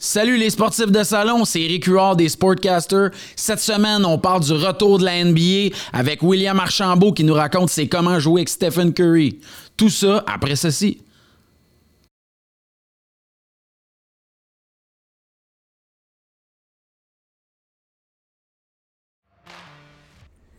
Salut les sportifs de salon, c'est Eric Huard des Sportcasters. Cette semaine, on parle du retour de la NBA avec William Archambault qui nous raconte c'est comment jouer avec Stephen Curry. Tout ça après ceci.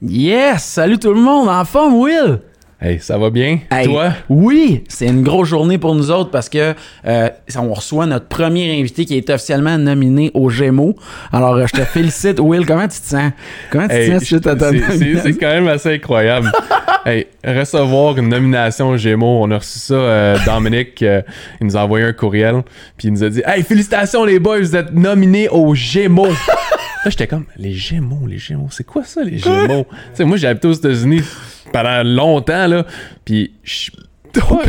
Yes! Salut tout le monde, en forme, Will! Hey, ça va bien? Hey, Toi? Oui, c'est une grosse journée pour nous autres parce que euh, on reçoit notre premier invité qui est officiellement nominé aux Gémeaux. Alors, euh, je te félicite, Will. Comment tu te sens? Comment tu te Hey, sens suite à ta c'est- quand même assez incroyable. hey, recevoir une nomination aux Gémeaux, on a reçu ça, euh, Dominique, euh, il nous a envoyé un courriel, puis il nous a dit Hey, félicitations les boys, vous êtes nominés aux Gémeaux. Là, j'étais comme Les Gémeaux, les Gémeaux, c'est quoi ça, les Gémeaux? tu sais, moi, j'ai habité aux États-Unis pendant longtemps, là, puis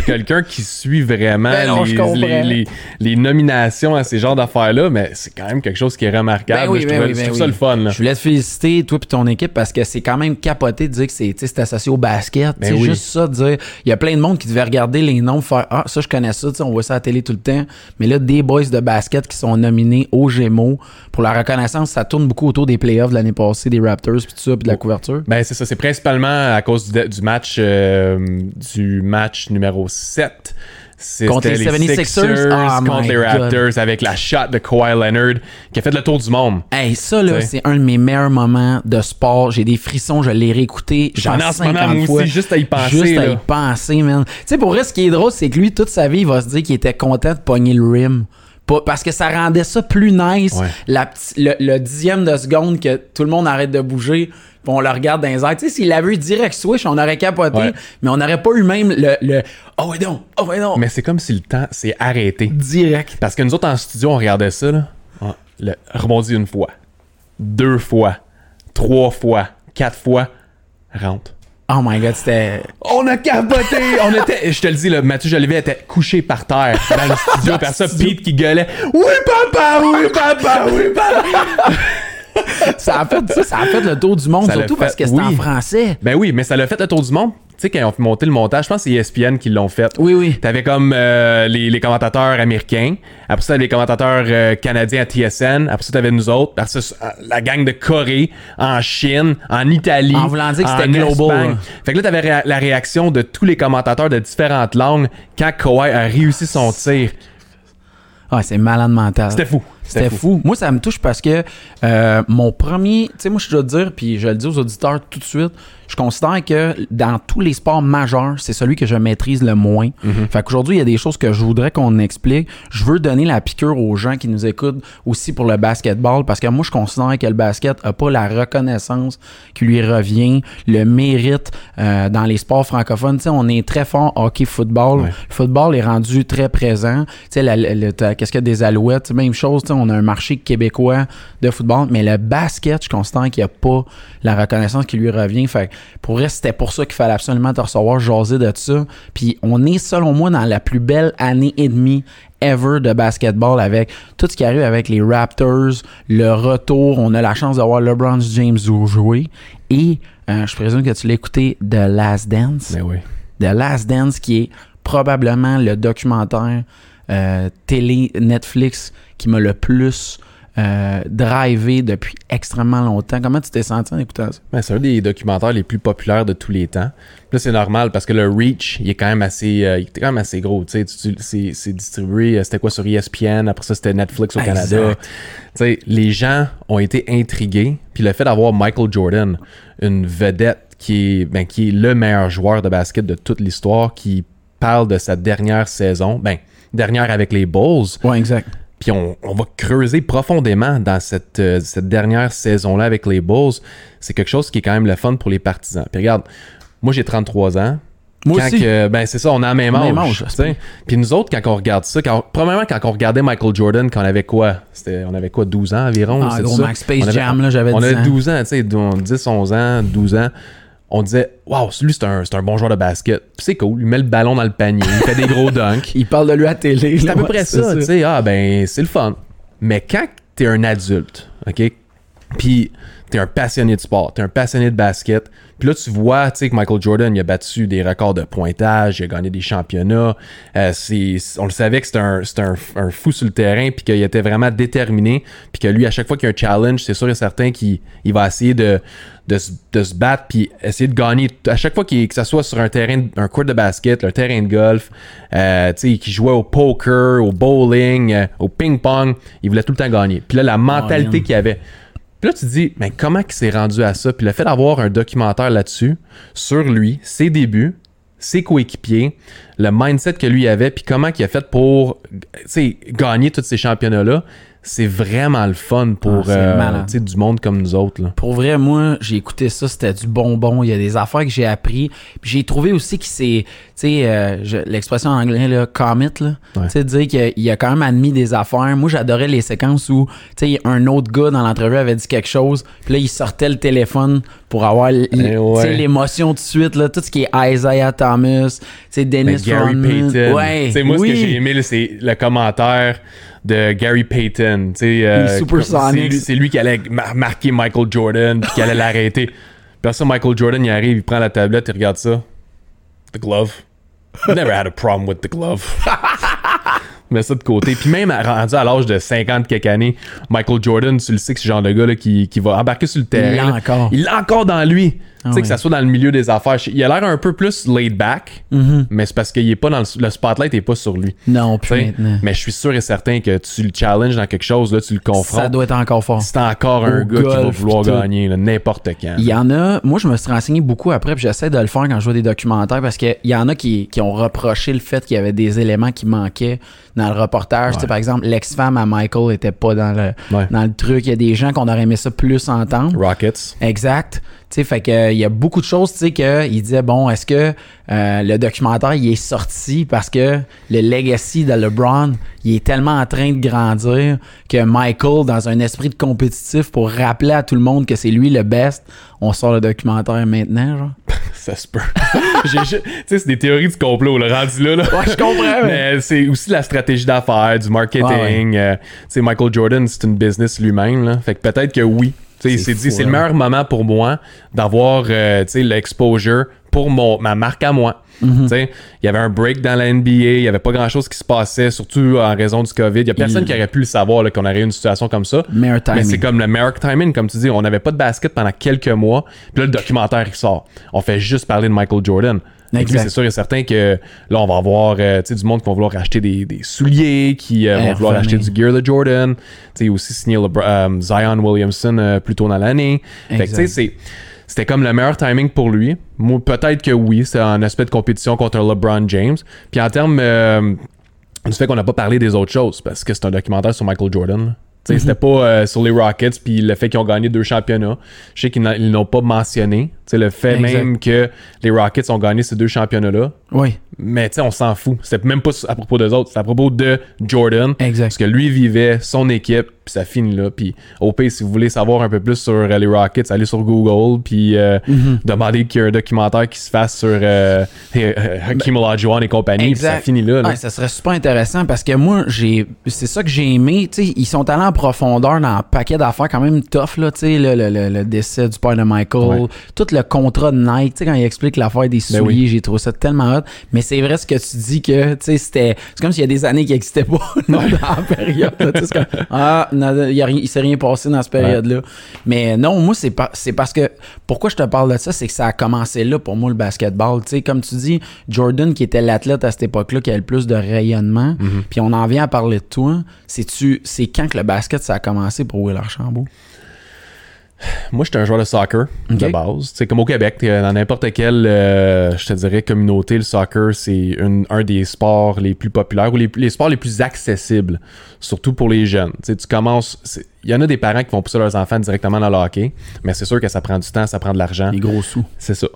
quelqu'un qui suit vraiment Ben non, les, comprends. les, les- les nominations à ces genres d'affaires-là, mais c'est quand même quelque chose qui est remarquable. Ben oui, je ben trouve, oui, je ben trouve oui. ça le fun. Là. Je voulais te féliciter, toi et ton équipe, parce que c'est quand même capoté de dire que c'est associé au basket. Ben c'est oui. juste ça, de dire. Il y a plein de monde qui devait regarder les noms, faire Ah, ça, je connais ça, tu sais, on voit ça à la télé tout le temps. Mais là, des boys de basket qui sont nominés aux Gémeaux pour la reconnaissance, ça tourne beaucoup autour des playoffs de l'année passée, des Raptors, puis tout ça, puis de la couverture. Ben c'est ça, c'est principalement à cause du, du match euh, du match numéro 7. C'était Contre les 76ers? Oh contre les God. Raptors avec la shot de Kawhi Leonard qui a fait le tour du monde. Hey, ça, là, c'est un de mes meilleurs moments de sport. J'ai des frissons, je l'ai réécouté. J'en ai en ce moment, 50 moi fois. aussi, juste à y penser, Juste à y penser, man. Tu sais, pour vrai, ce qui est drôle, c'est que lui, toute sa vie, il va se dire qu'il était content de pogner le rim. Pas- parce que ça rendait ça plus nice. Ouais. La le, le dixième de seconde que tout le monde arrête de bouger, puis on le regarde dans les airs. Tu sais, s'il avait eu direct switch, on aurait capoté, Ouais. mais on n'aurait pas eu même le, le Oh, ouais, non, oh, ouais, non. Mais c'est comme si le temps s'est arrêté. Direct. Parce que nous autres en studio, on regardait ça, là. Le, rebondit une fois, deux fois, trois fois, quatre fois, rentre. Oh my god, c'était. On a capoté! on était, je te le dis, là, Mathieu Jolivet était couché par terre dans le studio, par ça, Pete qui gueulait Oui, papa, oui, papa, oui, papa! Ça a fait ça, ça a fait le tour du monde, Ça surtout fait, parce que c'était en français. Ben oui, mais ça l'a fait le tour du monde. Tu sais, quand ils ont monté le montage, je pense que c'est ESPN qui l'ont fait. Oui, oui. T'avais comme euh, les, les commentateurs américains. Après ça, t'avais les commentateurs euh, canadiens à TSN. Après ça, t'avais nous autres. Après ça, euh, la gang de Corée, en Chine, en Italie. En voulant dire que c'était global. Fait que là, t'avais la réaction de tous les commentateurs de différentes langues quand Kawhi a réussi son tir. Ah, c'est malade mental. C'était fou. C'était fou. Moi, ça me touche parce que euh, mon premier. Tu sais, moi, je dois dire, puis je le dis aux auditeurs tout de suite, je considère que dans tous les sports majeurs, c'est celui que je maîtrise le moins. Fait qu'aujourd'hui, il y a des choses que je voudrais qu'on explique. Je veux donner la piqûre aux gens qui nous écoutent aussi pour le basketball parce que moi, je considère que le basket n'a pas la reconnaissance qui lui revient, le mérite euh, dans les sports francophones. Tu sais, on est très fort hockey, football. Ouais. Le football est rendu très présent. Tu sais, qu'est-ce qu'il y a des alouettes? Même chose, tu sais, on a un marché québécois de football, mais le basket, je considère qu'il n'y a pas la reconnaissance qui lui revient. Fait que pour vrai, c'était pour ça qu'il fallait absolument te recevoir, jaser de ça. Puis on est, selon moi, dans la plus belle année et demie ever de basketball avec tout ce qui arrive avec les Raptors, le retour. On a la chance d'avoir LeBron James jouer. Et euh, je présume que tu l'as écouté The Last Dance. Ben oui. The Last Dance, qui est probablement le documentaire euh, télé Netflix qui m'a le plus euh, drivé depuis extrêmement longtemps. Comment tu t'es senti en écoutant ça? Ben, c'est un des documentaires les plus populaires de tous les temps. Là, c'est normal parce que le reach, il est quand même assez, euh, il est quand même assez gros. Tu sais, c'est, c'est distribué, euh, c'était quoi sur ESPN, après ça, c'était Netflix au Exact. Canada. Tu sais, les gens ont été intrigués. Puis le fait d'avoir Michael Jordan, une vedette qui est, ben, qui est le meilleur joueur de basket de toute l'histoire, qui parle de sa dernière saison, ben, dernière avec les Bulls. Ouais, exact. Puis on, on va creuser profondément dans cette, euh, cette dernière saison-là avec les Bulls. C'est quelque chose qui est quand même le fun pour les partisans. Puis regarde, moi j'ai 33 ans. Moi Quand aussi. que- ben c'est ça, on a la même âge. Même âge. Puis nous autres, quand on regarde ça, quand on- premièrement, quand on regardait Michael Jordan, quand on avait quoi? C'était, On avait quoi, 12 ans environ Ah, gros, ça? Max Space On avait- Jam, là, j'avais On 10 avait ans. 12 ans, tu sais, dont 10, 11 ans, 12 ans. On disait, waouh, lui, c'est un, bon joueur de basket. C'est cool, il met le ballon dans le panier, il fait des gros dunks. Il parle de lui à télé. C'est à peu ouais, près ça, tu sais. Ah, ben, c'est le fun. Mais quand t'es un adulte, OK? Puis t'es un passionné de sport, t'es un passionné de basket, Puis là, tu vois, tu sais, que Michael Jordan, il a battu des records de pointage, il a gagné des championnats. Euh, c'est, on le savait que c'était un, c'était un, un fou sur le terrain, puis qu'il était vraiment déterminé, puis que lui, à chaque fois qu'il y a un challenge, c'est sûr et certain qu'il il va essayer de, de, se- de se battre, puis essayer de gagner. À chaque fois qu'il, que ça soit sur un terrain, un court de basket, un terrain de golf, euh, tu sais, qu'il jouait au poker, au bowling, euh, au ping-pong, il voulait tout le temps gagner. Puis là, la mentalité qu'il avait. Puis là, tu te dis, mais comment il s'est rendu à ça? Puis le fait d'avoir un documentaire là-dessus, sur lui, ses débuts, ses coéquipiers, le mindset que lui avait, puis comment il a fait pour gagner tous ces championnats-là, c'est vraiment le fun pour Ah, euh, du monde comme nous autres. Là. Pour vrai, moi, j'ai écouté ça, c'était du bonbon. Il y a des affaires que j'ai appris. J'ai trouvé aussi que c'est, tu sais, euh, l'expression en anglais, là, commit, là. Ouais. Tu sais, dire qu'il a quand même admis des affaires. Moi, j'adorais les séquences où, tu sais, un autre gars dans l'entrevue avait dit quelque chose. Puis là, il sortait le téléphone pour avoir Eh ouais. l'émotion tout de suite, là. Tout ce qui est Isaiah Thomas, tu sais, Dennis Rodman. Ouais. Moi, oui. ce que j'ai aimé, c'est le commentaire de Gary Payton. euh, c'est lui, qui allait mar- marquer Michael Jordan, puis qui allait l'arrêter. Puis après ça, Michael Jordan, il arrive, il prend la tablette, il regarde ça. The glove. Never had a problem with the glove. Mets ça de côté. Puis même à- rendu à l'âge de 50 quelques années, Michael Jordan, tu le sais que c'est ce genre de gars là, qui, qui va embarquer sur le terrain. l'a là. encore. Il l'a encore dans lui. Ah tu sais, que oui. ça soit dans le milieu des affaires. Il a l'air un peu plus laid back, Mhm. mais c'est parce qu'il est pas dans le, le spotlight est pas sur lui. Non, plus maintenant. Mais je suis sûr et certain que tu le challenges dans quelque chose, là, tu le confrontes. Ça doit être encore fort. C'est encore un gars qui va vouloir gagner n'importe quand. Il y en a, moi je me suis renseigné beaucoup après, puis j'essaie de le faire quand je vois des documentaires parce qu'il y en a qui, qui ont reproché le fait qu'il y avait des éléments qui manquaient dans le reportage. Tu sais, par exemple, l'ex-femme à Michael était pas dans le, Ouais. dans le truc. Il y a des gens qu'on aurait aimé ça plus entendre. Rockets. Exact. Sais, fait que euh, il y a beaucoup de choses, tu sais, qu'il disait, bon, est-ce que euh, le documentaire, il est sorti parce que le legacy de LeBron, il est tellement en train de grandir que Michael, dans un esprit de compétitif pour rappeler à tout le monde que c'est lui le best, on sort le documentaire maintenant, genre. Ça se peut. Tu sais, c'est des théories du complot, le rendu là. là. Ouais, je comprends, mais- Mais c'est aussi la stratégie d'affaires, du marketing. Ouais, euh, tu sais, Michael Jordan, c'est une business lui-même. là. Fait que peut-être que oui. Il s'est dit, c'est le hein. meilleur moment pour moi d'avoir euh, l'exposure pour mon, ma marque à moi. Mhm. Sais, Il y avait un break dans la NBA, il n'y avait pas grand-chose qui se passait, surtout en raison du COVID. Il n'y a personne Il- qui aurait pu le savoir qu'on aurait eu une situation comme ça. Meilleur Mais c'est comme le meilleur timing, comme tu dis. On n'avait pas de basket pendant quelques mois. Puis là, le documentaire, il sort. On fait juste parler de Michael Jordan. Lui, c'est sûr et certain que là, on va avoir euh, du monde qui va vouloir acheter des, des souliers, qui euh, vont Eh, vouloir acheter du gear de Jordan. Tu sais, aussi signer euh, Zion Williamson euh, plus tôt dans l'année. Fait que, tu sais, Exact. c'est- c'était comme le meilleur timing pour lui. Peut-être que oui, c'est un aspect de compétition contre LeBron James. Puis en termes du fait qu'on n'a pas parlé des autres choses, parce que c'est un documentaire sur Michael Jordan. C'était pas euh, sur les Rockets, puis le fait qu'ils ont gagné deux championnats. Je sais qu'ils l'ont pas mentionné. Le fait Exact. même que les Rockets ont gagné ces deux championnats-là. Oui, Mais tu sais, on s'en fout. C'était même pas à propos d'eux autres. C'était à propos de Jordan. exact. Parce que lui vivait son équipe, puis ça finit là. Puis au pire, si vous voulez savoir un peu plus sur euh, les Rockets, allez sur Google, puis euh, Mhm. demandez qu'il y ait un documentaire qui se fasse sur euh, euh, Hakeem Olajuwon et compagnie, puis ça finit là. là. Ouais, ça serait super intéressant parce que moi, j'ai c'est ça que j'ai aimé. Sais, ils sont allés en profondeur dans un paquet d'affaires quand même tough, là, tu sais, le, le- le- le décès du père de Michael, Ouais. tout le contrat de Nike, tu sais, quand il explique l'affaire des Ben souliers, oui. j'ai trouvé ça tellement hot. Mais c'est vrai ce que tu dis que, tu sais, c'était. C'est comme s'il y a des années qui n'existaient pas là, dans la période. c'est comme, ah, non, il y a rien- il s'est rien passé dans cette période-là. Mais non, moi, c'est pas, c'est parce que. Pourquoi je te parle de ça, c'est que ça a commencé là pour moi, le basketball. Tu sais, comme tu dis, Jordan, qui était l'athlète à cette époque-là, qui avait le plus de rayonnement, Mhm. puis on en vient à parler de toi. C'est-tu, c'est quand que le basket, ça a commencé pour Will Archambault? Moi, j'étais un joueur de soccer de base. C'est comme au Québec, t'es dans n'importe quelle, euh, je te dirais, communauté, le soccer, c'est un des sports les plus populaires ou les, les sports les plus accessibles, surtout pour les jeunes. Tu commences. Il y en a des parents qui vont pousser leurs enfants directement dans le hockey, mais c'est sûr que ça prend du temps, ça prend de l'argent. Les gros sous. C'est ça.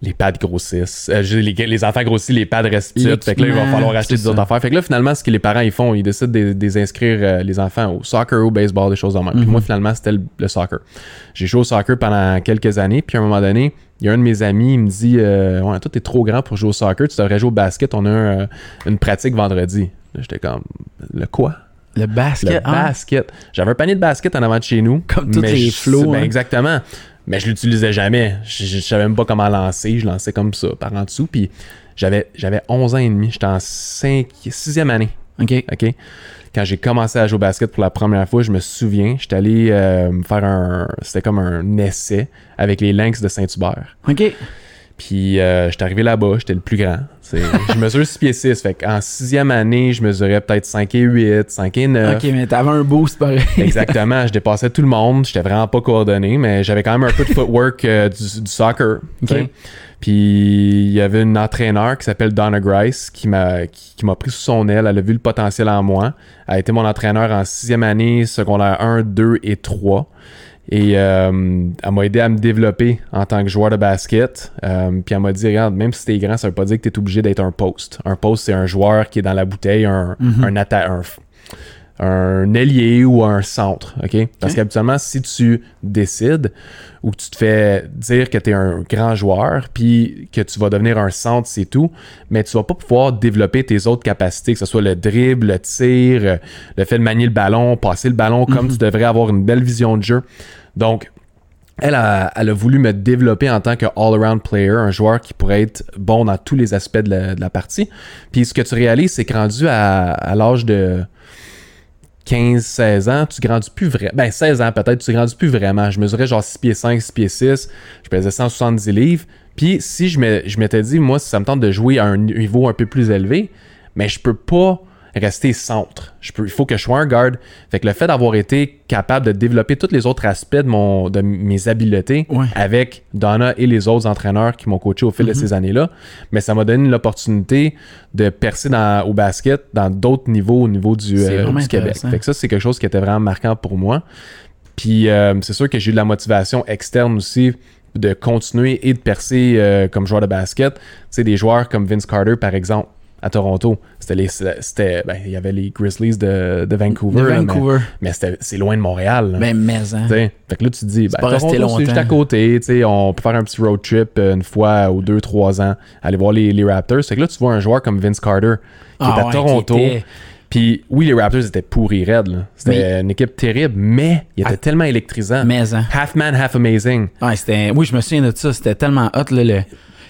Les pads grossissent. Euh, les, les enfants grossissent, les pads restent petites. Fait que là, il va falloir acheter des autres affaires. Fait que là, finalement, ce que les parents ils font, ils décident de, de les inscrire euh, les enfants au soccer, au baseball, des choses comme ça. Puis Mhm. moi, finalement, c'était le, le soccer. J'ai joué au soccer pendant quelques années. Puis à un moment donné, il y a un de mes amis, il me dit euh, Ouais, toi, t'es trop grand pour jouer au soccer. Tu devrais jouer au basket. On a un, une pratique vendredi. Là, J'étais comme Le quoi? Le basket. le hein? basket. J'avais un panier de basket en avant de chez nous. Comme tous les flots, ben, hein. Exactement. Mais je l'utilisais jamais. Je, je savais même pas comment lancer. Je lançais comme ça, par en dessous. Puis j'avais, j'avais 11 ans et demi. J'étais en 5, 6e année. OK. OK? Quand j'ai commencé à jouer au basket pour la première fois, je me souviens, j'étais allé euh, faire un. C'était comme un essai avec les Lynx de Saint-Hubert. OK. Puis euh, j'étais arrivé là-bas, j'étais le plus grand. Je mesure 6 pieds 6. Fait qu'en sixième année, je mesurais peut-être 5 et 8, 5 et 9. OK, mais t'avais un boost pareil. Exactement, je dépassais tout le monde. J'étais vraiment pas coordonné, mais j'avais quand même un peu de footwork euh, du, du soccer. tu sais. Ok. Puis il y avait une entraîneur qui s'appelle Donna Grice qui m'a qui, qui m'a pris sous son aile. Elle a vu le potentiel en moi. Elle a été mon entraîneur en sixième année, secondaire 1, 2 et 3. Et euh, elle m'a aidé à me développer en tant que joueur de basket. Euh, puis elle m'a dit, regarde, même si t'es grand, ça veut pas dire que t'es obligé d'être un post. Un post, c'est un joueur qui est dans la bouteille, un, un, atta- un, un ailier ou un centre, OK? Parce qu'habituellement, si tu décides ou que tu te fais dire que tu es un grand joueur, puis que tu vas devenir un centre, c'est tout, mais tu vas pas pouvoir développer tes autres capacités, que ce soit le dribble, le tir, le fait de manier le ballon, passer le ballon comme tu devrais avoir une belle vision de jeu. Donc, elle a, elle a voulu me développer en tant que all-around player, un joueur qui pourrait être bon dans tous les aspects de la, de la partie. Puis ce que tu réalises, c'est que rendu à, à l'âge de 15-16 ans, tu grandis plus vraiment. Ben, 16 ans peut-être, tu grandis plus vraiment. Je mesurais genre 6 pieds 5, 6 pieds 6. Je pesais 170 livres. Puis si je m'étais dit, moi, si ça me tente de jouer à un niveau un peu plus élevé, mais je peux pas rester centre. Je peux, il faut que je sois un guard. Fait que le fait d'avoir été capable de développer tous les autres aspects de, mon, de mes habiletés Ouais. avec Donna et les autres entraîneurs qui m'ont coaché au fil de ces années-là, mais ça m'a donné l'opportunité de percer dans, au basket dans d'autres niveaux au niveau du, euh, du Québec. Fait que ça, c'est quelque chose qui était vraiment marquant pour moi. Puis euh, c'est sûr que j'ai eu de la motivation externe aussi de continuer et de percer euh, comme joueur de basket. Tu sais, des joueurs comme Vince Carter, par exemple, à Toronto. C'était les. C'était. Ben, il y avait les Grizzlies de, de Vancouver. De là, mais- Vancouver. mais c'était- c'est loin de Montréal. là. Ben, mais, hein. Fait que là, tu te dis, ben, Toronto, c'est juste à côté. On peut faire un petit road trip euh, une fois ou deux, trois ans, aller voir les, les Raptors. Fait que là, tu vois un joueur comme Vince Carter qui Ah est à ouais, Toronto. était- Puis oui, les Raptors étaient pourris raides. C'était Mais- une équipe terrible, mais il était Ah. tellement électrisant. Mais, hein. Half man, half amazing. Ouais. Oui, je me souviens de ça. C'était tellement hot, là. Le...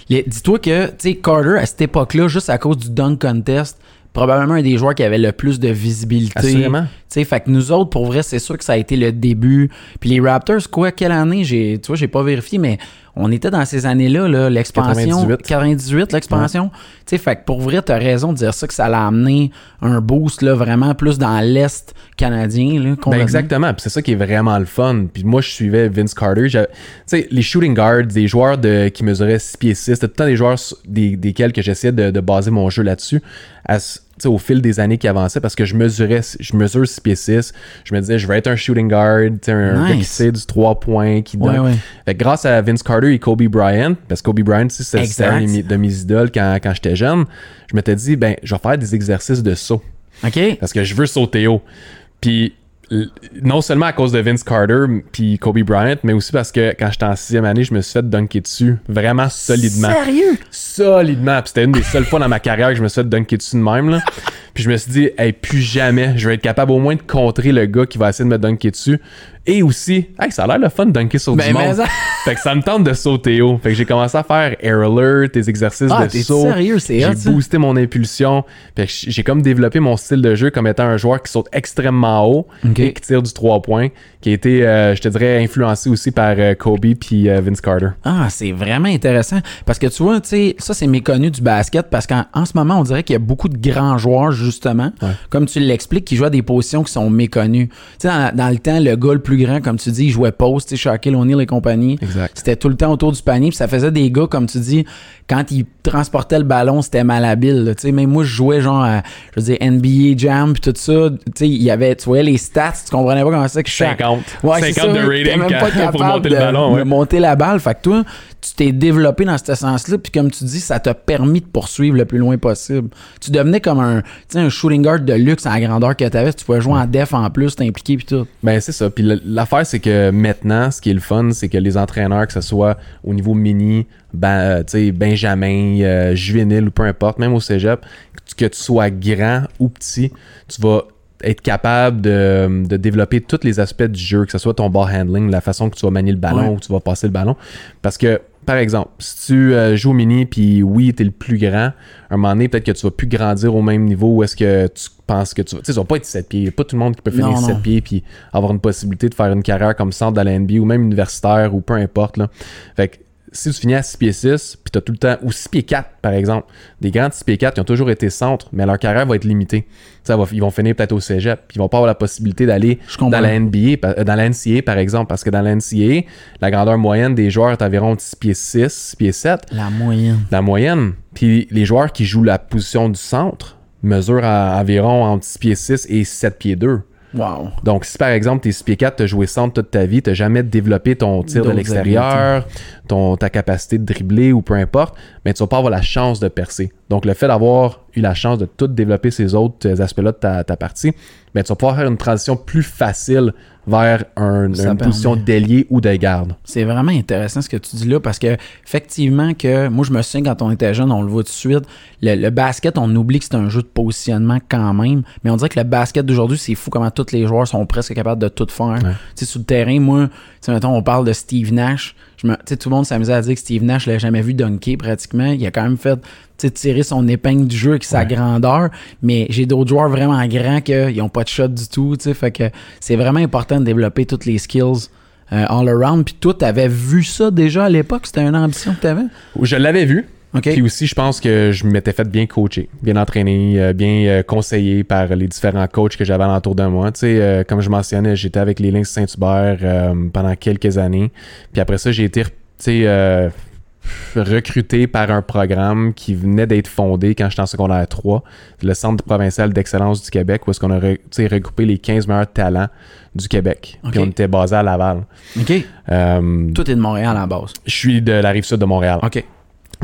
les- Dis-toi que, tu sais, Carter, à cette époque-là, juste à cause du dunk contest, probablement un des joueurs qui avait le plus de visibilité. Assurément. Tu sais, fait que nous autres, pour vrai, c'est sûr que ça a été le début. Puis les Raptors, quoi, quelle année? J'ai, tu vois, j'ai pas vérifié, mais on était dans ces années-là, là, l'expansion. 98. 98, l'expansion. Tu sais, fait que pour vrai, t'as raison de dire ça, que ça l'a amené un boost, là, vraiment plus dans l'Est canadien, là, Ben exactement, puis c'est ça qui est vraiment le fun. Puis moi, je suivais Vince Carter. Tu sais, les shooting guards, des joueurs de, qui mesuraient 6 pieds 6, c'était tout le temps des joueurs des, desquels que j'essayais de, de baser mon jeu là-dessus à au fil des années qui avançaient parce que je mesurais, je mesure 6 pieds 6. Je me disais, je vais être un shooting guard, un gars qui Nice. sait du 3 points, qui donne. ouais. Fait que grâce à Vince Carter et Kobe Bryant, parce que Kobe Bryant, c'était un de mes idoles quand, quand j'étais jeune, je m'étais dit, ben, je vais faire des exercices de saut OK? parce que je veux sauter haut. Puis non seulement à cause de Vince Carter puis Kobe Bryant, mais aussi parce que quand j'étais en sixième année, je me suis fait dunker dessus vraiment solidement. Sérieux? Solidement. Puis c'était une des seules fois dans ma carrière que je me suis fait dunker dessus de même. Là. Puis je me suis dit, hey, plus jamais, je vais être capable au moins de contrer le gars qui va essayer de me dunker dessus. Et aussi, hey, ça a l'air le fun de dunker sur Ben, du monde. ça- Fait que ça me tente de sauter haut. Fait que j'ai commencé à faire air alert, des exercices Ah, de saut. sérieux, c'est J'ai ça. boosté mon impulsion. Fait que j'ai comme développé mon style de jeu comme étant un joueur qui saute extrêmement haut et qui tire du 3 points, qui a été, euh, je te dirais, influencé aussi par euh, Kobe puis euh, Vince Carter. Ah, c'est vraiment intéressant. Parce que tu vois, tu sais, ça, c'est méconnu du basket parce qu'en en ce moment, on dirait qu'il y a beaucoup de grands joueurs, justement, Ouais. comme tu l'expliques, qui jouent à des positions qui sont méconnues. Tu sais, dans, dans le temps, le gars le plus grand, comme tu dis, il jouait post, tu sais, Shaquille O'Neal et compagnie. Exact. C'était tout le temps autour du panier, puis ça faisait des gars, comme tu dis, quand ils transportaient le ballon, c'était malhabile. Tu sais, même moi, je jouais genre à, je veux dire, NBA Jam, puis tout ça. Tu sais, il y avait, tu voyais les stats, tu comprenais pas comment c'est que chaque 50. Ouais, c'est 50 ça, de rating même pas pour capable monter le de- ballon, de ouais. monter la balle. Fait que toi, tu t'es développé dans ce sens-là, puis comme tu dis, ça t'a permis de poursuivre le plus loin possible. Tu devenais comme un, tu un shooting guard de luxe à la grandeur que t'avais. Tu pouvais jouer en def en plus, t'impliquer puis tout. Ben c'est ça. Puis l'affaire, c'est que maintenant, ce qui est le fun, c'est que les entraîneurs, que ce soit au niveau mini, ben, euh, tu Benjamin, euh, juvénile ou peu importe, même au cégep, tu, que tu sois grand ou petit, tu vas être capable de, de développer tous les aspects du jeu, que ce soit ton ball handling, la façon que tu vas manier le ballon Ouais. ou que tu vas passer le ballon. Parce que, par exemple, si tu euh, joues au mini, puis oui, tu es le plus grand, à un moment donné, peut-être que tu vas plus grandir au même niveau où est-ce que tu penses que tu vas. Tu sais, ça va pas être 7 pieds. Il n'y a pas tout le monde qui peut finir Non, 7 non. pieds puis avoir une possibilité de faire une carrière comme centre de la NBA ou même universitaire ou peu importe. Là. Fait que si tu finis à 6 pieds 6, puis tu as tout le temps, ou 6 pieds 4 par exemple, des grands de 6 pieds 4 qui ont toujours été centres, mais leur carrière va être limitée. Va- ils vont finir peut-être au cégep, puis ils vont pas avoir la possibilité d'aller dans la NBA, euh, dans la NCAA par exemple, parce que dans la NCAA, la grandeur moyenne des joueurs est environ 6 pieds 6, 6 pieds 7 La moyenne. la moyenne. Puis les joueurs qui jouent la position du centre mesurent à- environ entre 6 pieds 6 et 7 pieds 2. Wow. Donc, si par exemple, t'es 6 pieds 4, t'as joué centre toute ta vie, t'as jamais développé ton tir de l'extérieur, ton, ta capacité de dribbler ou peu importe, mais tu vas pas avoir la chance de percer. Donc, le fait d'avoir eu la chance de tout développer ces autres euh, aspects-là de ta, ta partie, ben, tu vas pouvoir faire une transition plus facile vers un- une permet. position d'ailier ou de garde. C'est vraiment intéressant ce que tu dis là parce que effectivement que moi je me souviens quand on était jeune, on le voit tout de suite, le, le basket, on oublie que c'est un jeu de positionnement quand même, mais on dirait que le basket d'aujourd'hui, c'est fou comment tous les joueurs sont presque capables de tout faire. Tu sais sur le terrain, moi, tu sais mettons on parle de Steve Nash, je me tu sais tout le monde s'amusait à dire que Steve Nash l'a jamais vu dunker pratiquement, il a quand même fait tu sais, tirer son épingle du jeu avec sa grandeur, mais j'ai d'autres joueurs vraiment grands qu'ils n'ont pas de shot du tout, tu sais, fait que c'est vraiment important de développer toutes les skills euh, all around. Puis toi, t'avais vu ça déjà à l'époque? C'était une ambition que t'avais? Je l'avais vu, Puis aussi, je pense que je m'étais fait bien coacher, bien entraîner, euh, bien euh, conseillé par les différents coachs que j'avais alentour de moi. Tu sais, euh, comme je mentionnais, j'étais avec les Lynx Saint-Hubert euh, pendant quelques années. Puis après ça, j'ai été, tu sais, recruté par un programme qui venait d'être fondé quand j'étais en secondaire 3, le Centre provincial d'excellence du Québec, où est-ce qu'on a re- regroupé les 15 meilleurs talents du Québec. Puis on était basé à Laval. OK. Toi, t'es de Montréal à la base. je suis de la rive sud de Montréal. OK.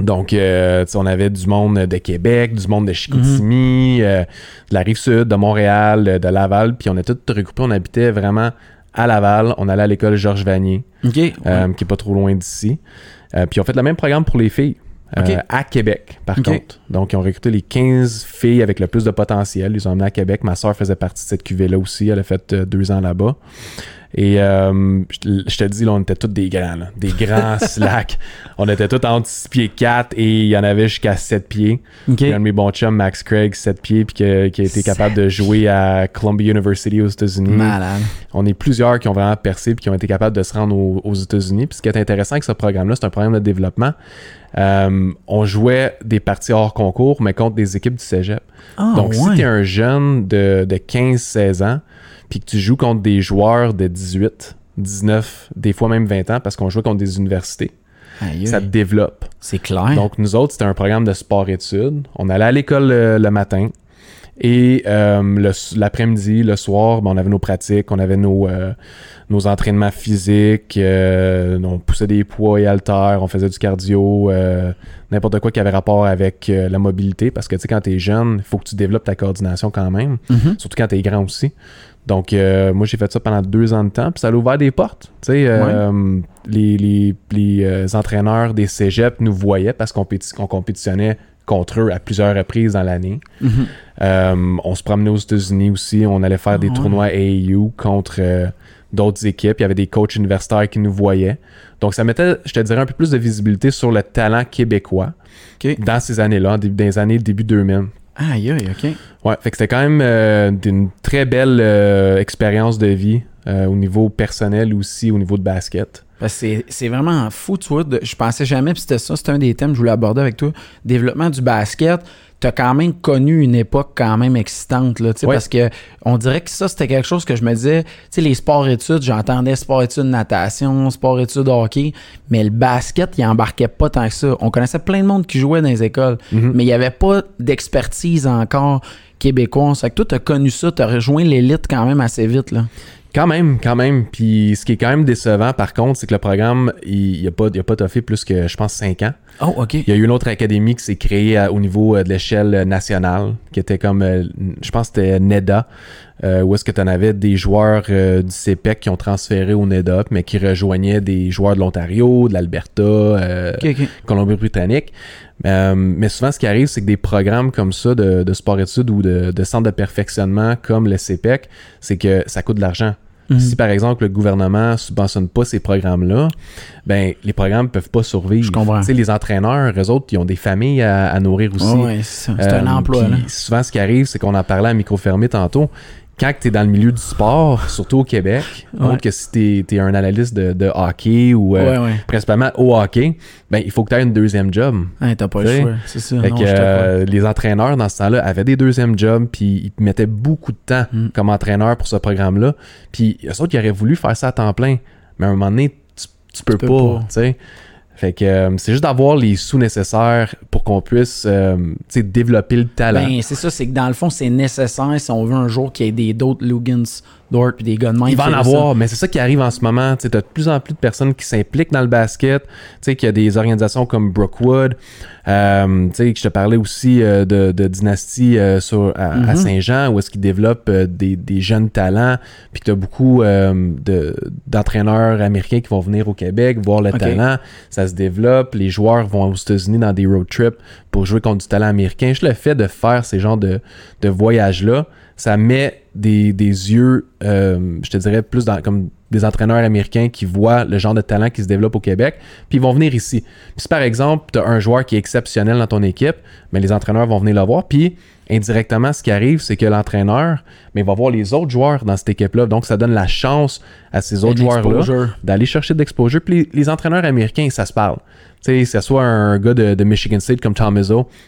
Donc, euh, on avait du monde de Québec, du monde de Chicoutimi, euh, de la rive sud, de Montréal, euh, de Laval. Puis on est tous regroupés. On habitait vraiment à Laval. On allait à l'école Georges Vanier, euh, qui est pas trop loin d'ici. Puis on fait le même programme pour les filles. à Québec, par contre. Donc, ils ont recruté les 15 filles avec le plus de potentiel. Ils les ont emmenées à Québec. Ma soeur faisait partie de cette cuvée-là aussi. Elle a fait deux ans là-bas. Et euh, je te- dis, là, on était tous des grands, là. des grands slacks. On était tous entre 6 pieds 4 et il y en avait jusqu'à 7 pieds. OK. Il y a un de mes bons chums, Max Craig, 7 pieds, puis que- qui a été capable de jouer à Columbia University aux États-Unis. Malade. On est plusieurs qui ont vraiment percé puis qui ont été capables de se rendre aux, aux États-Unis. Puis ce qui est intéressant avec ce programme-là, c'est un programme de développement. Euh, on jouait des parties hors concours, mais contre des équipes du cégep. Ah, Donc, si tu es un jeune de, de 15-16 ans, puis que tu joues contre des joueurs de 18, 19, des fois même 20 ans, parce qu'on jouait contre des universités, Aïe, ça te développe. C'est clair. Donc, nous autres, c'était un programme de sport-études. On allait à l'école le, le matin. Et euh, l'après-midi, le soir, ben, on avait nos pratiques, on avait nos, euh, nos entraînements physiques, euh, on poussait des poids et haltères, on faisait du cardio, euh, n'importe quoi qui avait rapport avec euh, la mobilité. Parce que, tu sais, quand t'es jeune, il faut que tu développes ta coordination quand même, Mhm. surtout quand t'es grand aussi. Donc, euh, moi, j'ai fait ça pendant deux ans de temps, puis ça a ouvert des portes. Tu sais, euh, les, les- les, euh, entraîneurs des cégeps nous voyaient parce qu'on qu'on compétitionnait contre eux à plusieurs reprises dans l'année. Mhm. Euh, on se promenait aux États-Unis aussi. On allait faire Ah des ouais. tournois AAU contre d'autres équipes. Il y avait des coachs universitaires qui nous voyaient. Donc, ça mettait, je te dirais, un peu plus de visibilité sur le talent québécois dans ces années-là, dans les années début 2000. Aïe, aïe, OK. Ouais, fait que c'était quand même euh, d'une très belle euh, expérience de vie euh, au niveau personnel aussi, au niveau de basket. Que c'est- vraiment fou, tu vois. de- je pensais jamais, puis c'était ça, c'était un des thèmes que je voulais aborder avec toi. Développement du basket. Tu as quand même connu une époque quand même excitante, là, tu sais, Ouais. parce que on dirait que ça, c'était quelque chose que je me disais, tu sais, les sports-études, j'entendais sport-études natation, sport-études hockey, mais le basket, il embarquait pas tant que ça. On connaissait plein de monde qui jouait dans les écoles, Mhm. mais il n'y avait pas d'expertise encore québécoise. Fait que toi, tu as connu ça, tu as rejoint l'élite quand même assez vite, là. Quand même, quand même. Puis ce qui est quand même décevant, par contre, c'est que le programme, il n'a pas, il a pas toffé plus que, je pense, 5 ans. Oh, OK. Il y a eu une autre académie qui s'est créée à- au niveau euh, de l'échelle euh, nationale, qui était comme, euh, je pense c'était NEDA, euh, où est-ce que tu en avais des joueurs euh, du CPEC qui ont transféré au NEDA, mais qui rejoignaient des joueurs de l'Ontario, de l'Alberta, euh. Colombie-Britannique. Euh, mais souvent, ce qui arrive, c'est que des programmes comme ça de, de sport-études ou de, de centres de perfectionnement comme le CPEC, c'est que ça coûte de l'argent. Mhm. Si par exemple le gouvernement subventionne pas ces programmes-là, ben les programmes peuvent pas survivre. Je comprends. Les entraîneurs, eux autres, ils ont des familles à, à nourrir aussi. Ouais, c'est un Euh, emploi, là. Souvent, ce qui arrive, c'est qu'on en parlait à micro fermé tantôt. Quand tu es dans le milieu du sport, surtout au Québec, Ouais. autre que si tu es, un analyste de, de hockey ou euh, Ouais, ouais. principalement au hockey, ben, il faut que tu aies une deuxième job. T'as pas le choix. C'est ça. Fait non, que, je te crois. euh, les entraîneurs dans ce temps-là avaient des deuxièmes jobs, puis ils mettaient beaucoup de temps Mm. comme entraîneur pour ce programme-là. Puis eux autres, ils auraient voulu faire ça à temps plein, mais à un moment donné, tu, tu peux, pas. pas. tu sais. Fait que euh, c'est juste d'avoir les sous nécessaires pour qu'on puisse euh, développer le talent. Ben, c'est ça, c'est que dans le fond, c'est nécessaire si on veut un jour qu'il y ait des d'autres Lugans, Dort puis des gars de. Il va en ça. avoir, mais c'est ça qui arrive en ce moment. Tu as de plus en plus de personnes qui s'impliquent dans le basket. Tu sais, qu'il y a des organisations comme Brookwood. Euh, tu sais, que je te parlais aussi euh, de, de Dynasty euh, sur, à, à Mhm. Saint-Jean, où est-ce qu'ils développent des, des jeunes talents. Puis que tu as beaucoup de- d'entraîneurs américains qui vont venir au Québec voir le talent. Ça se développe. Les joueurs vont aux États-Unis dans des road trips pour jouer contre du talent américain. Juste le fait de faire ces genres de, de voyages-là, ça met des, des yeux, je te dirais, plus dans, comme des entraîneurs américains qui voient le genre de talent qui se développe au Québec, puis ils vont venir ici. Puis si par exemple, tu as un joueur qui est exceptionnel dans ton équipe, mais les entraîneurs vont venir le voir, puis indirectement, ce qui arrive, c'est que l'entraîneur mais il va voir les autres joueurs dans cette équipe-là. Donc, ça donne la chance à ces autres joueurs-là d'aller chercher de l'exposure. Puis les, les entraîneurs américains, ça se parle. Sais, ce soit un gars de, Michigan State comme Tom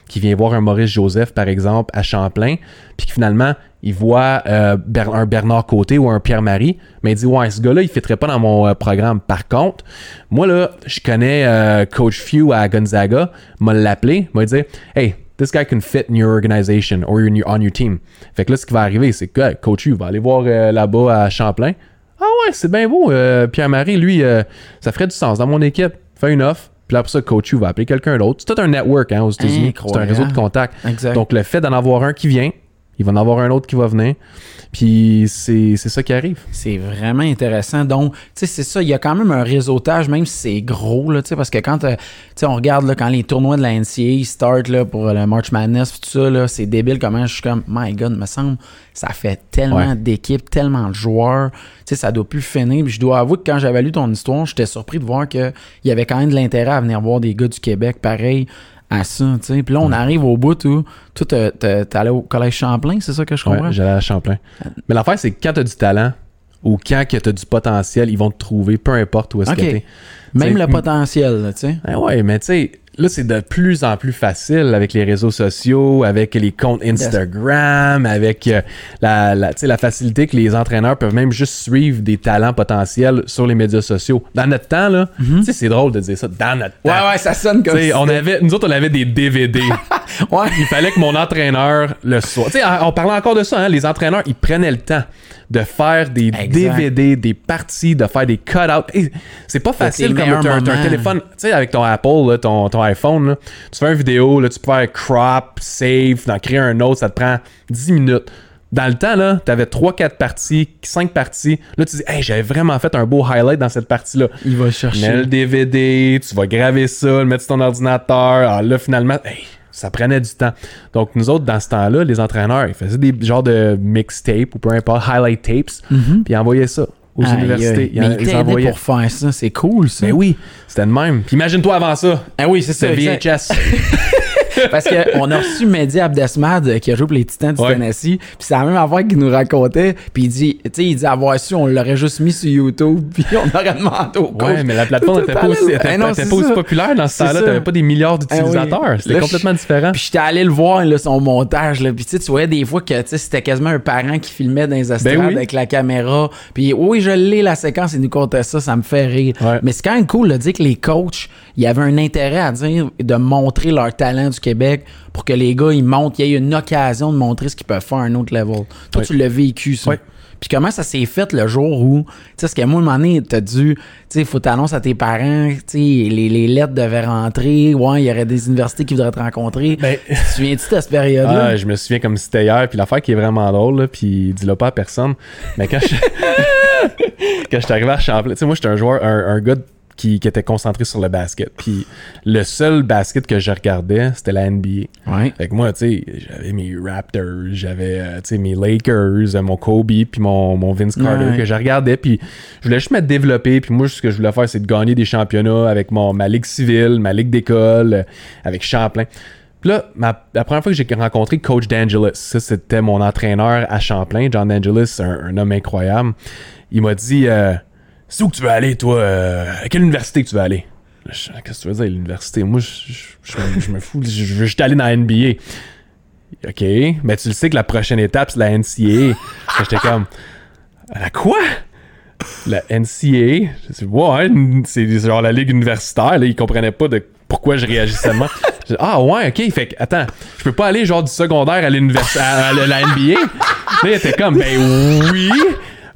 qui vient voir un Maurice Joseph, par exemple, à Champlain, puis que finalement, il voit euh, un Bernard Côté ou un Pierre-Marie, mais il dit Ouais, ce gars-là, il ne fitterait pas dans mon euh, programme. Par contre, moi, là, je connais euh, Coach Few à Gonzaga, m'a l'appelé, m'a dit Hey, this guy can fit in your organization or on your team. Fait que là, ce qui va arriver, c'est que Coach Few va aller voir là-bas à Champlain. Ah ouais, c'est bien beau. Pierre-Marie, lui, ça ferait du sens dans mon équipe. Fait une offre. Puis là, après ça, Coach Hu va appeler quelqu'un d'autre. C'est tout un network hein, aux États-Unis. C'est un réseau de contacts. Exact. Donc, le fait d'en avoir un qui vient, il va en avoir un autre qui va venir. Puis c'est c'est ça qui arrive. C'est vraiment intéressant. Donc, tu sais, c'est ça. Il y a quand même un réseautage, même si c'est gros, là, tu sais, parce que quand, euh, tu sais, on regarde, là, quand les tournois de la NCAA start, là, pour le March Madness, tout ça, là, c'est débile comment je suis comme, my God, me semble, ça fait tellement Ouais. d'équipes, tellement de joueurs. Tu sais, ça doit plus finir. Puis je dois avouer que quand j'avais lu ton histoire, j'étais surpris de voir qu'il y avait quand même de l'intérêt à venir voir des gars du Québec, pareil à ça, tu sais. Puis là, on arrive au bout où, toi, t'es- t'es t'es allé au Collège Champlain, c'est ça que je comprends? Ouais, J'allais à Champlain. Mais l'affaire, c'est que quand tu as du talent ou quand tu as du potentiel, ils vont te trouver, peu importe où est-ce Ok. que tu Même T'sais, le potentiel, tu sais. Ben ouais, mais tu sais, là, c'est de plus en plus facile avec les réseaux sociaux, avec les comptes Instagram, avec euh, la, la, facilité que les entraîneurs peuvent même juste suivre des talents potentiels sur les médias sociaux. Dans notre temps, là, sais, c'est drôle de dire ça, dans notre temps. Ouais, ouais, ça sonne comme ça. on avait, nous autres, on avait des DVD. Ouais. Il fallait que mon entraîneur le soit. Tu sais, on parlait encore de ça, hein, les entraîneurs, ils prenaient le temps de faire des Exact. DVD, des parties, de faire des cut-outs. C'est pas facile comme un, téléphone. Tu sais, avec ton Apple, là, ton, ton iPhone, là, tu fais une vidéo, là, tu peux faire crop, save, d'en créer un autre, ça te prend 10 minutes. Dans le temps, là, t'avais 3-4 parties, 5 parties. Là, tu dis, hey, j'avais vraiment fait un beau highlight dans cette partie-là. Il va Mets chercher. le DVD, tu vas graver ça, le mettre sur ton ordinateur. Alors là, finalement, hey, ça prenait du temps. Donc, nous autres, dans ce temps-là, les entraîneurs, ils faisaient des genres de mixtapes ou peu importe, highlight tapes, puis ils envoyaient ça aux universités. Ils, Mais ils pour faire ça. C'est cool, ça. Mais oui, c'était de même. Puis imagine-toi avant ça. Ah oui, c'est ça. VHS. Parce qu'on a reçu Mehdi Abdesmad euh, qui a joué pour les Titans du Ouais. Tennessee. Puis c'est la même affaire qu'il nous racontait. Puis il dit, tu sais, il dit avoir su, on l'aurait juste mis sur YouTube. Puis on aurait demandé au coach. ouais, mais la plateforme n'était pas, aussi, Eh était non, pas- était c'est pas aussi populaire dans ce temps-là. T'avais pas des milliards oui. d'utilisateurs. C'était complètement différent. Puis j'étais allé le voir, là, son montage. Là. Puis tu sais, tu voyais des fois que c'était quasiment un parent qui filmait dans les estrades Ben oui. avec la caméra. Puis oui, je l'ai, la séquence, il nous comptait ça, ça me fait rire. Ouais. Mais c'est quand même cool de dire que les coachs, il y avait un intérêt à dire de montrer leur talent du Québec pour que les gars, ils montrent, il y ait une occasion de montrer ce qu'ils peuvent faire à un autre level. Toi, tu l'as vécu, ça. Ouais. Puis comment ça s'est fait le jour où, tu sais, parce qu'à un moment donné, t'as dû, tu sais, faut t'annoncer à tes parents, tu sais, les, les lettres devaient rentrer, ouais, il y aurait des universités qui voudraient te rencontrer. Ben- Tu te souviens-tu de cette période-là? Ah, je me souviens comme si c'était hier. Puis l'affaire qui est vraiment drôle, là, puis dis-le pas à personne. Mais quand je, quand je suis arrivé à Champlain, tu sais, moi, j'étais un joueur, un, un gars de qui, qui était concentré sur le basket. Puis le seul basket que je regardais, c'était la NBA. Ouais. Fait que moi, tu sais, j'avais mes Raptors, j'avais, euh, tu sais, mes Lakers, euh, mon Kobe, puis mon, mon Vince Carter Ouais. que je regardais, puis je voulais juste me développer, puis moi, ce que je voulais faire, c'est de gagner des championnats avec mon, ma ligue civile, ma ligue d'école, euh, avec Champlain. Puis là, ma- la première fois que j'ai rencontré Coach D'Angelis, ça, c'était mon entraîneur à Champlain, John D'Angelis, un, un homme incroyable, il m'a dit, euh, c'est où que tu veux aller, toi? euh, à quelle université que tu veux aller? Qu'est-ce que tu veux dire, l'université? Moi, je, me- fous. Je veux juste aller dans la NBA. OK, mais tu le sais que la prochaine étape, c'est la NCAA. J'étais comme, la quoi? La dis, ouais, c'est genre la ligue universitaire. Là, ils comprenaient pas de pourquoi je réagissais tellement. Ah ouais, OK, fait que, attends, je peux pas aller genre du secondaire à à, à la NBA? Là, il était comme, ben oui,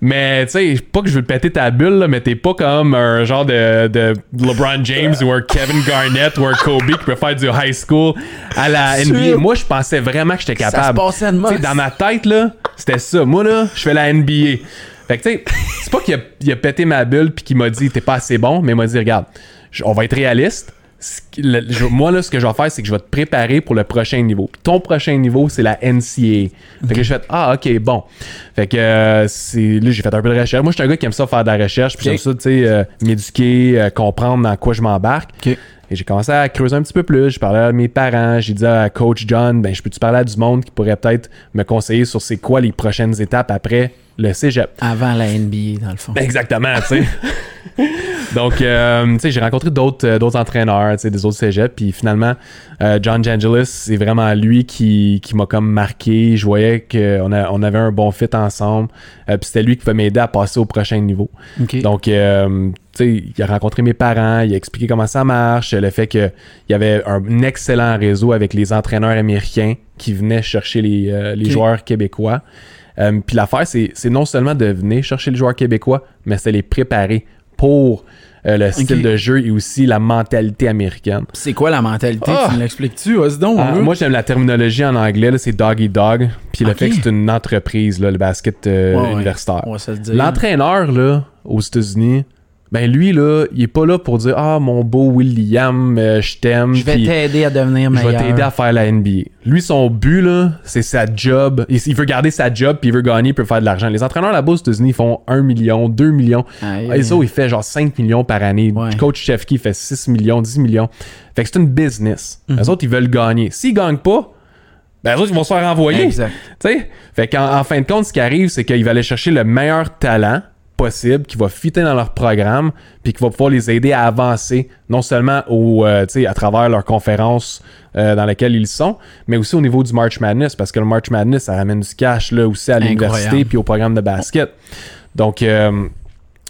mais tu sais, pas que je veux te péter ta bulle, là, mais t'es pas comme un genre de, de LeBron James ou un Kevin Garnett ou un Kobe qui peut faire du high school à la. NBA. Moi, je pensais vraiment que j'étais Ça se capable. passait de dans ma tête, là, c'était ça. Moi, là, je fais la NBA. Fait que, tu sais, c'est pas qu'il a, a pété ma bulle puis qu'il m'a dit t'es pas assez bon, mais il m'a dit regarde, on va être réaliste. Le- je- moi, là, ce que je vais faire, c'est que je vais te préparer pour le prochain niveau. Ton prochain niveau, c'est la NCAA. Fait que j'ai fait ah, ok, bon. Fait que euh, c'est là, j'ai fait un peu de recherche. Moi, je suis un gars qui aime ça faire de la recherche, puis Ok. j'aime ça, tu sais, euh, m'éduquer, euh, comprendre dans quoi je m'embarque. Et j'ai commencé à creuser un petit peu plus. Je parlais à mes parents. J'ai dit à Coach John, ben, je peux-tu parler à du monde qui pourrait peut-être me conseiller sur c'est quoi les prochaines étapes après le cégep? Avant la NBA, dans le fond. Ben, exactement, tu sais. Donc, euh, tu sais, j'ai rencontré d'autres euh, d'autres entraîneurs, tu sais, des autres cégeps. Puis finalement, euh, John Jangelis, c'est vraiment lui qui, qui m'a comme marqué. Je voyais qu'on a- on avait un bon fit ensemble. Euh, puis c'était lui qui va m'aider à passer au prochain niveau. Donc, tu sais, il a rencontré mes parents, il a expliqué comment ça marche, le fait qu'il y avait un excellent réseau avec les entraîneurs américains qui venaient chercher les, les joueurs québécois. Euh, Puis l'affaire, c'est c'est non seulement de venir chercher les joueurs québécois, mais c'est les préparer pour euh, le style de jeu et aussi la mentalité américaine. c'est quoi la mentalité? Ah! Tu me l'expliques-tu? Donc. Ah, moi, j'aime la terminologie en anglais, là, c'est doggy dog. Puis le fait que c'est une entreprise, là, le basket euh, Ouais, universitaire. Le. L'entraîneur, là, aux États-Unis, ben lui, là, il est pas là pour dire Ah, mon beau William, euh, je t'aime. Je vais t'aider à devenir Je meilleur. vais t'aider à faire la NBA. Lui, son but, là, c'est sa job. Il, il veut garder sa job, puis il veut gagner, il veut faire de l'argent. Les entraîneurs là-bas aux États-Unis, font 1 million, 2 millions. Et ça, il fait genre 5 millions par année. Ouais. Coach Chefki fait 6 millions, 10 millions. Fait que c'est une business. Mhm. Les autres, ils veulent gagner. S'ils gagnent pas, ben les autres, ils vont se faire renvoyer. Exact. Fait qu'en en fin de compte, ce qui arrive, c'est qu'ils va aller chercher le meilleur talent possible qui va fitter dans leur programme puis qui va pouvoir les aider à avancer non seulement au, euh, à travers leurs conférences euh, dans lesquelles ils sont, mais aussi au niveau du March Madness parce que le March Madness, ça ramène du cash là aussi à l'université puis au programme de basket. Donc, euh,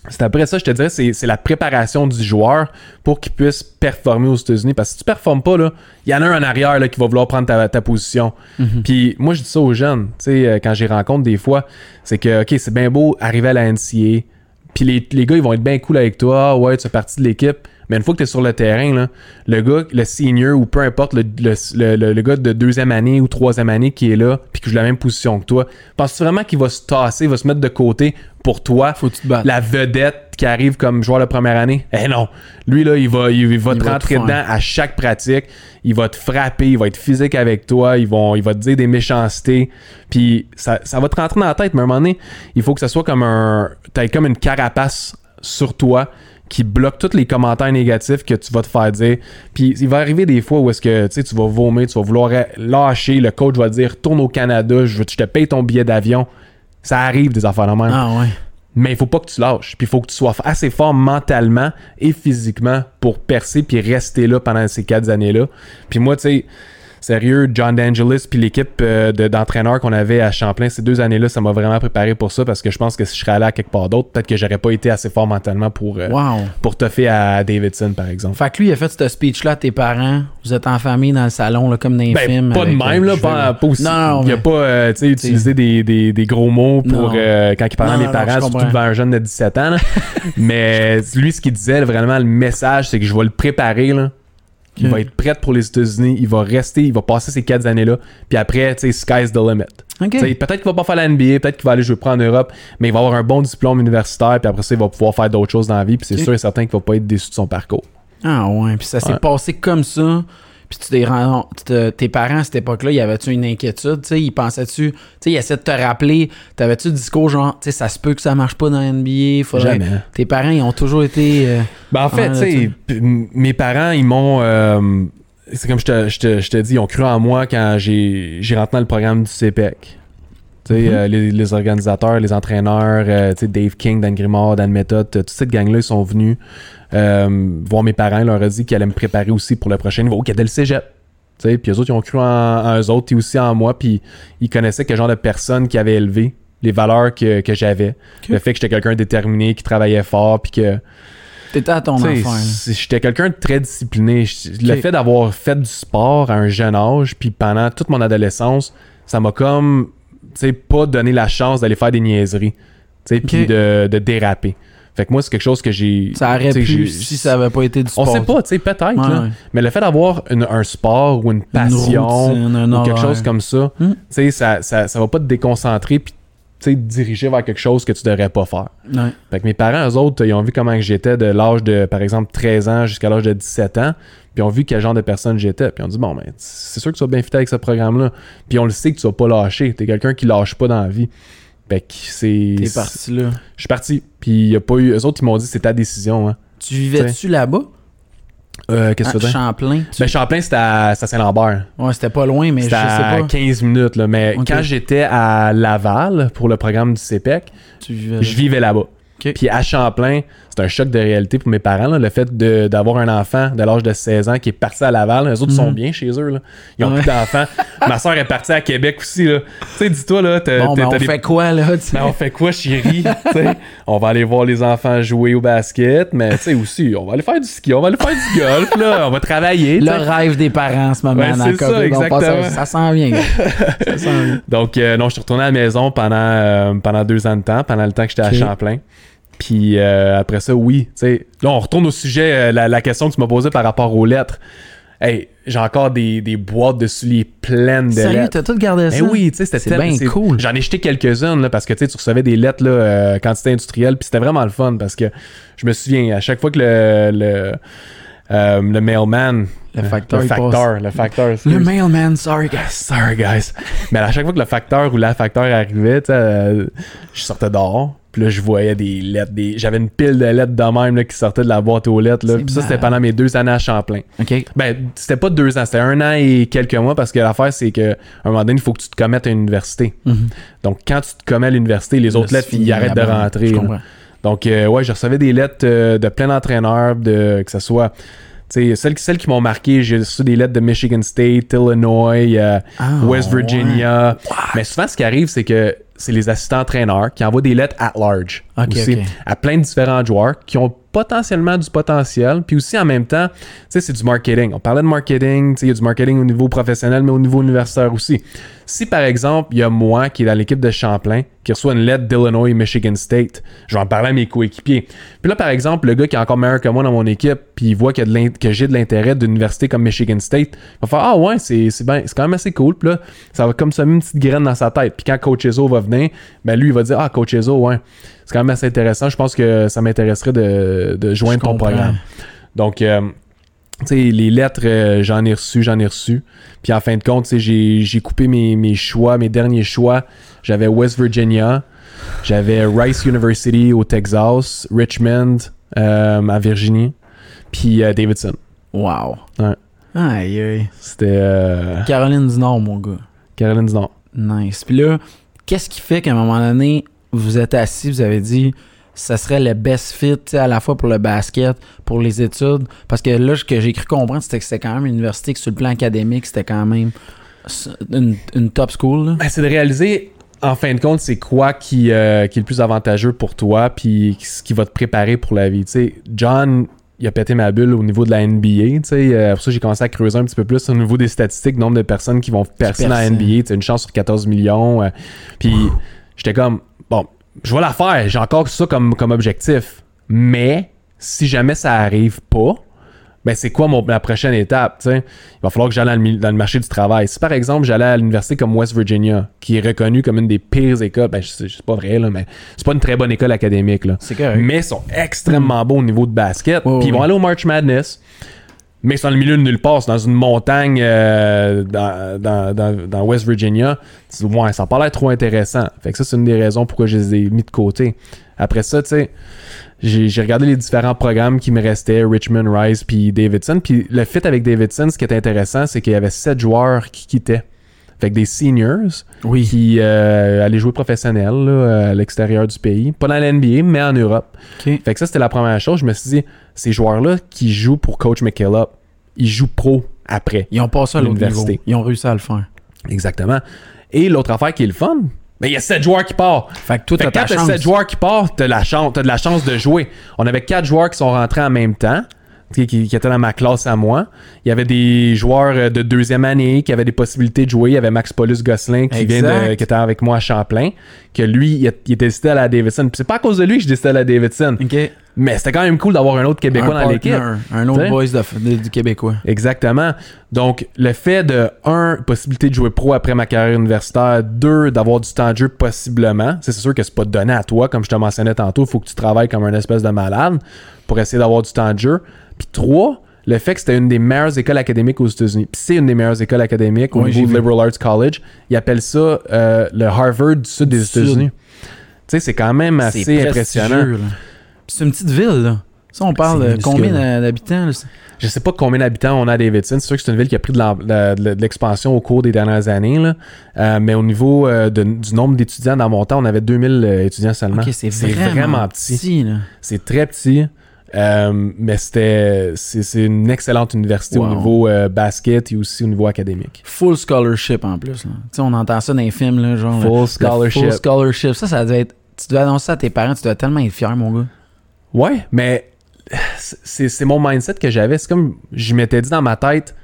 c'est après ça, je te dirais, c'est la préparation du joueur pour qu'il puisse performer aux États-Unis. Parce que si tu performes pas, il y en a un en arrière là, qui va vouloir prendre ta, ta position. Puis moi, je dis ça aux jeunes, tu sais, euh, quand j'y rencontre des fois, c'est que, OK, c'est bien beau arriver à la NCA, puis les, les gars, ils vont être bien cool avec toi. Ah Ouais, tu fais partie de l'équipe. Mais une fois que tu es sur le terrain, là, le gars, le senior ou peu importe, le, le, le- le- le gars de deuxième année ou troisième année qui est là, puis qui joue la même position que toi, penses-tu vraiment qu'il va se tasser, va se mettre de côté pour toi? Faut te battes. la vedette qui arrive comme joueur de première année? Eh non. Lui, là, il va, il, il va Il te va rentrer dedans à chaque pratique. Il va te frapper, il va être physique avec toi, il va, il va te dire des méchancetés. Puis ça, ça va te rentrer dans la tête, mais à un moment donné, il faut que ça soit comme un. T'as comme une carapace sur toi qui bloque tous les commentaires négatifs que tu vas te faire dire. Puis il va arriver des fois où est-ce que tu vas vomir, tu vas vouloir lâcher, le coach va te dire tourne au Canada, je, veux- je te paye ton billet d'avion. Ça arrive des affaires même. Ah ouais. Mais il faut pas que tu lâches. Puis il faut que tu sois assez fort mentalement et physiquement pour percer puis rester là pendant ces quatre années-là. Puis moi, tu sais, sérieux, John D'Angelis puis l'équipe euh, de- d'entraîneurs qu'on avait à Champlain ces deux années-là, ça m'a vraiment préparé pour ça parce que je pense que si je serais allé à quelque part d'autre, peut-être que j'aurais pas été assez fort mentalement pour, euh, Wow. pour toffer à Davidson, par exemple. Fait que lui, il a fait ce speech-là à tes parents. Vous êtes en famille dans le salon, là, comme dans les Ben, films. pas de même, euh, là, je pas, pas aussi. Non, non, il a mais- pas euh, tu sais, utilisé des, des, des gros mots pour euh, quand il parlait à mes parents, surtout devant un jeune de 17 ans. là. mais lui, ce qu'il disait, vraiment, le message, c'est que je vais le préparer là, Il va être prêt pour les États-Unis. Il va rester, il va passer ces quatre années-là. Puis après, tu sais, sky's the limit. OK. Tu sais, Peut-être qu'il va pas faire la NBA, peut-être qu'il va aller jouer pro en Europe, mais il va avoir un bon diplôme universitaire, puis après ça, il va pouvoir faire d'autres choses dans la vie, puis c'est sûr et certain qu'il va pas être déçu de son parcours. Ah ouais, puis ça s'est Ouais. passé comme ça. Puis tu t'es rendu- tes parents à cette époque-là, y avait-tu une inquiétude, tu sais, ils pensaient-tu, tu sais, ils essaient de te rappeler, t'avais-tu le discours genre, tu sais, ça se peut que ça marche pas dans NBA, faudrait... Jamais. Tes parents, ils ont toujours été... euh, Ben, en fait, tu sais, mes parents, ils m'ont. euh, c'est comme je te, je, te, je te dis, ils ont cru en moi quand j'ai j'ai rentré dans le programme du CPEC. Tu sais, Mhm. euh, les, les organisateurs, les entraîneurs, euh, tu sais, Dave King, Dan Grimard, Dan Method, euh, toute cette gang-là, ils sont venus voir mes parents. Leur ont dit qu'ils allaient me préparer aussi pour le prochain niveau, qui était le cégep. Puis eux autres, ils ont cru en, en eux autres et aussi en moi, puis ils connaissaient quel genre de personne qui avait élevé les valeurs que, que j'avais. Le fait que j'étais quelqu'un de déterminé, qui travaillait fort, puis que T'étais à ton c'est- J'étais quelqu'un de très discipliné. Le fait d'avoir fait du sport à un jeune âge, puis pendant toute mon adolescence, ça m'a comme, tu sais, pas donné la chance d'aller faire des niaiseries, tu sais, puis de, de déraper. Fait que moi, c'est quelque chose que j'ai. Ça aurait tu pu si ça avait pas été du On sport. sait pas, tu sais, peut-être, Ouais, là. ouais. Mais le fait d'avoir une- un sport ou une Une passion routine, un ou quelque chose comme ça, Hmm. tu sais, ça, ça, ça va pas te déconcentrer, puis tu sais, te diriger vers quelque chose que tu devrais pas faire. Ouais. Fait que mes parents, eux autres, ils ont vu comment j'étais de l'âge de, par exemple, 13 ans jusqu'à l'âge de 17 ans. Puis ils ont vu quel genre de personne j'étais. Puis ils ont dit, bon, ben, c'est sûr que tu vas bien fitter avec ce programme-là. Puis on le sait que tu vas pas lâcher. T'es quelqu'un qui lâche pas dans la vie. Fait que c'est. T'es parti là. Je suis parti. Puis il y a pas eu. Eux autres, ils m'ont dit, c'est ta décision. Hein. Tu vivais-tu là-bas? Euh, Qu'est-ce que tu dire? Champlain? Tu- Ben, Champlain, c'était à, Saint-Lambert. Ouais, c'était pas loin, mais je C'était sais pas. 15 minutes, là. Mais quand j'étais à Laval pour le programme du Tu vivais là. je vivais là-bas. Puis à Champlain, c'est un choc de réalité pour mes parents. là, le fait d'avoir un enfant de l'âge de 16 ans qui est parti à Laval, les autres sont Mhm. bien chez eux. Là. Ils ont Ouais. plus d'enfants. Ma soeur est partie à Québec aussi. Tu sais, dis-toi, là, t'as- Bon, t'as- ben on des- fait quoi là? Ben, on fait quoi, chérie? On va aller voir les enfants jouer au basket, mais tu sais aussi, on va aller faire du ski, on va aller faire du golf, là, on va travailler. Le rêve des parents en ce moment. Dans c'est ça, exactement. Ça s'en vient. Donc, euh, non, je suis retourné à la maison pendant, euh, pendant deux ans de temps, pendant le temps que j'étais à Champlain. Puis euh, après ça, oui. Là, on retourne au sujet, euh, la, la question que tu m'as posée par rapport aux lettres. Hey, j'ai encore des, des boîtes de souliers pleines de Sérieux, lettres. t'as tout gardé ça? Ben oui, tu sais, c'était bien cool. J'en ai jeté quelques-unes, parce que tu recevais des lettres, là, euh, quantité industrielle, puis c'était vraiment le fun, parce que je me souviens, à chaque fois que le, le, euh, le mailman, Le facteur, le facteur, le facteur, Le mailman, sorry guys. Sorry, guys. Mais à chaque fois que le facteur ou la facteur arrivait, euh, je sortais dehors. Puis là, je voyais des lettres. Des... J'avais une pile de lettres de même là, qui sortait de la boîte aux lettres. Là. Puis ça, c'était pendant mes deux années à Champlain. OK. Ben, c'était pas deux ans, c'était un an et quelques mois parce que l'affaire, c'est qu'à un moment donné, il faut que tu te commettes à l'université. Mhm. Donc, quand tu te commets à l'université, les autres lettres, ils arrêtent de rentrer. Je. Donc, euh, ouais, je recevais des lettres euh, de plein d'entraîneurs, de, que ce soit. tu sais, Celles, celles qui m'ont marqué, j'ai reçu des lettres de Michigan State, Illinois, euh, Ah, West ouais. Virginia. Mais souvent, ce qui arrive, c'est que c'est les assistants entraîneurs qui envoient des lettres at large aussi, à plein de différents joueurs qui ont potentiellement du potentiel. Puis aussi, en même temps, tu sais, c'est du marketing. On parlait de marketing, tu sais, il y a du marketing au niveau professionnel, mais au niveau universitaire aussi. Si, par exemple, il y a moi qui est dans l'équipe de Champlain, qui reçoit une lettre d'Illinois et Michigan State, je vais en parler à mes coéquipiers. Puis là, par exemple, le gars qui est encore meilleur que moi dans mon équipe, puis il voit qu'il y a de que j'ai de l'intérêt d'une université comme Michigan State, il va faire Ah ouais, c'est ben- c'est quand même assez cool. Puis là, ça va comme ça une petite graine dans sa tête. Puis quand Coach Ezo va venir, ben lui, il va dire Ah, Coach Ezo, ouais, c'est quand même assez intéressant. Je pense que ça m'intéresserait de, de joindre ton programme. Donc, euh, tu sais, les lettres, euh, j'en ai reçu, j'en ai reçu. Puis en fin de compte, tu sais, j'ai j'ai coupé mes, mes choix, mes derniers choix. J'avais West Virginia, j'avais Rice University au Texas, Richmond euh, à Virginie, puis euh, Davidson. Wow. Ouais. Aïe, aïe. C'était euh, Caroline du Nord, mon gars. Caroline du Nord. Nice. Puis là, qu'est-ce qui fait qu'à un moment donné, vous êtes assis, vous avez dit, ça serait le best fit, à la fois pour le basket, pour les études? Parce que là, ce que j'ai cru comprendre, c'était que c'était quand même une université que sur le plan académique, c'était quand même une, top school. Ben, c'est de réaliser, en fin de compte, c'est quoi qui, euh, qui est le plus avantageux pour toi, puis ce qui va te préparer pour la vie. Tu sais, John, il a pété ma bulle au niveau de la NBA. Euh, pour ça, j'ai commencé à creuser un petit peu plus au niveau des statistiques, nombre de personnes qui vont percer dans la. NBA. Une chance sur 14 millions. euh, puis j'étais comme, bon, je vais la faire. J'ai encore ça comme, comme objectif. Mais si jamais ça arrive pas, ben c'est quoi mon, la prochaine étape, tu sais? Il va falloir que j'aille dans, dans le marché du travail. Si par exemple j'allais à l'université comme West Virginia, qui est reconnue comme une des pires écoles, ben c'est pas vrai là, mais c'est pas une très bonne école académique là. Mais ils sont extrêmement bons au niveau de basket. Puis ils vont aller au March Madness. Mais c'est dans le milieu de nulle part, c'est dans une montagne euh, dans, dans, dans, dans West Virginia. Tu dis, ouais, ça n'a pas l'air trop intéressant. Fait que ça, c'est une des raisons pourquoi je les ai mis de côté. Après ça, tu sais, j'ai regardé les différents programmes qui me restaient, Richmond, Rice, puis Davidson. Puis le fit avec Davidson, ce qui est intéressant, c'est qu'il y avait sept joueurs qui quittaient. Fait que des seniors Oui. qui euh, allaient jouer professionnel là, à l'extérieur du pays. Pas dans l'NBA, mais en Europe. Fait que ça, c'était la première chose. Je me suis dit, ces joueurs-là qui jouent pour Coach McKillop, ils jouent pro après. Ils ont passé à. L'université. Ils ont réussi à le faire. Exactement. Et l'autre affaire qui est le fun, mais il y a sept joueurs qui partent. Fait que toi, Fait t'as quand ta t'as chance. 7 joueurs qui partent, t'as la chance, t'as de la chance de jouer. On avait quatre joueurs qui sont rentrés en même temps. Qui, étaient dans ma classe à moi. Il y avait des joueurs euh, de deuxième année qui avaient des possibilités de jouer. Il y avait Max Paulus Gosselin qui, vient de, qui était avec moi à Champlain. Que lui, il, il était décidé à la Davidson. Puis c'est pas à cause de lui que je décidé à la Davidson. Mais c'était quand même cool d'avoir un autre Québécois un dans l'équipe. Un autre T'sais? boys de- de- du Québécois. Exactement. Donc, le fait de, un, possibilité de jouer pro après ma carrière universitaire, deux, d'avoir du temps de jeu possiblement, c'est sûr que c'est pas donné à toi, comme je te mentionnais tantôt, il faut que tu travailles comme un espèce de malade pour essayer d'avoir du temps de jeu. Puis trois, le fait que c'était une des meilleures écoles académiques aux États-Unis. Puis c'est une des meilleures écoles académiques au Oui, niveau de. Liberal Arts College. Ils appellent ça euh, le Harvard du sud des. États-Unis. Tu sais, c'est quand même assez impressionnant. c'est une petite ville, là. Ça, on parle de minuscule. combien d'habitants? Je sais pas combien d'habitants on a à Davidson. C'est sûr que c'est une ville qui a pris de l'expansion au cours des dernières années. là. Euh, mais au niveau euh, de- du nombre d'étudiants dans mon temps, on avait 2000 euh, étudiants seulement. C'est vraiment, petit. C'est très petit. Euh, mais c'était c'est une excellente université au niveau euh, basket et aussi au niveau académique. Full scholarship en plus. là. Tu sais, on entend ça dans les films, là, genre. Full le scholarship. Full scholarship. Ça, ça devait être. Tu devais annoncer ça à tes parents, tu dois tellement être fier, mon gars. Ouais, mais c'est mon mindset que j'avais. C'est comme je m'étais dit dans ma tête,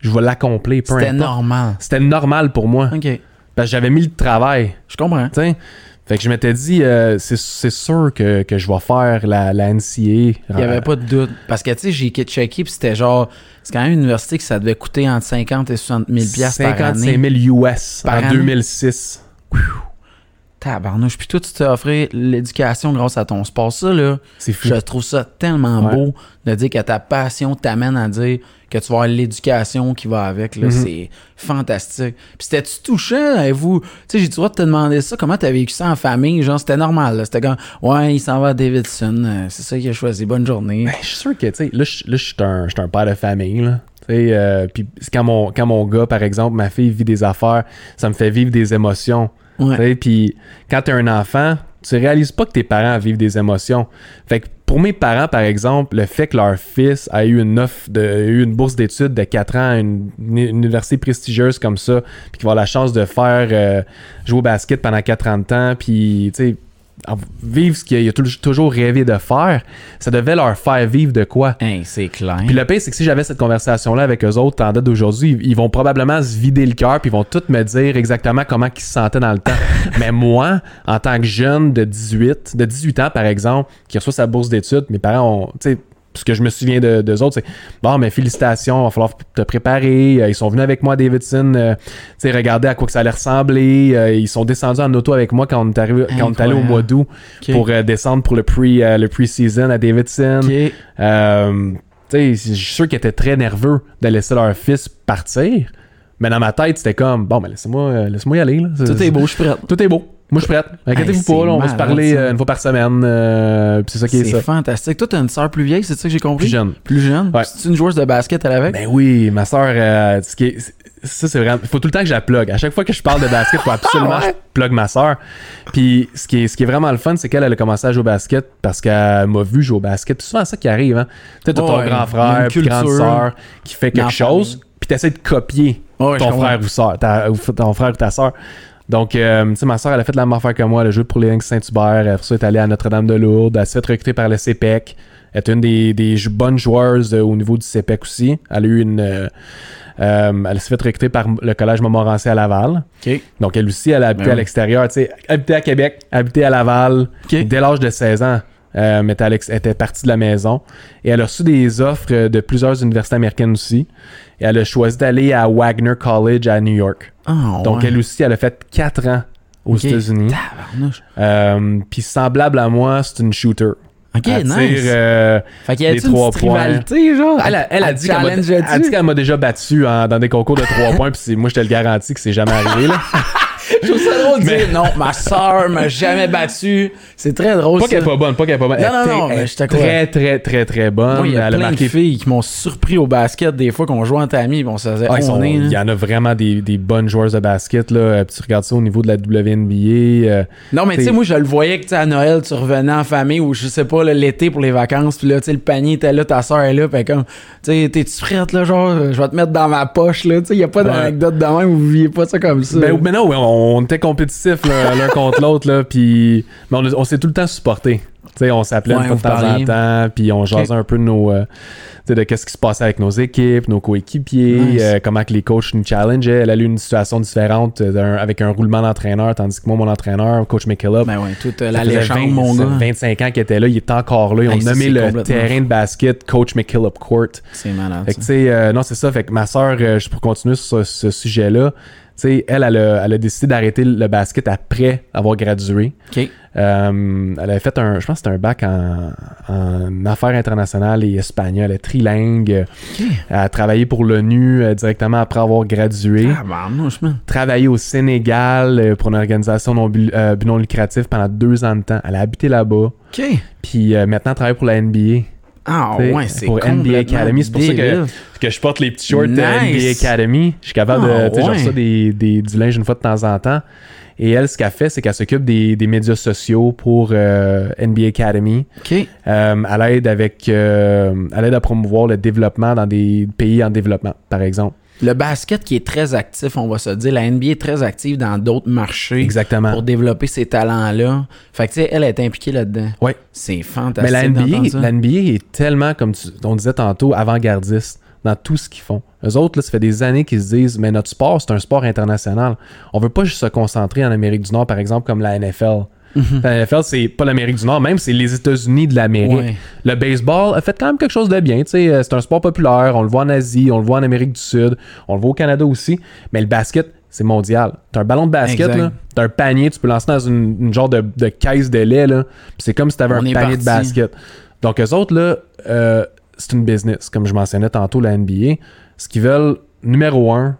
je vais l'accomplir. C'était normal. C'était normal pour moi. Ok. Parce que j'avais mis le travail. Je comprends. tu sais. Fait que je m'étais dit, euh, c'est c'est sûr que, que je vais faire la, la NCA. Il n'y avait pas de doute. Parce que, tu sais, j'ai checké, puis c'était genre. C'est quand même une université que ça devait coûter entre 50 et 60 000 piastres par 55 année. 000 US Par en année? 2006. Tabarnouche. Puis toi, tu t'es offert l'éducation grâce à ton sport. Ça, là, je trouve ça tellement Ouais. beau de dire que ta passion t'amène à dire que tu vas avoir l'éducation qui va avec. là. Mhm. C'est fantastique. Puis c'était-tu touchant, à vous? Tu sais, j'ai-tu le droit de te demander ça? Comment t'as vécu ça en famille? Genre, c'était normal. C'était comme, ouais, il s'en va à Davidson. euh, C'est ça qu'il a choisi. Bonne journée. Ben, je suis sûr que, tu sais, là, je suis un, un père de famille, là. Euh, puis quand mon, quand mon gars, par exemple, ma fille vit des affaires, ça me fait vivre des émotions. Ouais. Puis quand t'es un enfant, tu réalises pas que tes parents vivent des émotions. Fait que pour mes parents, par exemple, le fait que leur fils a eu une offre de, eu une bourse d'études de 4 ans à une, université prestigieuse comme ça, puis qu'il va avoir la chance de faire euh, jouer au basket pendant 4 ans de temps, puis tu sais, vivre ce qu'il a, tou- toujours rêvé de faire, ça devait leur faire vivre de quoi. Hein, c'est clair. Puis le pire, c'est que si j'avais cette conversation-là avec eux autres en date d'aujourd'hui, ils, ils vont probablement se vider le cœur puis ils vont tous me dire exactement comment ils se sentaient dans le temps. Mais moi, en tant que jeune de 18, de 18 ans par exemple, qui reçoit sa bourse d'études, mes parents ont, tu sais, ce que je me souviens de, d'eux autres, c'est bon, mais félicitations, il va falloir te préparer. Euh, Ils sont venus avec moi à Davidson, euh, tu sais, regarder à quoi que ça allait ressembler. Euh, ils sont descendus en auto avec moi quand on est arrivé, quand on est allé au mois d'août pour euh, descendre pour le pre, le pre-season à Davidson. Je suis sûr qu'ils étaient très nerveux de laisser leur fils partir. Mais dans ma tête, c'était comme, bon, mais laissez-moi euh, laissez-moi y aller. Là. Tout est beau, je suis prête. Tout est beau. Moi, je suis prête. Inquiétez-vous Hey, pas, là, on va c'est se parler ça. euh, une fois par semaine. euh, c'est ça qui est, C'est ça. fantastique. Toi, t'as une sœur plus vieille, c'est ça que j'ai compris? Plus jeune. Plus jeune? Ouais. C'est une joueuse de basket, elle avec? Ben oui, ma soeur, ce qui est- c'est- ça c'est vraiment. Il faut tout le temps que je la plug. À chaque fois que je parle de basket, il faut absolument que je plug ma soeur. Puis ce qui, est, ce qui est vraiment le fun, c'est qu'elle elle a commencé à jouer au basket parce qu'elle m'a vu jouer au basket. C'est souvent ça qui arrive. Hein? Tu sais, t'as ton Ouais, grand frère, puis grande sœur qui fait quelque chose, puis t'essaies de copier Ouais, ton frère ou soeur, ta- ou ton frère ou ta soeur. Donc, euh, tu sais, ma soeur, elle a fait la même affaire que moi. Elle a joué pour les Lynx Saint-Hubert. Après ça, elle est allée à Notre-Dame-de-Lourdes. Elle s'est fait recruter par le CEPEC. Elle est une des, bonnes joueuses euh, au niveau du CEPEC aussi. Elle a eu une. euh, euh, elle s'est fait recruter par le collège Montmorency à Laval. Donc, elle aussi, elle a habité Ben à oui. l'extérieur. Tu sais, habité à Québec, habité à Laval dès l'âge de 16 ans. Euh, mais était, à l'ex- était partie de la maison. Et elle a reçu des offres de plusieurs universités américaines aussi. Et elle a choisi d'aller à Wagner College à New York. Ah, Donc ouais. elle aussi, elle a fait 4 ans aux. États-Unis. Euh, Puis semblable à moi, c'est une shooter. Ok, Elle nice. tire, euh, fait qu'il y a une trois rivalité, genre? elle, a, elle a dit qu'elle m'a- challenge elle a dit qu'elle m'a déjà battu en- dans des concours de 3 points. Puis moi, je te le garantis que c'est jamais arrivé. Là. Je trouve ça drôle de Mais- dire non, ma soeur m'a jamais battu. C'est très drôle. Pas qu'elle est pas bonne, pas qu'elle est pas bonne. Non, Elle non, non, elle je est très, très, très, très bonne. Moi, il y a elle a plein de filles qui m'ont surpris au basket des fois qu'on jouait en tamis, bon, ça faisait Ah, il y en a vraiment des, des bonnes joueuses de basket. Là. Euh, puis tu regardes ça au niveau de la WNBA. euh, Non, mais tu sais, moi, je le voyais que, à Noël, tu revenais en famille ou je sais pas, l'été pour les vacances, puis là, tu sais, le panier était là, ta soeur est là, puis comme, tu sais, t'es-tu prête, là, genre, euh, je vais te mettre dans ma poche, là, tu sais, y a pas d'anecdote de même, vous viviez pas ça comme ça. Ben, mais non, on, on était compétitifs l'un contre l'autre, là, puis mais on, on s'est tout le temps supporté. Tu sais, on s'appelait Ouais, de temps parliez. en temps, puis on jasait un peu de nos, euh, de qu'est-ce qui se passait avec nos équipes, nos coéquipiers, Nice. euh, comment que les coachs nous challengeaient. Elle a eu une situation différente euh, avec un roulement d'entraîneur, tandis que moi, mon entraîneur, coach McKillop, Ben ouais, toute la légende, 20, mon ça gars. fait 25 ans qu'il était là, il est encore là. Ils ont Hey, nommé le terrain de basket Coach McKillop Court. C'est malade. Fait que, euh, non, c'est ça. Fait que ma soeur, juste pour continuer sur ce, ce sujet-là, sais, elle, elle a, elle a décidé d'arrêter le basket après avoir gradué. Euh, elle avait fait un, je pense que c'était un bac en, en affaires internationales et espagnol. Elle est trilingue. Elle a travaillé pour l'ONU euh, directement après avoir gradué. Ah, man. Travaillé au Sénégal euh, pour une organisation non non lucratif pendant deux ans de temps. Elle a habité là-bas. Puis maintenant, elle travaille pour la NBA. Ah, ouais, c'est pour NBA Academy, c'est pour ça que- que je porte les petits shorts de Nice. NBA Academy. Je suis capable Ah, de. Tu sais, ouais. reçu des, des, du linge une fois de temps en temps. Et elle, ce qu'elle fait, c'est qu'elle s'occupe des, des médias sociaux pour euh, NBA Academy. Ok. Euh, elle aide avec. euh, elle aide à promouvoir le développement dans des pays en développement, par exemple. Le basket qui est très actif, on va se dire. La NBA est très active dans d'autres marchés Exactement. pour développer ces talents-là. Fait que, tu sais, elle est impliquée là-dedans. Ouais. C'est Mais fantastique. la NBA, ça. la NBA est tellement, comme tu- on disait tantôt, avant-gardiste dans tout ce qu'ils font. Eux autres, là, ça fait des années qu'ils se disent, mais notre sport, c'est un sport international. On veut pas juste se concentrer en Amérique du Nord, par exemple, comme la NFL. La NFL, c'est pas l'Amérique du Nord, même c'est les États-Unis de l'Amérique. Ouais. Le baseball a fait quand même quelque chose de bien. euh, C'est un sport populaire. On le voit en Asie, on le voit en Amérique du Sud, on le voit au Canada aussi. Mais le basket, c'est mondial. T'as un ballon de basket, là, t'as un panier, tu peux lancer dans une, une genre de, de caisse de lait. là, C'est comme si t'avais On un panier de basket. Donc, eux autres, là, euh, c'est une business, comme je mentionnais tantôt, la NBA. Ce qu'ils veulent, numéro un,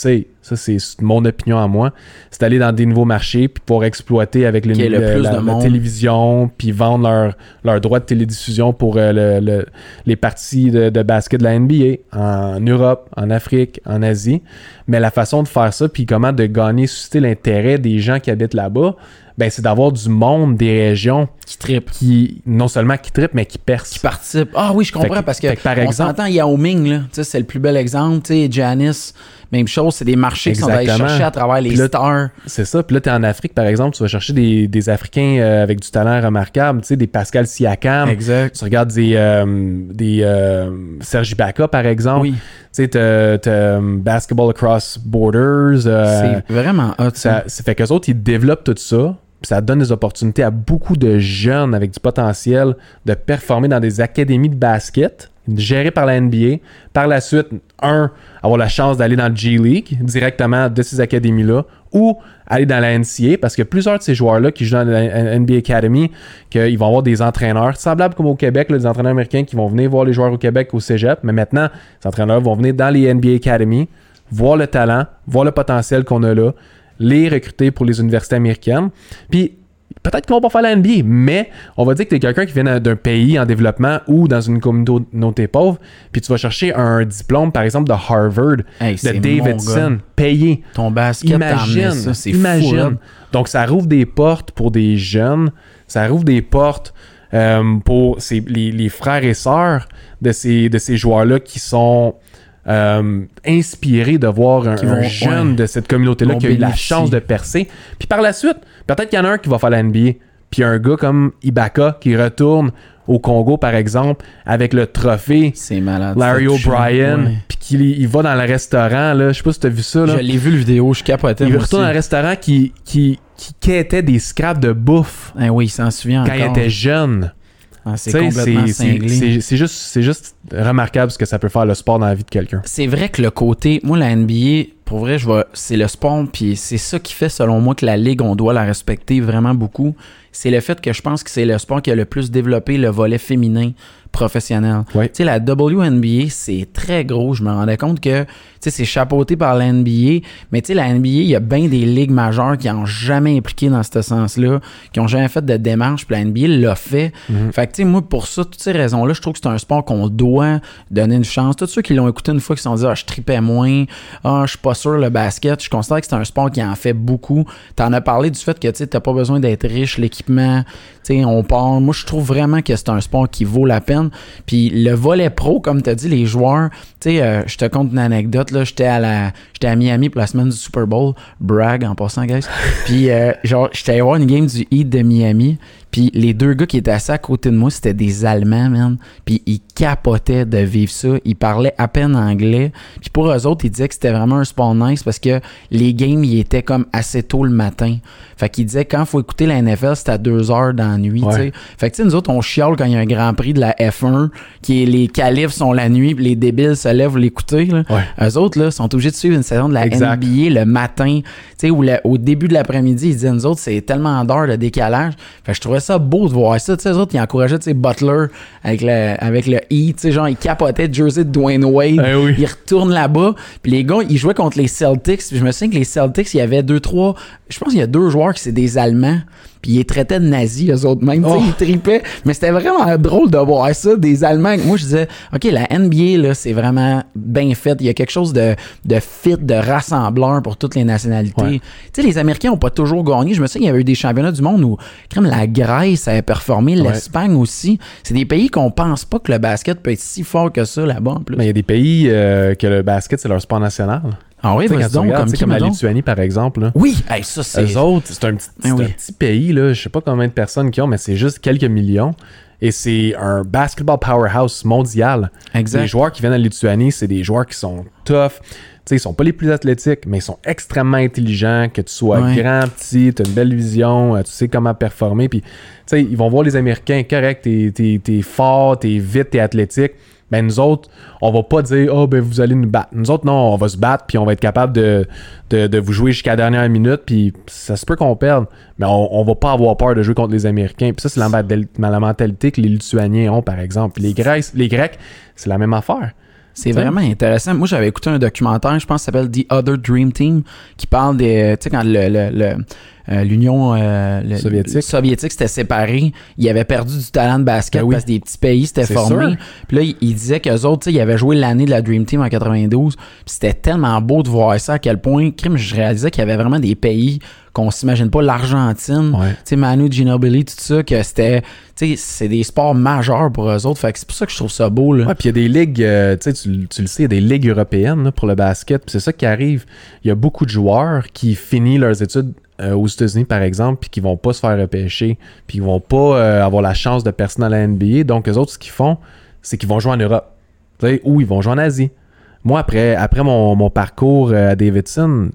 sais, ça, c'est mon opinion à moi, c'est d'aller dans des nouveaux marchés, puis pouvoir exploiter avec le, Qu'il y ait le le- plus la, de la monde. télévision, puis vendre leur, leur droit de télédiffusion pour euh, le- le- les parties de, de basket de la NBA en Europe, en Afrique, en Asie. Mais la façon de faire ça, puis comment de gagner, susciter l'intérêt des gens qui habitent là-bas, ben, c'est d'avoir du monde des régions Qui trippe. qui, non seulement qui trippent, mais qui percent. Qui participe. Ah oui, je comprends que- parce que, par on exemple- s'entend Yao Ming, là. Tu sais, c'est le plus bel exemple. Tu sais, Janice, même chose. C'est des marchés qui sont allés Exactement. chercher à travers les là, stars. C'est ça. Puis là, t'es en Afrique, par exemple, tu vas chercher des, des Africains euh, avec du talent remarquable, tu sais, des Pascal Siakam. Exact. Tu regardes des, euh, des euh, Serge Ibaka, par exemple. Oui. Tu sais, t'as, euh, Basketball Across Borders. c'est vraiment hot, ça. ça, fait qu'eux autres, ils développent tout ça. Puis ça donne des opportunités à beaucoup de jeunes avec du potentiel de performer dans des académies de basket gérées par la NBA. Par la suite, un, avoir la chance d'aller dans le G League directement de ces académies-là ou aller dans la NCA parce que plusieurs de ces joueurs-là qui jouent dans la NBA Academy, qu'ils vont avoir des entraîneurs semblables comme au Québec, des entraîneurs américains qui vont venir voir les joueurs au Québec au cégep, mais maintenant, ces entraîneurs vont venir dans les NBA Academy, voir le talent, voir le potentiel qu'on a là, les recruter pour les universités américaines. Puis peut-être qu'ils vont pas faire la NBA, mais on va dire que tu es quelqu'un qui vient d'un- pays en développement ou dans une communauté pauvre, puis tu vas chercher un diplôme, par exemple, de Harvard, Hey, de. Davidson, payé. Ton basket Imagine, ça. C'est imagine. fou. hein. Donc, ça rouvre des portes pour des jeunes, ça rouvre des portes euh, pour ces- les, les frères et sœurs de ces, de ces joueurs-là qui sont euh, inspirés de voir un, jeune de cette communauté-là qui a eu la chance de percer. Puis par la suite, peut-être qu'il y en a un qui va faire la NBA. Puis un gars comme Ibaka qui retourne au Congo, par exemple, avec le trophée C'est malade. Larry. O'Brien, puis qu'il il va dans le restaurant, là, je sais pas si t'as vu ça, là. Je l'ai vu le vidéo, je capotais. Il retourne dans un restaurant qui, qui, qui quêtait des scraps de bouffe Eh oui, il s'en souvient quand encore. il était jeune. Ah, c'est complètement cinglé. c'est juste, juste remarquable ce que ça peut faire le sport dans la vie de quelqu'un. C'est vrai que le côté, moi la NBA, pour vrai, je c'est le sport, puis c'est ça qui fait selon moi que la ligue, on doit la respecter vraiment beaucoup. C'est le fait que je pense que c'est le sport qui a le plus développé le volet féminin professionnel. Tu sais, la WNBA, c'est très gros. Je me rendais compte que, tu sais, c'est chapeauté par la NBA, mais tu sais, la NBA, il y a bien des ligues majeures qui n'ont jamais impliqué dans ce sens-là, qui n'ont jamais fait de démarche, puis la NBA l'a fait. Fait que, tu sais, moi, pour ça, toutes ces raisons-là, je trouve que c'est un sport qu'on doit donner une chance. Tous ceux qui l'ont écouté une fois, qui se sont dit, ah, je tripais moins, ah, je suis pas sûr le basket, je considère que c'est un sport qui en fait beaucoup. T'en as parlé du fait que, tu sais, t'as pas besoin d'être riche, l'équipement, tu sais, on part. Moi, je trouve vraiment que c'est un sport qui vaut la peine. Puis le volet pro, comme tu as dit, les joueurs, sais, euh, je te conte une anecdote, là, j'étais à la j'étais à Miami pour la semaine du Super Bowl, brag en passant, guys. Puis euh, genre, j'étais allé voir une game du Heat de Miami, puis les deux gars qui étaient assis à côté de moi, c'était des Allemands, man. Puis ils capotaient de vivre ça. Ils parlaient à peine anglais. Puis pour eux autres, ils disaient que c'était vraiment un sport nice parce que les games, ils étaient comme assez tôt le matin. Fait qu'ils disaient quand faut écouter la NFL, c'est à 2 heures dans la nuit, Ouais. tu sais. Fait que tu sais, nous autres, on chiale quand il y a un grand prix de la F1, qui est les qualifs sont la nuit, puis les débiles se pour l'écouter. Là. Ouais. Eux autres, là, sont obligés de suivre une saison de la Exact. NBA le matin, tu sais, ou le- au début de l'après-midi, ils disaient, nous autres, c'est tellement d'heures de décalage. Fait que je trouvais ça beau de voir ça. Tu sais, eux autres, ils encourageaient, Butler avec le, avec le E, tu sais, genre, ils capotaient jersey de Dwayne Wade. Eh oui. Ils retournent là-bas. Puis les gars, ils jouaient contre les Celtics. Puis je me souviens que les Celtics, il y avait deux, trois. Je pense qu'il y a deux joueurs qui c'est des Allemands. Puis ils les traitaient de nazis, eux autres même. Oh. Ils tripaient. Mais c'était vraiment drôle de voir ça, des Allemands. Moi, je disais, OK, la NBA, là, c'est vraiment bien fait. Il y a quelque chose de, de fit, de rassembleur pour toutes les nationalités. Ouais. Tu sais, les Américains n'ont pas toujours gagné. Je me souviens qu'il y avait eu des championnats du monde où, comme la Grèce avait performé, Ouais. l'Espagne aussi. C'est des pays qu'on pense pas que le basket peut être si fort que ça là-bas en plus. Mais il y a des pays euh, que le basket, c'est leur sport national. Ah oui, donc, regardes, comme qui, comme la? Lituanie, par exemple. Là. Oui, hey, ça c'est. Eux autres, c'est un, petit, Ah oui. un petit pays, là, je sais pas combien de personnes qui ont, mais c'est juste quelques millions. Et c'est un basketball powerhouse mondial. Exact. Les joueurs qui viennent à Lituanie, c'est des joueurs qui sont tough. Tu sais, ils sont pas les plus athlétiques, mais ils sont extrêmement intelligents. Que tu sois Ouais. grand, petit, tu as une belle vision, euh, tu sais comment performer. Puis, tu sais, ils vont voir les Américains, correct, t'es, t'es, t'es fort, t'es vite, t'es athlétique. Ben, nous autres, on va pas dire, oh, ben, vous allez nous battre. Nous autres, non, on va se battre, puis on va être capable de, de, vous jouer jusqu'à la dernière minute, puis ça se peut qu'on perde, mais on, on va pas avoir peur de jouer contre les Américains. Puis ça, c'est la, mentalité que les Lituaniens ont, par exemple. Les Grecs, les Grecs, c'est la même affaire. C'est vraiment intéressant. Moi, j'avais écouté un documentaire, je pense, qui s'appelle The Other Dream Team, qui parle des. Tu sais, quand le- le, euh, L'Union euh, Soviétique. soviétique s'était séparé, ils avaient perdu du talent de basket Ben oui. parce que des petits pays s'étaient formés. sûr. Puis là, ils il disaient qu'eux autres, ils avaient joué l'année de la Dream Team en 92. Puis c'était tellement beau de voir ça, à quel point, crime, je réalisais qu'il y avait vraiment des pays qu'on s'imagine pas, l'Argentine, Ouais. tu sais, Manu Ginobili, tout ça, que c'était, tu sais, c'est des sports majeurs pour eux autres. Fait que c'est pour ça que je trouve ça beau, là. Ouais, puis il y a des ligues, euh, tu sais, tu, le sais, il y a des ligues européennes là, pour le basket. C'est ça qui arrive. Il y a beaucoup de joueurs qui finissent leurs études euh, aux États-Unis, par exemple, puis qui vont pas se faire repêcher, puis qui vont pas euh, avoir la chance de percer dans la NBA. Donc, les autres, ce qu'ils font, c'est qu'ils vont jouer en Europe. Ou ils vont jouer en Asie. Moi, après, après mon, mon parcours euh, à Davidson,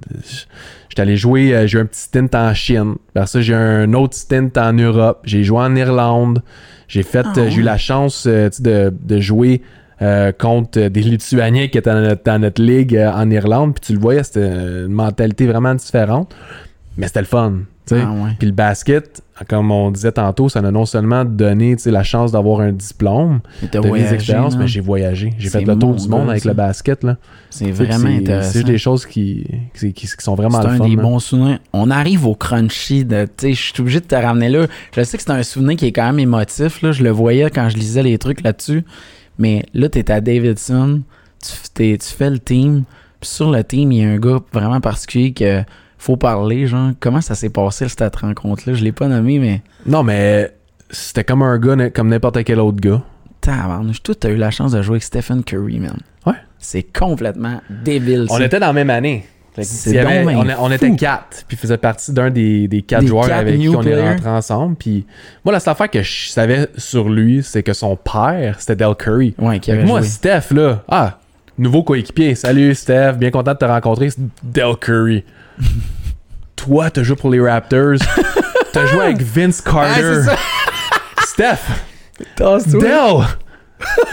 j'étais allé jouer, j'ai eu un petit stint en Chine. Après ça, j'ai un autre stint en Europe. J'ai joué en Irlande. J'ai fait, Ah j'ai eu la chance de, de jouer euh, contre des Lituaniens qui étaient dans notre, dans notre ligue euh, en Irlande. Puis tu le voyais, c'était une mentalité vraiment différente. Mais c'était le fun. tu sais. Ah ouais. Puis le basket, comme on disait tantôt, ça m'a non seulement donné tu sais, la chance d'avoir un diplôme, de des expériences, mais j'ai voyagé. J'ai C'est fait le tour du mon monde avec ça. le basket. Là. C'est Tu vraiment c'est- intéressant. C'est des choses qui, qui, qui- qui sont vraiment C'est le un fun. des là. bons souvenirs. On arrive au crunchy tu je suis obligé de te ramener là. Je sais que c'est un souvenir qui est quand même émotif, là. Je le voyais quand je lisais les trucs là-dessus. Mais là, t'es à Davidson, tu, tu fais le team. Puis sur le team, il y a un gars vraiment particulier que faut parler, genre. Comment ça s'est passé, cette rencontre-là? Je l'ai pas nommé, mais. Non, mais c'était comme un gars, comme n'importe quel autre gars. Tabarnouche, toi, t'as eu la chance de jouer avec Stephen Curry, man. Ouais. C'est complètement débile, On ça. était dans la même année. Il y avait- on, on était quatre, puis faisait partie d'un des, des quatre Des joueurs quatre avec qui on est rentrés ensemble. Puis moi, la seule affaire que je savais sur lui, c'est que son père, c'était Del Curry. Ouais, qui avait moi, joué. Steph, là, ah, nouveau coéquipier. Salut, Steph, bien content de te rencontrer. C'est Del Curry. Toi, t'as joué pour les Raptors. t'as joué avec Vince Ouais, Carter. Steph, Dell!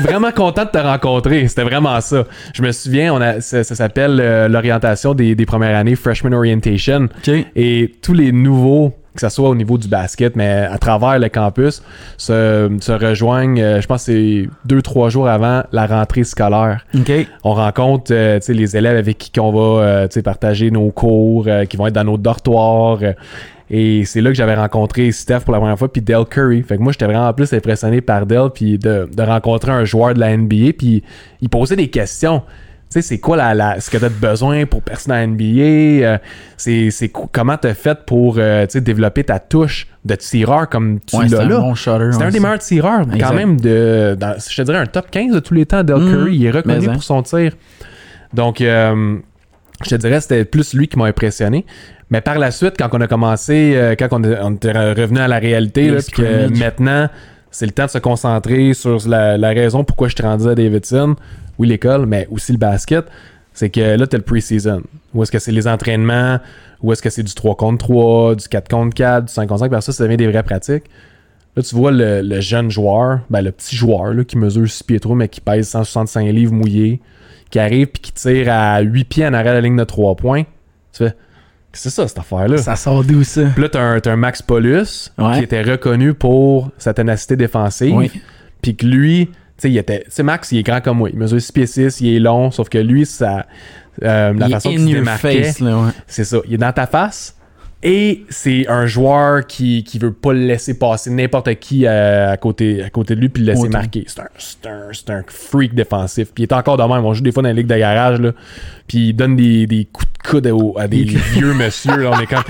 vraiment content de te rencontrer. C'était vraiment ça. Je me souviens, on a, ça, ça s'appelle euh, l'orientation des, des premières années, Freshman Orientation. Et tous les nouveaux, que ce soit au niveau du basket, mais à travers le campus, se, se rejoignent, euh, je pense que c'est deux, trois jours avant la rentrée scolaire. On rencontre euh, les élèves avec qui on va euh, partager nos cours, qui vont être dans nos dortoirs. et c'est là que j'avais rencontré Steph pour la première fois, puis Dell Curry. Fait que moi, j'étais vraiment plus impressionné par Dell, puis de, de rencontrer un joueur de la NBA, puis il posait des questions. Tu sais, c'est quoi la, la, ce que tu as besoin pour percer dans NBA? euh, c'est, c'est co- comment tu as fait pour euh, développer ta touche de tireur comme tu Ouais, l'as un là? bon shutter. C'est ouais, un des meilleurs tireurs, Exact. quand même, de, dans- je te dirais un top 15 de tous les temps. Del Mhm. Curry, il est reconnu hein. pour son tir. Donc, euh, je te dirais, c'était plus lui qui m'a impressionné. Mais par la suite, quand on a commencé, quand on, est- on était revenu à la réalité, là, puis que maintenant, c'est le temps de se concentrer sur la, raison pourquoi je suis rendu à Davidson. Oui, l'école, mais aussi le basket. C'est que là, tu as le pre-season. Où est-ce que c'est les entraînements? Où est-ce que c'est du 3 contre 3, du 4 contre 4, du 5 contre 5? Parce que ça, ça devient des vraies pratiques. Là, tu vois le, jeune joueur, ben, le petit joueur là, qui mesure 6 pieds 3, mais qui pèse 165 livres mouillés, qui arrive puis qui tire à 8 pieds en arrière de la ligne de 3 points. Tu fais, c'est ça cette affaire-là? Ça sort d'où ça? Puis là, t'as un, t'as un Max Paulus Ouais. qui était reconnu pour sa ténacité défensive. Oui. Puis que lui, tu sais, il était. Tu sais, Max, il est grand comme moi. Il mesure 6 pieds 6, il est long, sauf que lui, ça. euh, la Il est façon qu'il se démarquait, face, là, ouais. c'est ça. Il est dans ta face. Et c'est un joueur qui, qui veut pas le laisser passer n'importe qui euh, à, côté, à côté de lui puis le laisser Autant. marquer. C'est un, c'est, un, c'est un freak défensif. Puis il est encore de même. On joue des fois dans les ligues de garage. Là, puis il donne des, des coups de coude au- à des vieux monsieur. Là, on est comme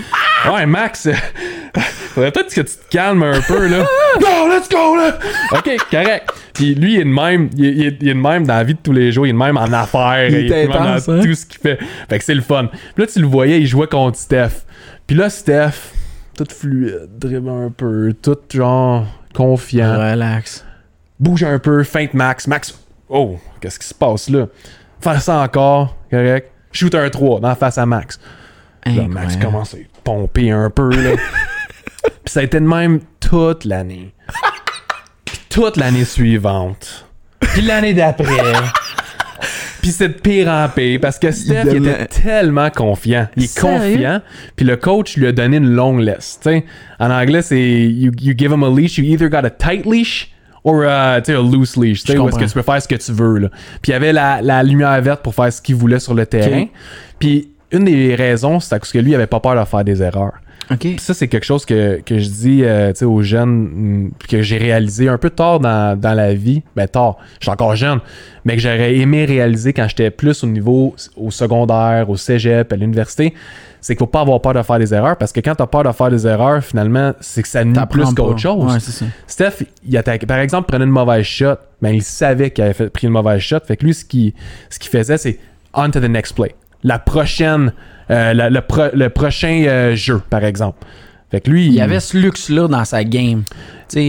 Ouais, Max, faudrait peut-être que tu te calmes un peu. là. Go, let's go! Là. Ok, correct. Puis lui, il est de même. Il est, il est- il est de même dans la vie de tous les jours. Il est de même en affaires. Il est Il est de même dans hein? tout ce qu'il fait. Fait que c'est le fun. Puis là, tu le voyais, il jouait contre Steph. Puis là, Steph, tout fluide, dribble un peu, tout genre confiant, Relax. bouge un peu, feinte Max. Max, oh, qu'est-ce qui se passe là? Faire ça encore, correct? Shoot un 3 dans la face à Max. Là, Max commence à pomper un peu, là. Puis ça a été de même toute l'année. Puis toute l'année suivante. Puis l'année d'après. Puis c'est de pire en pire parce que Steph il Il était tellement confiant. Il est Sérieux? confiant. Puis le coach lui a donné une longue laisse. Tu sais, en anglais, c'est you, you give him a leash, you either got a tight leash or uh, tu sais, a loose leash. Tu est-ce que tu peux faire ce que tu veux. Là. Puis il y avait la, la lumière verte pour faire ce qu'il voulait sur le terrain. Puis une des raisons, c'est parce que lui, il avait pas peur de faire des erreurs. Ça, c'est quelque chose que, que je dis euh, aux jeunes, mm, que j'ai réalisé un peu tard dans, dans la vie. Ben tard, je suis encore jeune, mais que j'aurais aimé réaliser quand j'étais plus au niveau au secondaire, au cégep, à l'université, c'est qu'il faut pas avoir peur de faire des erreurs, parce que quand tu as peur de faire des erreurs, finalement, c'est que ça nuit plus qu'autre chose. Ouais, ça. Steph, il par exemple, prenait une mauvaise shot, mais il savait qu'il avait fait- pris une mauvaise shot. Fait que lui, ce qu'il ce qu'il faisait, c'est on to the next play. La prochaine, euh, la- le, pro- le prochain euh, jeu, par exemple. Fait que lui, Il y avait ce luxe-là dans sa game.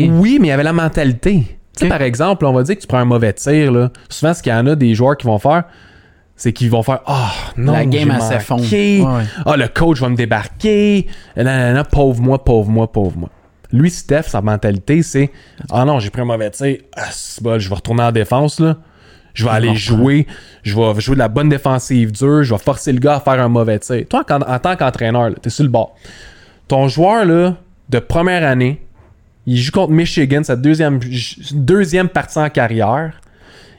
Oui, mais il y avait la mentalité. Par exemple, on va dire que tu prends un mauvais tir. Là. Souvent, ce qu'il y en a des joueurs qui vont faire, c'est qu'ils vont faire Ah, non, la game, elle s'effondre. Ah, le coach va me débarquer. Nanana, pauvre moi, pauvre moi, pauvre moi. Lui, Steph, sa mentalité, c'est Ah non, j'ai pris un mauvais tir. Ah, bon, je vais retourner en défense. là. Je vais aller jouer. Je vais jouer de la bonne défensive dure. Je vais forcer le gars à faire un mauvais tir. Toi, en, en tant qu'entraîneur, tu es sur le bord. Ton joueur là, de première année, il joue contre Michigan, sa deuxième, deuxième partie en carrière.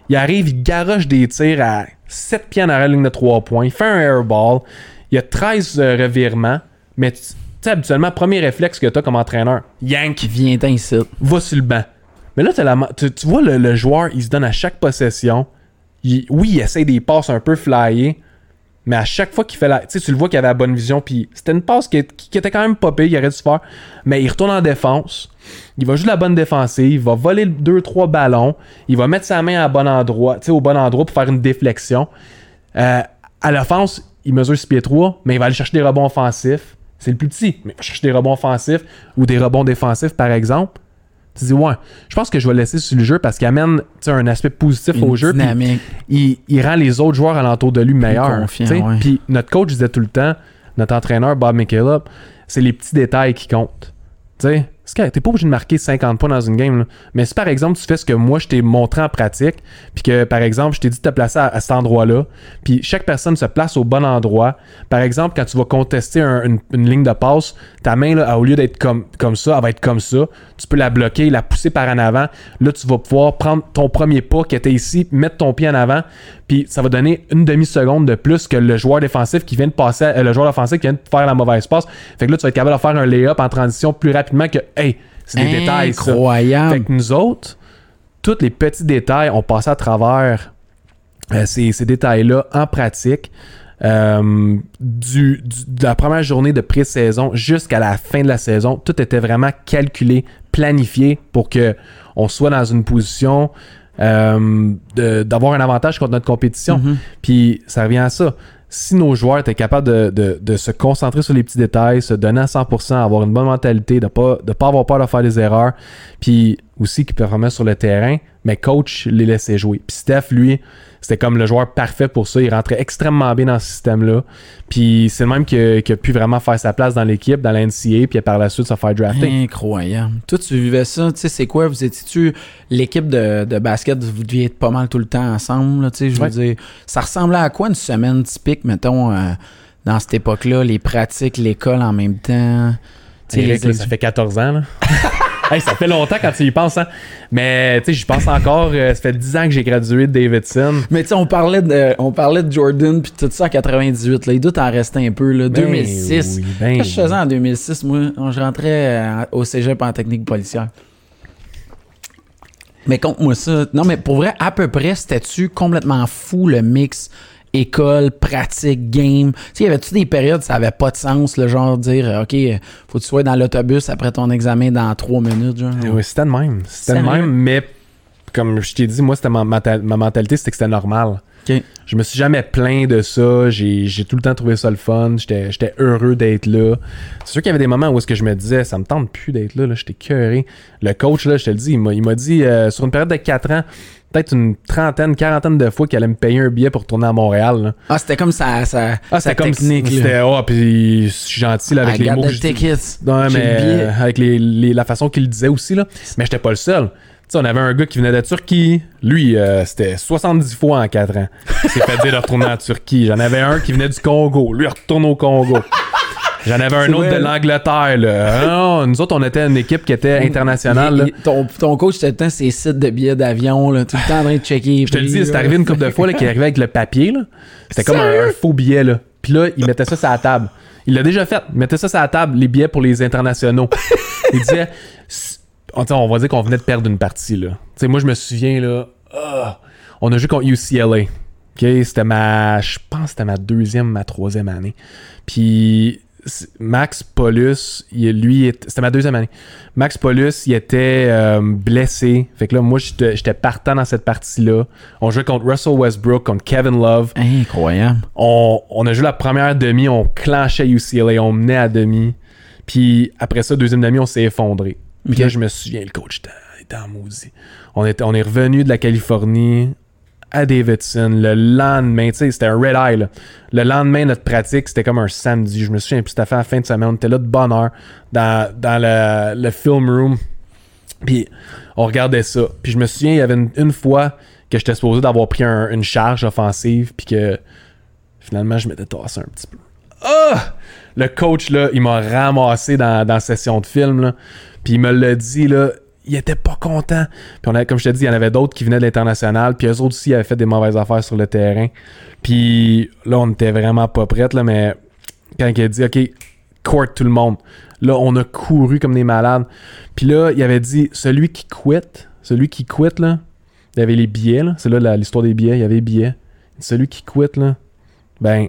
Il arrive, il garoche des tirs à 7 pieds en arrière de ligne de 3 points. Il fait un airball. Il y a 13 euh, revirements. Mais tu sais, habituellement, premier réflexe que tu as comme entraîneur, yank, Qui vient ici. va sur le banc. Mais là, tu, vois le, joueur, il se donne à chaque possession. Oui, il essaie des passes un peu flyées. Mais à chaque fois qu'il fait la. Tu sais, tu le vois qu'il avait la bonne vision. Puis c'était une passe qui, était quand même pire, il aurait dû se faire. Mais il retourne en défense. Il va jouer la bonne défensive. Il va voler 2-3 ballons. Il va mettre sa main à bon endroit, au bon endroit pour faire une déflexion. Euh, à l'offense, il mesure 6 pieds 3, mais il va aller chercher des rebonds offensifs. C'est le plus petit, mais il va chercher des rebonds offensifs ou des rebonds défensifs, par exemple. Tu dis, ouais, je pense que je vais le laisser sur le jeu parce qu'il amène un aspect positif Une au jeu. dynamique. il, il rend les autres joueurs alentour de lui meilleurs. ouais. Puis notre coach disait tout le temps, notre entraîneur Bob McCaleb, c'est les petits détails qui comptent. Tu sais, t'es pas obligé de marquer 50 points dans une game. Mais si par exemple tu fais ce que moi je t'ai montré en pratique, puis que par exemple je t'ai dit de te placer à, cet endroit-là, puis chaque personne se place au bon endroit. Par exemple, quand tu vas contester un- une, une ligne de passe, ta main, là, au lieu d'être comme, comme ça, elle va être comme ça. Tu peux la bloquer, la pousser par en avant. Là, tu vas pouvoir prendre ton premier pas qui était ici, mettre ton pied en avant, puis ça va donner une demi-seconde de plus que le joueur défensif qui vient de passer, euh, le joueur offensif qui vient de faire la mauvaise passe. Fait que là, tu vas être capable de faire un lay-up en transition plus rapidement que, hey, c'est des détails, ça. Incroyable. Fait que nous autres, tous les petits détails, on passait à travers euh, ces, ces détails-là en pratique. Euh, du, du- de la première journée de pré-saison jusqu'à la fin de la saison, tout était vraiment calculé, planifié pour que on soit dans une position euh, d'avoir un avantage contre notre compétition. Mhm. Puis ça revient à ça. Si nos joueurs étaient capables de, se concentrer sur les petits détails, se donner à 100%, avoir une bonne mentalité, de pas de pas avoir peur de faire des erreurs, puis aussi qu'ils performaient sur le terrain, mais coach les laissait jouer. Puis Steph, lui, c'était comme le joueur parfait pour ça. Il rentrait extrêmement bien dans ce système-là. Puis c'est le même qui a, pu vraiment faire sa place dans l'équipe, dans la NCA, puis par la suite se faire drafter. Incroyable. Toi, tu vivais ça, tu sais, c'est quoi? Vous étiez-tu l'équipe de, de basket, vous deviez être pas mal tout le temps ensemble, là, tu sais, je veux Ouais. dire. Ça ressemblait à quoi une semaine typique, mettons, euh, dans cette époque-là, les pratiques, l'école en même temps? Tu sais, Eric, les là, ça fait 14 ans. Là. Hey, ça fait longtemps quand tu y penses. Hein? Mais tu sais, j'y pense encore. euh, ça fait 10 ans que j'ai gradué de Davidson. Mais tu sais, on parlait de, on parlait de Jordan puis tout ça en 98. Là. Il doit en rester un peu. Là. Ben 2006. oui, ben Qu'est-ce que je faisais en 2006? Moi, je rentrais euh, au cégep en technique policière. Mais compte-moi ça. Non, mais pour vrai, à peu près, c'était-tu complètement fou le mix école, pratique, game? Tu sais, y avait-tu des périodes, ça avait pas de sens, le genre de dire, euh, OK, faut que tu sois dans l'autobus après ton examen dans trois minutes, genre? Eh Oui, c'était de même. C'était de Sérieux? même, mais comme je t'ai dit, moi, c'était ma, ma mentalité, c'était que c'était normal. Je me suis jamais plaint de ça. J'ai tout le temps trouvé ça le fun. J'étais heureux d'être là. C'est sûr qu'il y avait des moments où est-ce que je me disais, ça me tente plus d'être là. là. J'étais cœuré. Le coach, là, je te le dis, il m'a dit, euh, sur une période de 4 ans, peut-être une trentaine, quarantaine de fois qu'il allait me payer un billet pour retourner à Montréal. là. Ah, c'était comme ça, ça, Ah, c'était comme technique. C'était, oh, puis je suis gentil là, avec I les mots que je dis. J'ai mais le avec les, les- la façon qu'il le disait aussi, là. Mais j'étais pas le seul. Sais, on avait un gars qui venait de Turquie. Lui, euh, c'était 70 fois en 4 ans. Il s'est fait dire de retourner en Turquie. J'en avais un qui venait du Congo. Lui, il retourne au Congo. J'en avais un autre vrai, de là. l'Angleterre, là. Ah Non, nous autres, on était une équipe qui était internationale, là. Il- il- ton, ton coach, tout le temps ses sites de billets d'avion, là, tout le temps en train de checker. Je te le dis, c'est arrivé une couple de fois là, qu'il arrivait avec le papier. là. C'était comme un, un faux billet. Là. Puis là, il mettait ça sur la table. Il l'a déjà fait. Il mettait ça sur la table, les billets pour les internationaux. il disait, on, on va dire qu'on venait de perdre une partie. Là. Tu sais, moi, je me souviens, là, ah, on a joué contre UCLA. OK, c'était ma, je pense que c'était ma deuxième, ma troisième année. Puis Max Paulus, il- lui, c'était ma deuxième année. Max Paulus, il était euh, blessé. Fait que là, moi, j'étais j'étais partant dans cette partie-là. On jouait contre Russell Westbrook, contre Kevin Love. Incroyable. On, on a joué la première demi, on clenchait UCLA, on menait à demi. Puis après ça, deuxième demi, on s'est effondré. Puis là, je me souviens, le coach était, était en maudit. On, était, on est revenu de la Californie à Davidson le lendemain. Tu sais, c'était un red eye. là. Le lendemain, notre pratique, c'était comme un samedi. Je me souviens plus, c'était fait à la fin de semaine. On était là de bonne heure dans, dans le, le film room. Puis on regardait ça. Puis je me souviens, il y avait une, une fois que j'étais supposé d'avoir pris un- une charge offensive. Puis que finalement, je m'étais tassé un petit peu. Ah! Le coach, là, il m'a ramassé dans, la session de film, là. Puis il me l'a dit, là. Il était pas content. Puis on comme je te dis, il y en avait d'autres qui venaient de l'international. Puis eux autres aussi avaient fait des mauvaises affaires sur le terrain. Puis là, on était vraiment pas prêts, là. Mais quand il a dit, OK, court tout le monde. Là, on a couru comme des malades. Puis là, il avait dit, celui qui quitte, celui qui quitte, là, il y avait les billets, là. C'est là l'histoire des billets, il y avait les billets. Celui qui quitte, là, ben,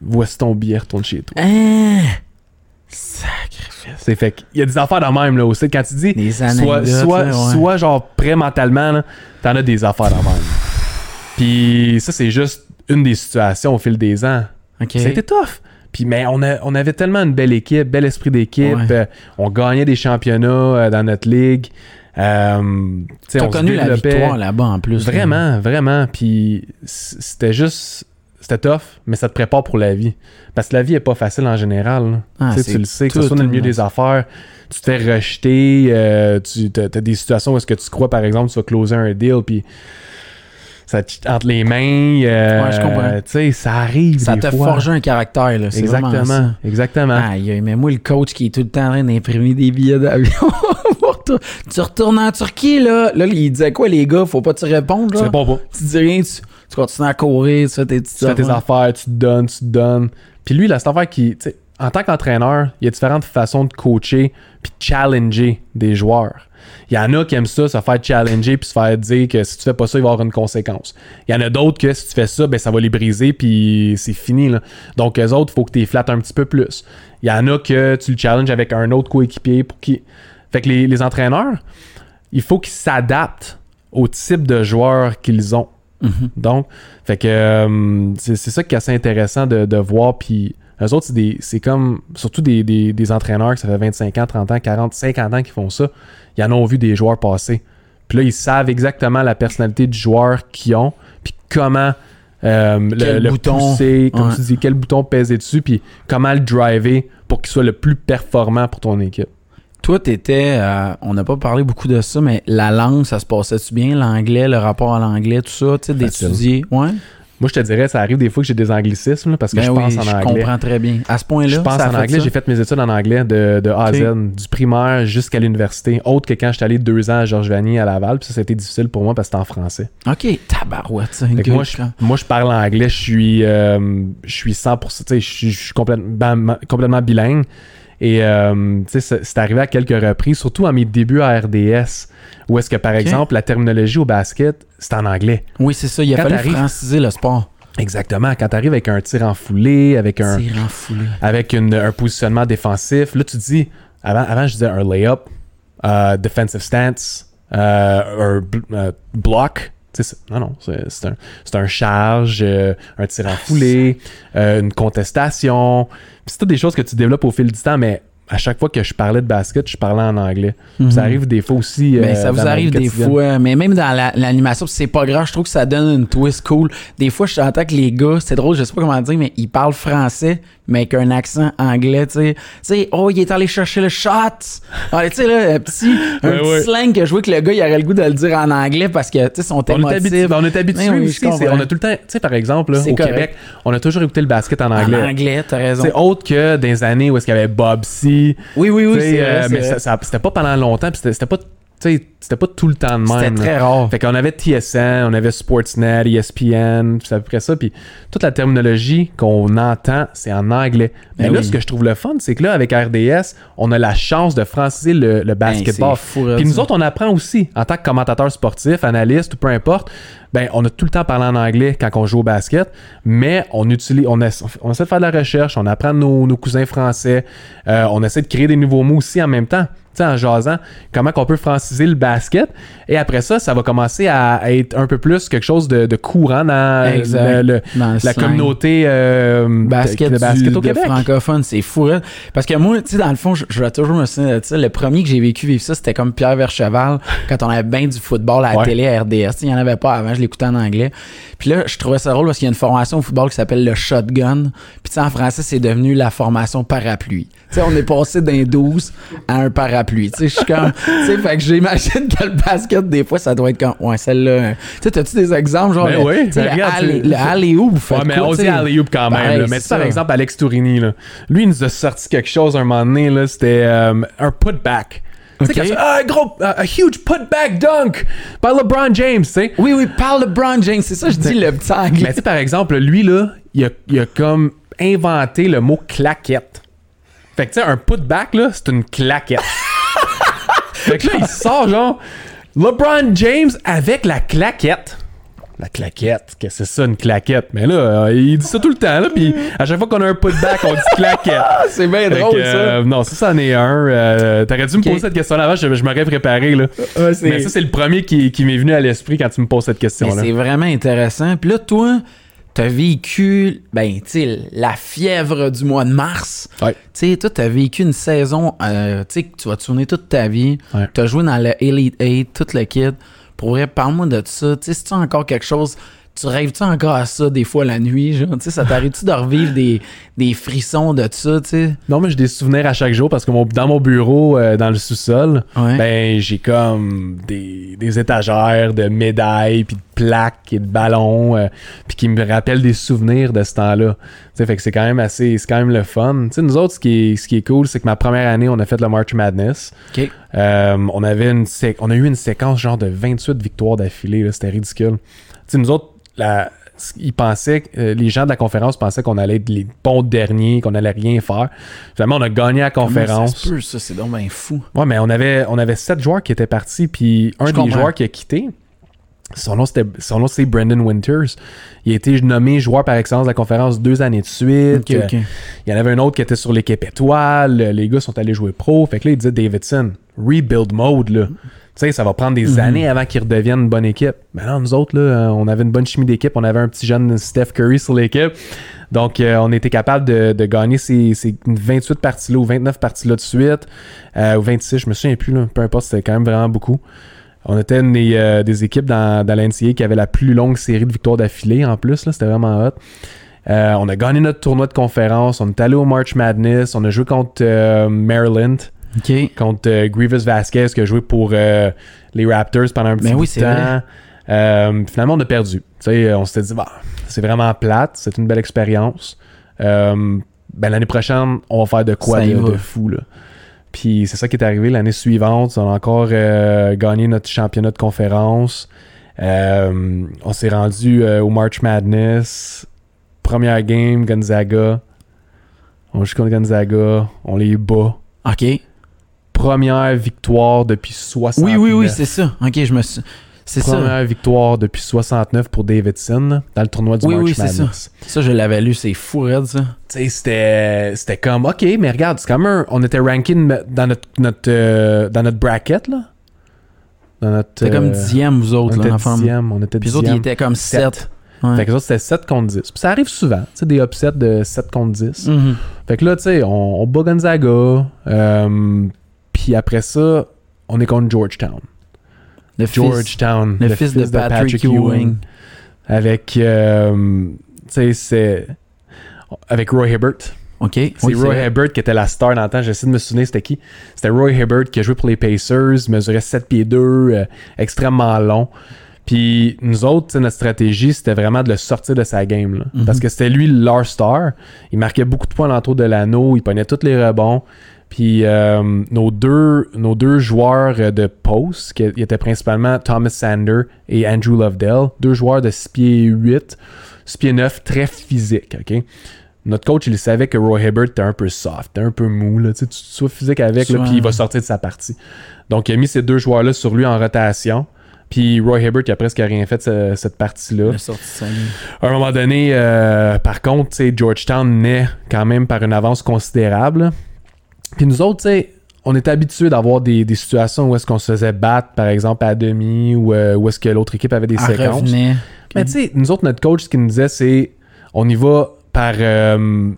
voici ton billet, retourne chez toi. Hein? Sacrifice. C'est fait qu'il y a des affaires dans le même, là, aussi. Quand tu dis, Des soit, soit, là, ouais. soit genre prêt mentalement, t'en as des affaires dans le même. Puis ça, c'est juste une des situations au fil des ans. C'était tough. Puis, mais on, a- on avait tellement une belle équipe, bel esprit d'équipe. Ouais. Euh, on gagnait des championnats euh, dans notre ligue. Euh, T'as connu la victoire là-bas en plus. Vraiment, vraiment. Puis c'était juste. C'était tough, mais ça te prépare pour la vie. Parce que la vie est pas facile en général. Ah, tu sais, tu le sais, que ce soit dans le milieu des affaires, tu te fais rejeter, euh, tu as, des situations où est-ce que tu crois, par exemple, tu vas closer un deal, puis ça te entre les mains. euh, Ouais, je comprends. Tu sais, ça arrive. Ça fois. forgé un caractère, là. Vraiment ça. Exactement. Exactement. Aïe, mais moi, le coach qui est tout le temps en train d'imprimer des billets d'avion. tu retournes en Turquie, là. Là, il disait quoi, les gars? Faut pas te répondre, Tu là. réponds pas. Tu dis rien, tu, tu continues à courir, tu fais tes Tu fais tes affaires, tu te donnes, tu te donnes. Puis lui, là, cette affaire qui, tu en tant qu'entraîneur, il y a différentes façons de coacher puis de challenger des joueurs. Il y en a qui aiment ça, se faire challenger puis se faire dire que si tu fais pas ça, il va y avoir une conséquence. Il y en a d'autres que si tu fais ça, ben ça va les briser puis c'est fini. Là. Donc, eux autres, il faut que tu les flattes un petit peu plus. Il y en a que tu le challenges avec un autre coéquipier pour qui. Fait que les, les entraîneurs, il faut qu'ils s'adaptent au type de joueurs qu'ils ont. Mhm. Donc, fait que euh, c'est c'est ça qui est assez intéressant de, de voir. Puis, eux autres, c'est comme, surtout des, des, des entraîneurs que ça fait 25 ans, 30 ans, 40, 50 ans qui font ça. Ils en ont vu des joueurs passer. Puis là, ils savent exactement la personnalité du joueur qu'ils ont, puis comment euh, le, bouton. pousser, comme Ouais. tu dis, quel bouton peser dessus, puis comment le driver pour qu'il soit le plus performant pour ton équipe. Toi, t'étais. euh, on n'a pas parlé beaucoup de ça, mais la langue, ça se passait-tu bien? L'anglais, le rapport à l'anglais, tout ça, tu sais, d'étudier. Ouais? Moi, je te dirais, ça arrive des fois que j'ai des anglicismes, là, parce que Ben je oui, pense en je anglais. comprends très bien. À ce point-là, Je pense ça en anglais. J'ai fait mes études en anglais de, de A à. Z, du primaire jusqu'à l'université. Autre que quand j'étais allé deux ans à Georges Vanier à Laval. Puis ça, c'était difficile pour moi parce que c'était en français. OK, tabarouette, ça. moi, je, moi, je parle anglais. Je suis, euh, je suis 100%. Tu sais, je suis, je suis complètement, complètement bilingue. Et euh, c'est arrivé à quelques reprises, surtout à mes débuts à RDS, où est-ce que, par exemple, la terminologie au basket, c'est en anglais. Oui, c'est ça. Il a Quand fallu franciser le sport. Exactement. Quand tu arrives avec un tir en foulée, avec un, Tir en foulée. avec une- un positionnement défensif. Là, tu dis, avant, avant je disais un layup, euh, defensive stance, euh, un euh, block. Non, non, c'est un, un charge, euh, un tir en foulée, euh, une contestation. C'est toutes des choses que tu développes au fil du temps, mais à chaque fois que je parlais de basket, je parlais en anglais. Ça Mhm. arrive des fois aussi. Ben, euh, ça vous arrive des fois, mais même dans la- l'animation, c'est pas grave, je trouve que ça donne une twist cool. Des fois, je t'entends que les gars, c'est drôle, je sais pas comment dire, mais ils parlent français, mais avec un accent anglais, tu sais. Tu sais, oh, il est allé chercher le shot. Ah, tu sais, là, un petit, un Ouais, petit ouais. slang que je vois que le gars, il aurait le goût de le dire en anglais parce que, tu sais, son On est on est habitué oui, aussi. On a tout le temps, tu sais, par exemple, là, au correct. Québec, on a toujours écouté le basket en En anglais. anglais, t'as raison. C'est autre que des années où est-ce qu'il y avait Bob C. Oui, oui, oui, c'est vrai, euh, mais c'était pas pendant longtemps, puis c'était pas, c'était pas tout le temps de même. C'était là. très rare. Fait qu'on avait TSN, on avait Sportsnet, ESPN, c'est à peu près ça. Puis toute la terminologie qu'on entend, c'est en anglais. Mais Ben là, oui. ce que je trouve le fun, c'est que là, avec RDS, on a la chance de franciser le, le basketball. Ben, fou, là, Puis nous ça. autres, on apprend aussi, en tant que commentateur sportif, analyste ou peu importe, ben, on a tout le temps parlé en anglais quand on joue au basket, mais on utilise, on, essa- on essaie de faire de la recherche, on apprend nos cousins français, euh, on essaie de créer des nouveaux mots aussi en même temps. En jasant, comment qu'on peut franciser le basket. Et après ça, ça va commencer à, être un peu plus quelque chose de, de courant dans Exact. le- le- Dans le la communauté euh, basket, de, basket du- au de Québec. francophone, c'est fou. hein. Parce que moi, tu sais, dans le fond, je, je vais toujours me souvenir de ça. Le premier que j'ai vécu vivre ça, c'était comme Pierre Vercheval, quand on avait bien du football à la Ouais. télé à RDS. Il n'y en avait pas avant, je l'écoutais en anglais. Puis là, je trouvais ça drôle parce qu'il y a une formation au football qui s'appelle le shotgun. Puis tu sais, en français, c'est devenu la formation parapluie. Tu sais, on est passé d'un 12 à un parapluie. Tu sais, je suis comme... Tu sais, fait que j'imagine que le basket, des fois, ça doit être comme... Ouais, celle-là... Tu sais, t'as-tu des exemples, genre... Ben le- oui, ben le regarde, alley- le alley-oop, Ouais, mais on dit alley-oop quand même. Pareil, là. Mais tu par exemple, Alex Tourini, là, lui, il nous a sorti quelque chose un moment donné. là, C'était euh, un putback. Tu sais, Ok. quand tu- ah, un gros, a huge putback dunk par LeBron James, tu sais. Oui, oui, parle de Brown James, c'est ça, je dis le petit anglais. Mais tu sais, par exemple, lui, là, il a, il a comme inventé le mot claquette. Fait que tu sais, un putback, là, c'est une claquette. Fait que là, il sort, genre, LeBron James avec la claquette. La claquette, qu'est-ce que c'est ça, une claquette? Mais là, euh, il dit ça tout le temps, là, puis à chaque fois qu'on a un putback, on dit claquette. c'est bien Fait drôle, que, euh, non, ça, c'en est un. Euh, T'aurais dû me poser cette question-là avant, je, je m'aurais préparé, là. ça. Ouais, c'est- Mais ça, c'est le premier qui, qui m'est venu à l'esprit quand tu me poses cette Mais question-là. c'est vraiment intéressant. Puis là, toi, t'as vécu, ben, tu sais, la fièvre du mois de mars. Ouais. Tu sais, toi, t'as vécu une saison, euh, tu sais, que tu vas te souvenir toute ta vie. Ouais. T'as joué dans le Elite 8, tout le kit. Pour vrai, parle-moi de ça. Tu sais, c'est encore quelque chose tu rêves-tu encore à ça des fois la nuit, genre? Tu sais, ça t'arrive-tu de revivre des, des frissons de ça, tu sais? Non, mais j'ai des souvenirs à chaque jour parce que mon- dans mon bureau, euh, dans le sous-sol, Ouais. ben j'ai comme des, des étagères de médailles, puis de plaques et de ballons, euh, puis qui me rappellent des souvenirs de ce temps-là. Tu sais, fait que c'est quand même assez, c'est quand même le fun. Tu sais, nous autres, ce qui est, ce qui est cool, c'est que ma première année, on a fait le March Madness. Euh, on avait une on a eu une séquence genre de 28 victoires d'affilée, c'était ridicule. Tu sais, nous autres, la, ils pensaient, que- euh, les gens de la conférence pensaient qu'on allait être les bons derniers, qu'on allait rien faire. Finalement, on a gagné la conférence. Ça se peut, ça, c'est donc ben fou. Ouais, mais on avait, on avait sept joueurs qui étaient partis, puis un Je des comprends. joueurs qui a quitté, son nom, c'était, son nom c'est Brandon Winters. Il a été nommé joueur par excellence de la conférence deux années de suite. Il y en avait un autre qui était sur l'équipe étoile. Les gars sont allés jouer pro. Fait que là, il disait Davidson, rebuild mode, là. Tu sais, ça va prendre des Mhm. années avant qu'ils redeviennent une bonne équipe. Mais non, nous autres, là, euh, on avait une bonne chimie d'équipe. On avait un petit jeune Steph Curry sur l'équipe. Donc, euh, on était capable de, de gagner ces, ces 28 parties-là ou 29 parties-là de suite. Euh, ou 26, je me souviens plus, là. peu importe, c'était quand même vraiment beaucoup. On était une des, euh, des équipes dans, dans la NCAA qui avait la plus longue série de victoires d'affilée en plus. là. C'était vraiment hot. On a gagné notre tournoi de conférence. On est allé au March Madness. On a joué contre Maryland, Contre euh, Grievous Vasquez qui a joué pour euh, les Raptors pendant un petit Ben bout oui, de temps. vrai. Euh, finalement, on a perdu. On s'était dit, bah, c'est vraiment plate. C'est une belle expérience. Ben, l'année prochaine, on va faire de quoi de, de fou. Là. Puis c'est ça qui est arrivé l'année suivante. On a encore gagné notre championnat de conférence. On s'est rendu au March Madness. Première game, Gonzaga. On joue contre Gonzaga. On les bat. OK. Première victoire depuis 69. Oui, oui, oui, c'est ça. OK, je me suis... C'est ça. Première victoire depuis 69 pour Davidson dans le tournoi du Oui, March oui, c'est Madness. Ça, je l'avais lu. C'est fou, raide, ça. Tu sais, c'était c'était comme OK, mais regarde, c'est comme un on était ranking dans notre notre euh, dans notre bracket là. Dans notre C'était comme euh, dixième, vous on autres, là, était dixième, on était Puis les autres, ils dixième. étaient comme Sept. 7. Ouais. Fait que autres, c'était 7 contre 10. Puis ça arrive souvent, tu sais, des upsets de 7 contre 10. Mhm. Fait que là, tu sais, on, on bat Gonzaga. euh, puis après ça, on est contre Georgetown. Le fils, Georgetown, le fils de Patrick, Ewing. avec euh, tu sais c'est avec Roy Hibbert OK. c'est Oui, Roy. Hibbert qui était la star dans le temps j'essaie de me souvenir c'était qui c'était Roy Hibbert qui a joué pour les Pacers mesurait 7 pieds 2 euh, extrêmement long puis nous autres notre stratégie c'était vraiment de le sortir de sa game là. Mhm. parce que c'était lui leur star il marquait beaucoup de points l'entour de l'anneau il prenait tous les rebonds puis euh, nos, deux, nos deux joueurs de post, qui étaient principalement Thomas Sander et Andrew Lovedale, deux joueurs de 6 pieds 8, 6 pieds 9, très physiques. ok? Notre coach, il savait que Roy Hibbert était un peu soft, un peu mou. Là, tu sois physique avec, puis il va sortir de sa partie. Donc, il a mis ces deux joueurs-là sur lui en rotation. Puis Roy Hibbert, il a presque rien fait ce- cette partie-là. À un moment donné, euh, par contre, Georgetown naît quand même par une avance considérable. Puis nous autres, tu sais, on était habitués d'avoir des, des situations où est-ce qu'on se faisait battre, par exemple, à demi, ou euh, où est-ce que l'autre équipe avait des séquences. Mais tu sais, nous autres, notre coach, ce qu'il nous disait, c'est on y va par, euh,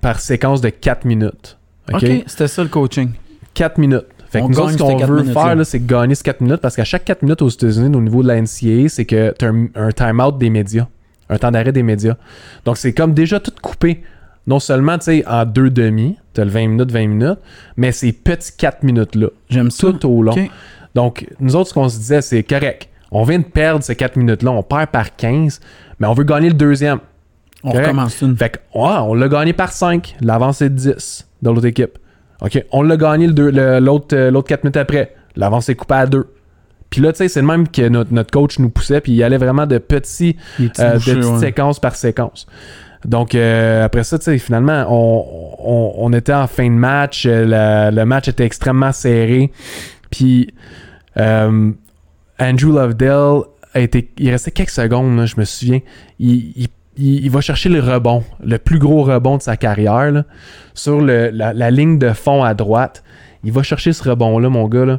par séquence de 4 minutes. OK? C'était ça le coaching. 4 minutes. Fait que On nous autres, ce qu'on veut minutes-là. faire, là, c'est gagner ces 4 minutes parce qu'à chaque 4 minutes aux États-Unis, au niveau de la NCAA, c'est que tu as un, un time-out des médias, un temps d'arrêt des médias. Donc, c'est comme déjà tout coupé. Non seulement, tu sais, en deux demi, tu as le 20 minutes, 20 minutes, mais ces petits 4 minutes-là, J'aime ça. tout au long. Donc, nous autres, ce qu'on se disait, c'est correct. On vient de perdre ces 4 minutes-là, on perd par 15, mais on veut gagner le deuxième. On Correct? recommence une. Fait que, on l'a gagné par 5. L'avance est de 10 dans l'autre équipe. OK, on l'a gagné le deux- le- l'autre euh, l'autre 4 minutes après. L'avance est coupée à 2. Puis là, tu sais, c'est le même que notre, notre coach nous poussait, puis il allait vraiment de petits, euh, de petites ouais. séquences par séquence. Donc, euh, après ça, finalement, on, on- on était en fin de match. euh, le match était extrêmement serré. Puis, euh, Andrew Lovedale a été. Il restait quelques secondes, je me souviens. Il, va chercher le rebond, le plus gros rebond de sa carrière, sur la, ligne de fond à droite. Il va chercher ce rebond-là, mon gars.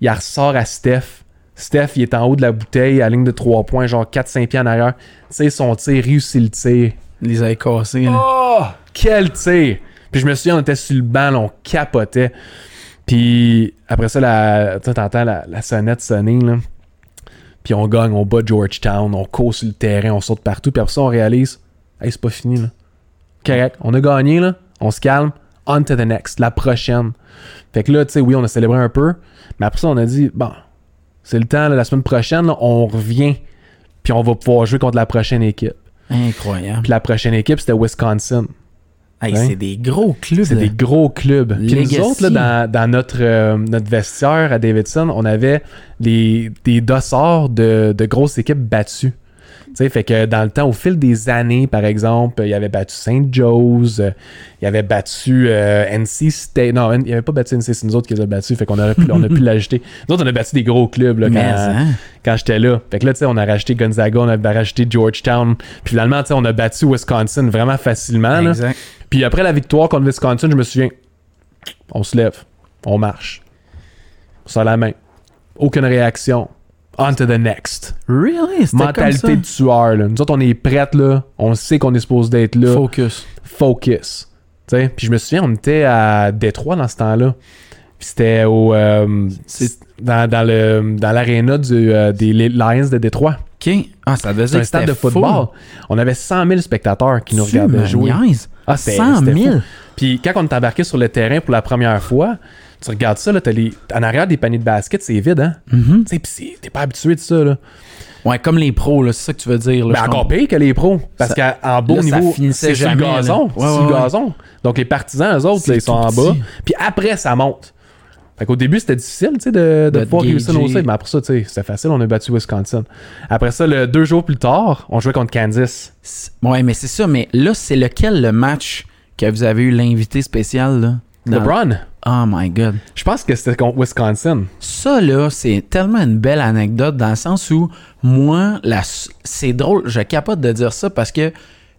Il ressort à Steph. Steph, il est en haut de la bouteille, à la ligne de 3 points, genre 4-5 pieds en arrière. Tu sais, son tir, réussit le tir. Les cassés. là. Oh! Quel tir! Puis je me souviens, on était sur le banc, on capotait. Puis après ça, la, t'entends la, la sonnette sonner, là. puis on gagne, on bat Georgetown, on court sur le terrain, on saute partout, puis après ça, on réalise, hey, c'est pas fini, là. Correct, on a gagné, là, on se calme, on to the next, la prochaine. Fait que là, tu sais, oui, on a célébré un peu, mais après ça, on a dit, bon, c'est le temps, la semaine prochaine, on revient, puis on va pouvoir jouer contre la prochaine équipe. Incroyable. Puis la prochaine équipe, c'était Wisconsin. Hey, Ouais. C'est des gros clubs. C'est des gros clubs. Puis nous autres, là, dans, dans notre, euh, notre vestiaire à Davidson, on avait les, des dossards de, de grosses équipes battues. Tu sais, fait que dans le temps, au fil des années, par exemple, il avait battu St. Joe's, il avait battu euh, NC State. Non, il avait pas battu NC, c'est nous autres qui les a battus, fait qu'on aurait pu, on a pu l'ajouter. Nous autres, on a battu des gros clubs là, quand, hein? quand j'étais là. Fait que là, tu sais, on a racheté Gonzaga, on a racheté Georgetown. Puis finalement, tu sais, on a battu Wisconsin vraiment facilement. là. Exact. Puis après la victoire contre Wisconsin, je me souviens, on se lève, on marche. Sur la main. Aucune réaction. On to the next. Really? Mentalité comme de tueur, là. Nous autres, on est prêtes, là. On sait qu'on est supposé d'être là. ça? Focus. Focus. Tu sais, puis je me souviens, on était à Détroit dans ce temps-là. Puis c'était au. euh, dans, dans le dans l'aréna euh, des Lions de Détroit. OK. Ah, ça devait un stade de football. On avait 100 000 spectateurs qui nous Tu regardaient jouer. Ah, c'était- 100 c'était 000. fou. Puis quand on est embarqué sur le terrain pour la première fois, tu regardes ça, là, t'as les... en arrière des paniers de basket, c'est vide, hein? Tu sais, pis c'est- t'es pas habitué de ça, là. Ouais, comme les pros, là, c'est ça que tu veux dire. Là, Ben, encore comprends. pire que les pros. Parce qu'en beau là, niveau, c'est sur le gazon. Ouais, ouais, le gazon. Donc les partisans, eux autres, là, ils sont en petit. bas. Puis après, ça monte. Fait qu'au début, c'était difficile, tu sais, de, de De pouvoir réussir nos saves. Mais après ça, tu sais, c'était facile. On a battu Wisconsin. Après ça, le deux jours plus tard, on jouait contre Kansas. Ouais, mais c'est ça. Mais là, c'est lequel le match que vous avez eu l'invité spécial, là? LeBron. Oh my God. Je pense que c'était contre Wisconsin. Ça, là, c'est tellement une belle anecdote dans le sens où, moi, la, c'est drôle, je capote de dire ça parce que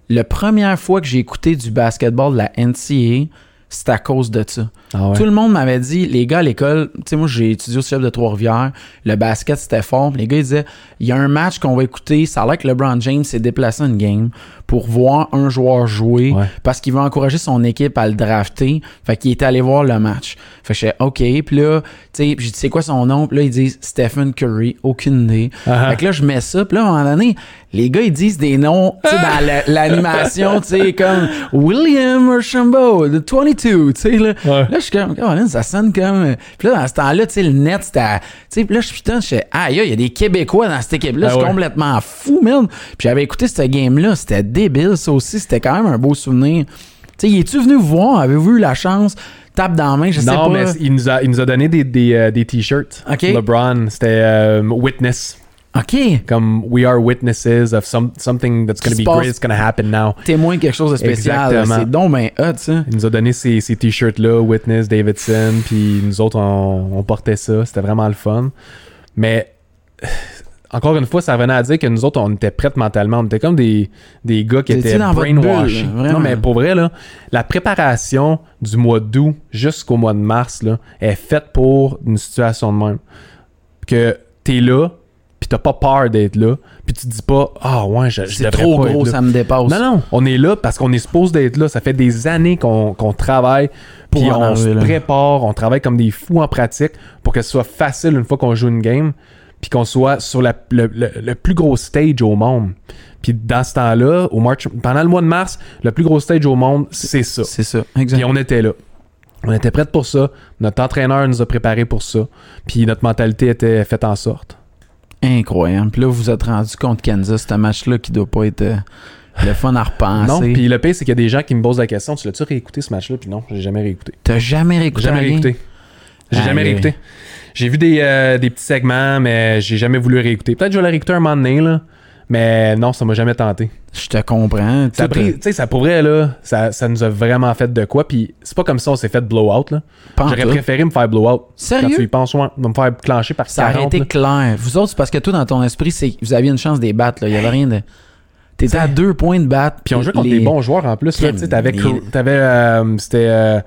la première fois que j'ai écouté du basketball de la NCAA, c'est à cause de ça. Ah ouais. Tout le monde m'avait dit, les gars à l'école, tu sais, moi j'ai étudié au chef de Trois-Rivières, le basket c'était fort. puis Les gars ils disaient, il y a un match qu'on va écouter, ça a l'air que LeBron James s'est déplacé une game pour voir un joueur jouer Ouais. parce qu'il veut encourager son équipe à le drafter. Fait qu'il était allé voir le match. Fait que je fais, OK. Puis là, tu sais, j'ai dit, c'est quoi son nom? Puis là, ils disent Stephen Curry, aucune idée. Ah ah. Fait que là, je mets ça. Puis là, à un moment donné, les gars, ils disent des noms, tu sais, dans la- l'animation, tu sais, comme William Archambault, the 22, tu sais, là. Ouais. Là, je suis comme, oh, ça sonne comme. Puis là, dans ce temps-là, tu sais, le net, c'était. à- Tu sais, puis là, je suis putain, je fais, aïe, il y a des Québécois dans cette équipe-là. Ah je suis ouais. complètement fou, man. Puis j'avais écouté ce game-là. C'était débile, ça aussi. C'était quand même un beau souvenir. Tu sais, es-tu venu voir? Avez-vous eu la chance? Tape dans la main, je sais non, pas. mais il nous, a, il nous a donné des, des, euh, des t-shirts. Ok. LeBron, c'était euh, Witness. OK. Comme We are witnesses of some, something that's going to be great, it's going to happen now. Témoin quelque chose de spécial. C'est donc ben hot, ça. Il nous a donné ces, ces t-shirts-là, Witness, Davidson, puis nous autres, on, on portait ça. C'était vraiment le fun. Mais encore une fois, ça revenait à dire que nous autres, on était prêts mentalement. On était comme des, des gars qui étaient vraiment. Non, mais pour vrai, là, la préparation du mois d'août jusqu'au mois de mars là, est faite pour une situation de même. Que t'es là, puis t'as pas peur d'être là, puis tu te dis pas, ah ouais, je, je C'est trop pas gros, ça me dépasse. Non, non, on est là parce qu'on est supposé d'être là. Ça fait des années qu'on qu'on travaille, puis on se prépare, on travaille comme des fous en pratique pour que ce soit facile une fois qu'on joue une game, puis qu'on soit sur la- le, le- le plus gros stage au monde. Puis dans ce temps-là, au March, pendant le mois de mars, le plus gros stage au monde, c'est ça. C'est ça, exact. Puis on était là. On était prêts pour ça. Notre entraîneur nous a préparés pour ça. Puis notre mentalité était faite en sorte. Incroyable. Puis là, vous vous êtes rendu contre Kansas, ce match-là qui doit pas être euh, le fun à repenser. Non, puis le pire, c'est qu'il y a des gens qui me posent la question Tu l'as-tu réécouté ce match-là? Puis non, j'ai jamais réécouté. T'as jamais réécouté J'ai jamais réécouté. J'ai jamais réécouté. J'ai vu des, euh, des petits segments, mais j'ai jamais voulu réécouter. Peut-être que je vais la réécouter un moment donné, là. Mais non, ça m'a jamais tenté. Je te comprends. Ça, Tout, pris- tu sais, ça pourrait, là, ça, ça nous a vraiment fait de quoi. Puis c'est pas comme ça on s'est fait blowout, là. J'aurais tout. préféré me faire blowout. Quand tu Sérieux? y penses, ouais, me faire clencher par Ça 40. aurait été là. clair. Vous autres, c'est parce que toi, dans ton esprit, c'est vous aviez une chance de les battre. Là. Il y avait rien de. T'étais à deux points de battre. Puis on jouait contre les- des bons joueurs en plus. là. T'avais, euh, c'était euh,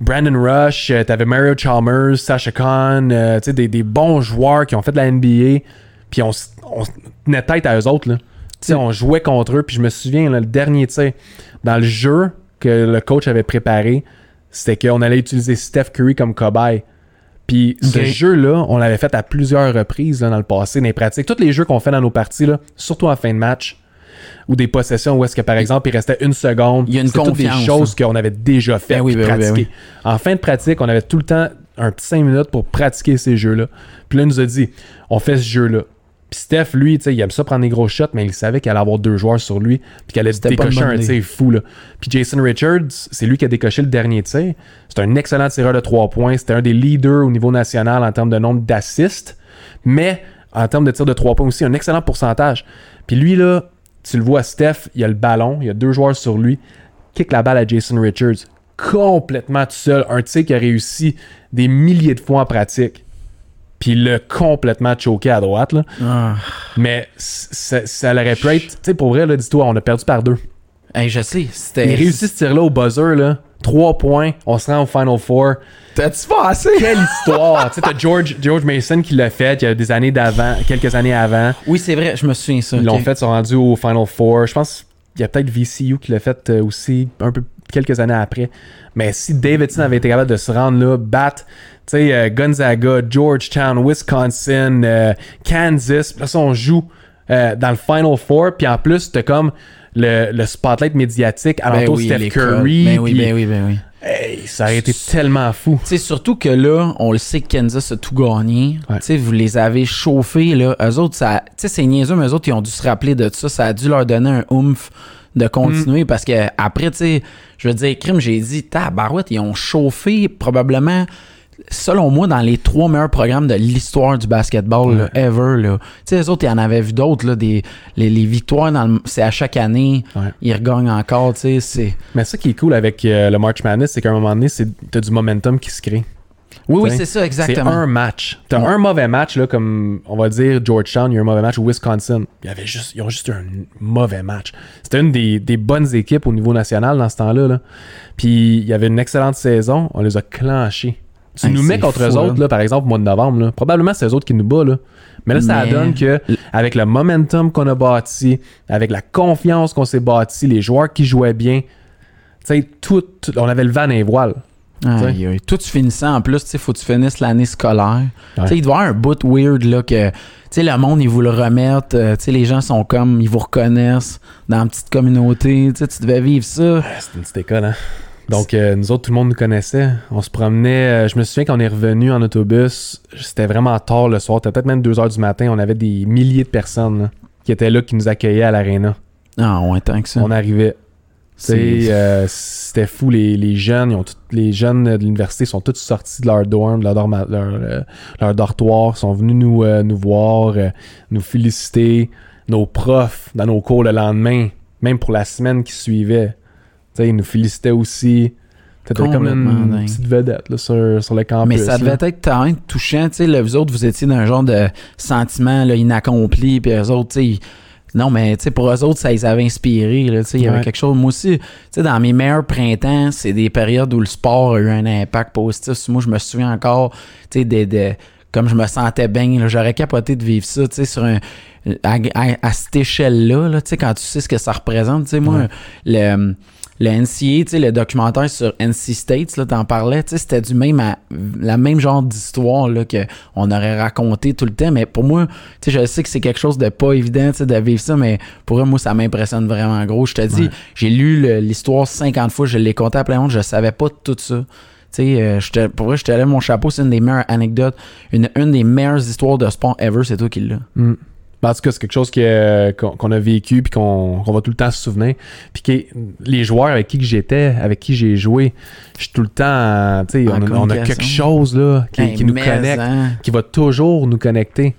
Brandon Rush, euh, t'avais Mario Chalmers, Sasha Khan, euh, tu sais, des, des bons joueurs qui ont fait de la NBA. Puis on, tenait tête à eux autres. Là. Tu sais, on jouait contre eux. Puis je me souviens, là, le dernier, tu sais, dans le jeu que le coach avait préparé, c'était qu'on allait utiliser Steph Curry comme cobaye. Puis ce jeu-là, on l'avait fait à plusieurs reprises là, dans le passé, dans les pratiques. Tous les jeux qu'on fait dans nos parties, là, surtout en fin de match, ou des possessions où est-ce que par exemple il restait une seconde, Il y a une toutes des confiance, choses qu'on avait déjà fait Ben oui, ben oui, ben. En fin de pratique, on avait tout le temps un petit 5 minutes pour pratiquer ces jeux-là. Puis là, il nous a dit, on fait ce jeu-là. Puis Steph, lui, il aime ça prendre des gros shots, mais il savait qu'il allait avoir deux joueurs sur lui, puis qu'il allait décocher un tir fou. Là. Puis Jason Richards, c'est lui qui a décoché le dernier tir. C'est un excellent tireur de trois points. C'était un des leaders au niveau national en termes de nombre d'assists, mais en termes de tir de trois points aussi, un excellent pourcentage. Puis lui, là, tu le vois, Steph, il a le ballon, il y a deux joueurs sur lui, kick la balle à Jason Richards, complètement tout seul. Un tir qui a réussi des milliers de fois en pratique. Puis il l'a complètement choqué à droite. Là. Ah. Mais ça, ça aurait pu être. Tu sais, pour vrai, dis-toi, on a perdu par deux. Hey, je sais, c'était. Il réussit ce tir-là au buzzer, là. Trois points, on se rend au Final Four. T'as-tu passé? Quelle histoire! tu sais, t'as George, George Mason qui l'a fait il y a des années d'avant, quelques années avant. Oui, c'est vrai, je me souviens ça. Ils l'ont fait, ils sont rendus au Final Four. Je pense qu'il y a peut-être VCU qui l'a fait euh, aussi un peu quelques années après. Mais si Davidson avait été capable de se rendre là, battre, tu sais, euh, Gonzaga, Georgetown, Wisconsin, euh, Kansas, puis là, ça, on joue euh, dans le Final Four, puis en plus, t'as comme le, le spotlight médiatique Ben alentour oui, Steph. Curry. Ben oui, ben oui, ben oui. hey, ça aurait été tellement fou. Tu sais, surtout que là, on le sait que Kansas a tout gagné. Ouais. Tu sais, vous les avez chauffés, là. Eux autres, ça. C'est niaiseux, mais eux autres, ils ont dû se rappeler de ça. Ça a dû leur donner un oomph de continuer parce que après, tu sais, je veux dire, crime, j'ai dit, tabarouette, ils ont chauffé probablement. Selon moi, dans les trois meilleurs programmes de l'histoire du basketball, là, ever, là. Tu sais, les autres, ils en avaient vu d'autres, là, des, les, les victoires, dans le- c'est à chaque année, Ouais. ils regagnent encore, tu sais, c'est... Mais ça qui est cool avec euh, le March Madness, c'est qu'à un moment donné, c'est, t'as du momentum qui se crée. Oui, oui, c'est ça, C'est exactement. un match. T'as Ouais. un mauvais match, là, comme on va dire Georgetown, il y a un mauvais match, ou Wisconsin. Il y avait juste, ils ont juste eu un mauvais match. C'était une des, des bonnes équipes au niveau national dans ce temps-là. là. Puis il y avait une excellente saison, on les a clenchés. Tu nous mets c'est contre fou, eux autres, là, par exemple, au mois de novembre. là. Probablement, c'est eux autres qui nous battent. Là. Mais là, ça Mais- donne que, avec le momentum qu'on a bâti, avec la confiance qu'on s'est bâti, les joueurs qui jouaient bien, tu sais, tout, tout- on avait le vent dans les voiles. Aïe, aïe. Tout finissant en plus, il faut que tu finisses l'année scolaire. Ouais. Tu sais, Il doit y avoir un bout weird là que tu sais, le monde, ils vous le remettent. euh, tu sais, les gens sont comme, ils vous reconnaissent dans la petite communauté. Tu sais, tu devais vivre ça. Ouais, C'était une petite école, hein. Donc, euh, nous autres, tout le monde nous connaissait. On se promenait. euh, je me souviens quand on est revenu en autobus, c'était vraiment tard le soir. C'était peut-être même 2 heures du matin. On avait des milliers de personnes là, qui étaient là, qui nous accueillaient à l'aréna. Ah, ouais, tant que ça. On arrivait. Euh, c'était fou. Les, les jeunes, ils ont tous- les jeunes de l'université sont tous sortis de leur dorm, de leur, dorma- leur, euh, leur dortoir, sont venus nous, nous voir, nous féliciter. Nos profs, dans nos cours le lendemain, même pour la semaine qui suivait, tu sais, ils nous félicitaient aussi. C'était comme une dingue. petite vedette là, sur, sur le campus. Mais ça devait là. être quand même touchant. Là, vous autres, vous étiez dans un genre de sentiment là, inaccompli. Puis eux autres, tu sais, ils- non, mais pour eux autres, ça les avait inspirés. Là, il y avait quelque chose. Moi aussi, dans mes meilleurs printemps, c'est des périodes où le sport a eu un impact positif. Moi, je me souviens encore, tu sais, des, des- comme je me sentais bien, j'aurais capoté de vivre ça, tu sais, sur un. À, à- à cette échelle-là, là, quand tu sais ce que ça représente, tu sais, moi, Ouais. le, le NCA, tu sais, le documentaire sur NC States, là, t'en parlais, tu sais, c'était du même, à- la même genre d'histoire, là, que on aurait raconté tout le temps, mais pour moi, tu sais, je sais que c'est quelque chose de pas évident, tu sais, de vivre ça, mais pour moi, moi, ça m'impressionne vraiment gros. Je te dis, Ouais. j'ai lu l'histoire 50 fois, je l'ai compté à plein de monde, je savais pas tout ça. Tu sais, euh, pour vrai, je te lève mon chapeau, c'est une des meilleures anecdotes, une, une des meilleures histoires de sport ever, c'est toi qui l'as. Mm. Ben, En tout cas, c'est quelque chose euh, qu'on a vécu puis qu'on qu'on va tout le temps se souvenir. Puis que les joueurs avec qui que j'étais, avec qui j'ai joué, je suis tout le temps, tu sais, on, a- on a communication. quelque chose là qui, Hey, qui nous connecte, hein. qui va toujours nous connecter.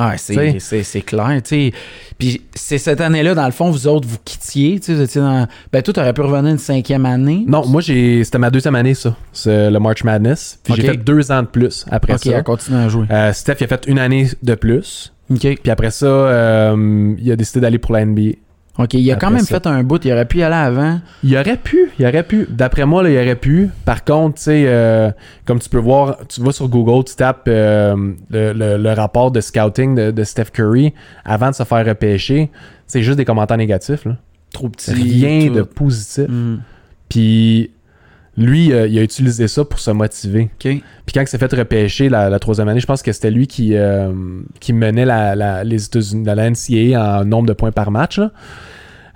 Ah, c'est, sais? c'est, c'est clair, tu sais. Puis c'est cette année-là, dans le fond, vous autres, vous quittiez, tu sais, dans... Ben, toi, t'aurais pu revenir une cinquième année. Non, moi j'ai, c'était ma deuxième année ça, c'est le March Madness. Puis Ok. j'ai fait deux ans de plus après OK, ça. elle continue à jouer. Euh, Steph il a fait une année de plus. OK. Puis après ça, euh, il a décidé d'aller pour la NBA. OK, il a quand même ça. fait un bout, il aurait pu y aller avant. Il aurait pu, il aurait pu. D'après moi, là, il aurait pu. Par contre, tu sais, euh, comme tu peux voir, tu vas sur Google, tu tapes euh, le, le- le rapport de scouting de, de Steph Curry avant de se faire repêcher. C'est juste des commentaires négatifs. Là. Trop petit. Rien tout. de positif. Mm. Puis Lui, euh, il a utilisé ça pour se motiver. Puis quand il s'est fait repêcher la, la troisième année, je pense que c'était lui qui, euh, qui menait la, la- les États-Unis, la, NCAA en nombre de points par match. là.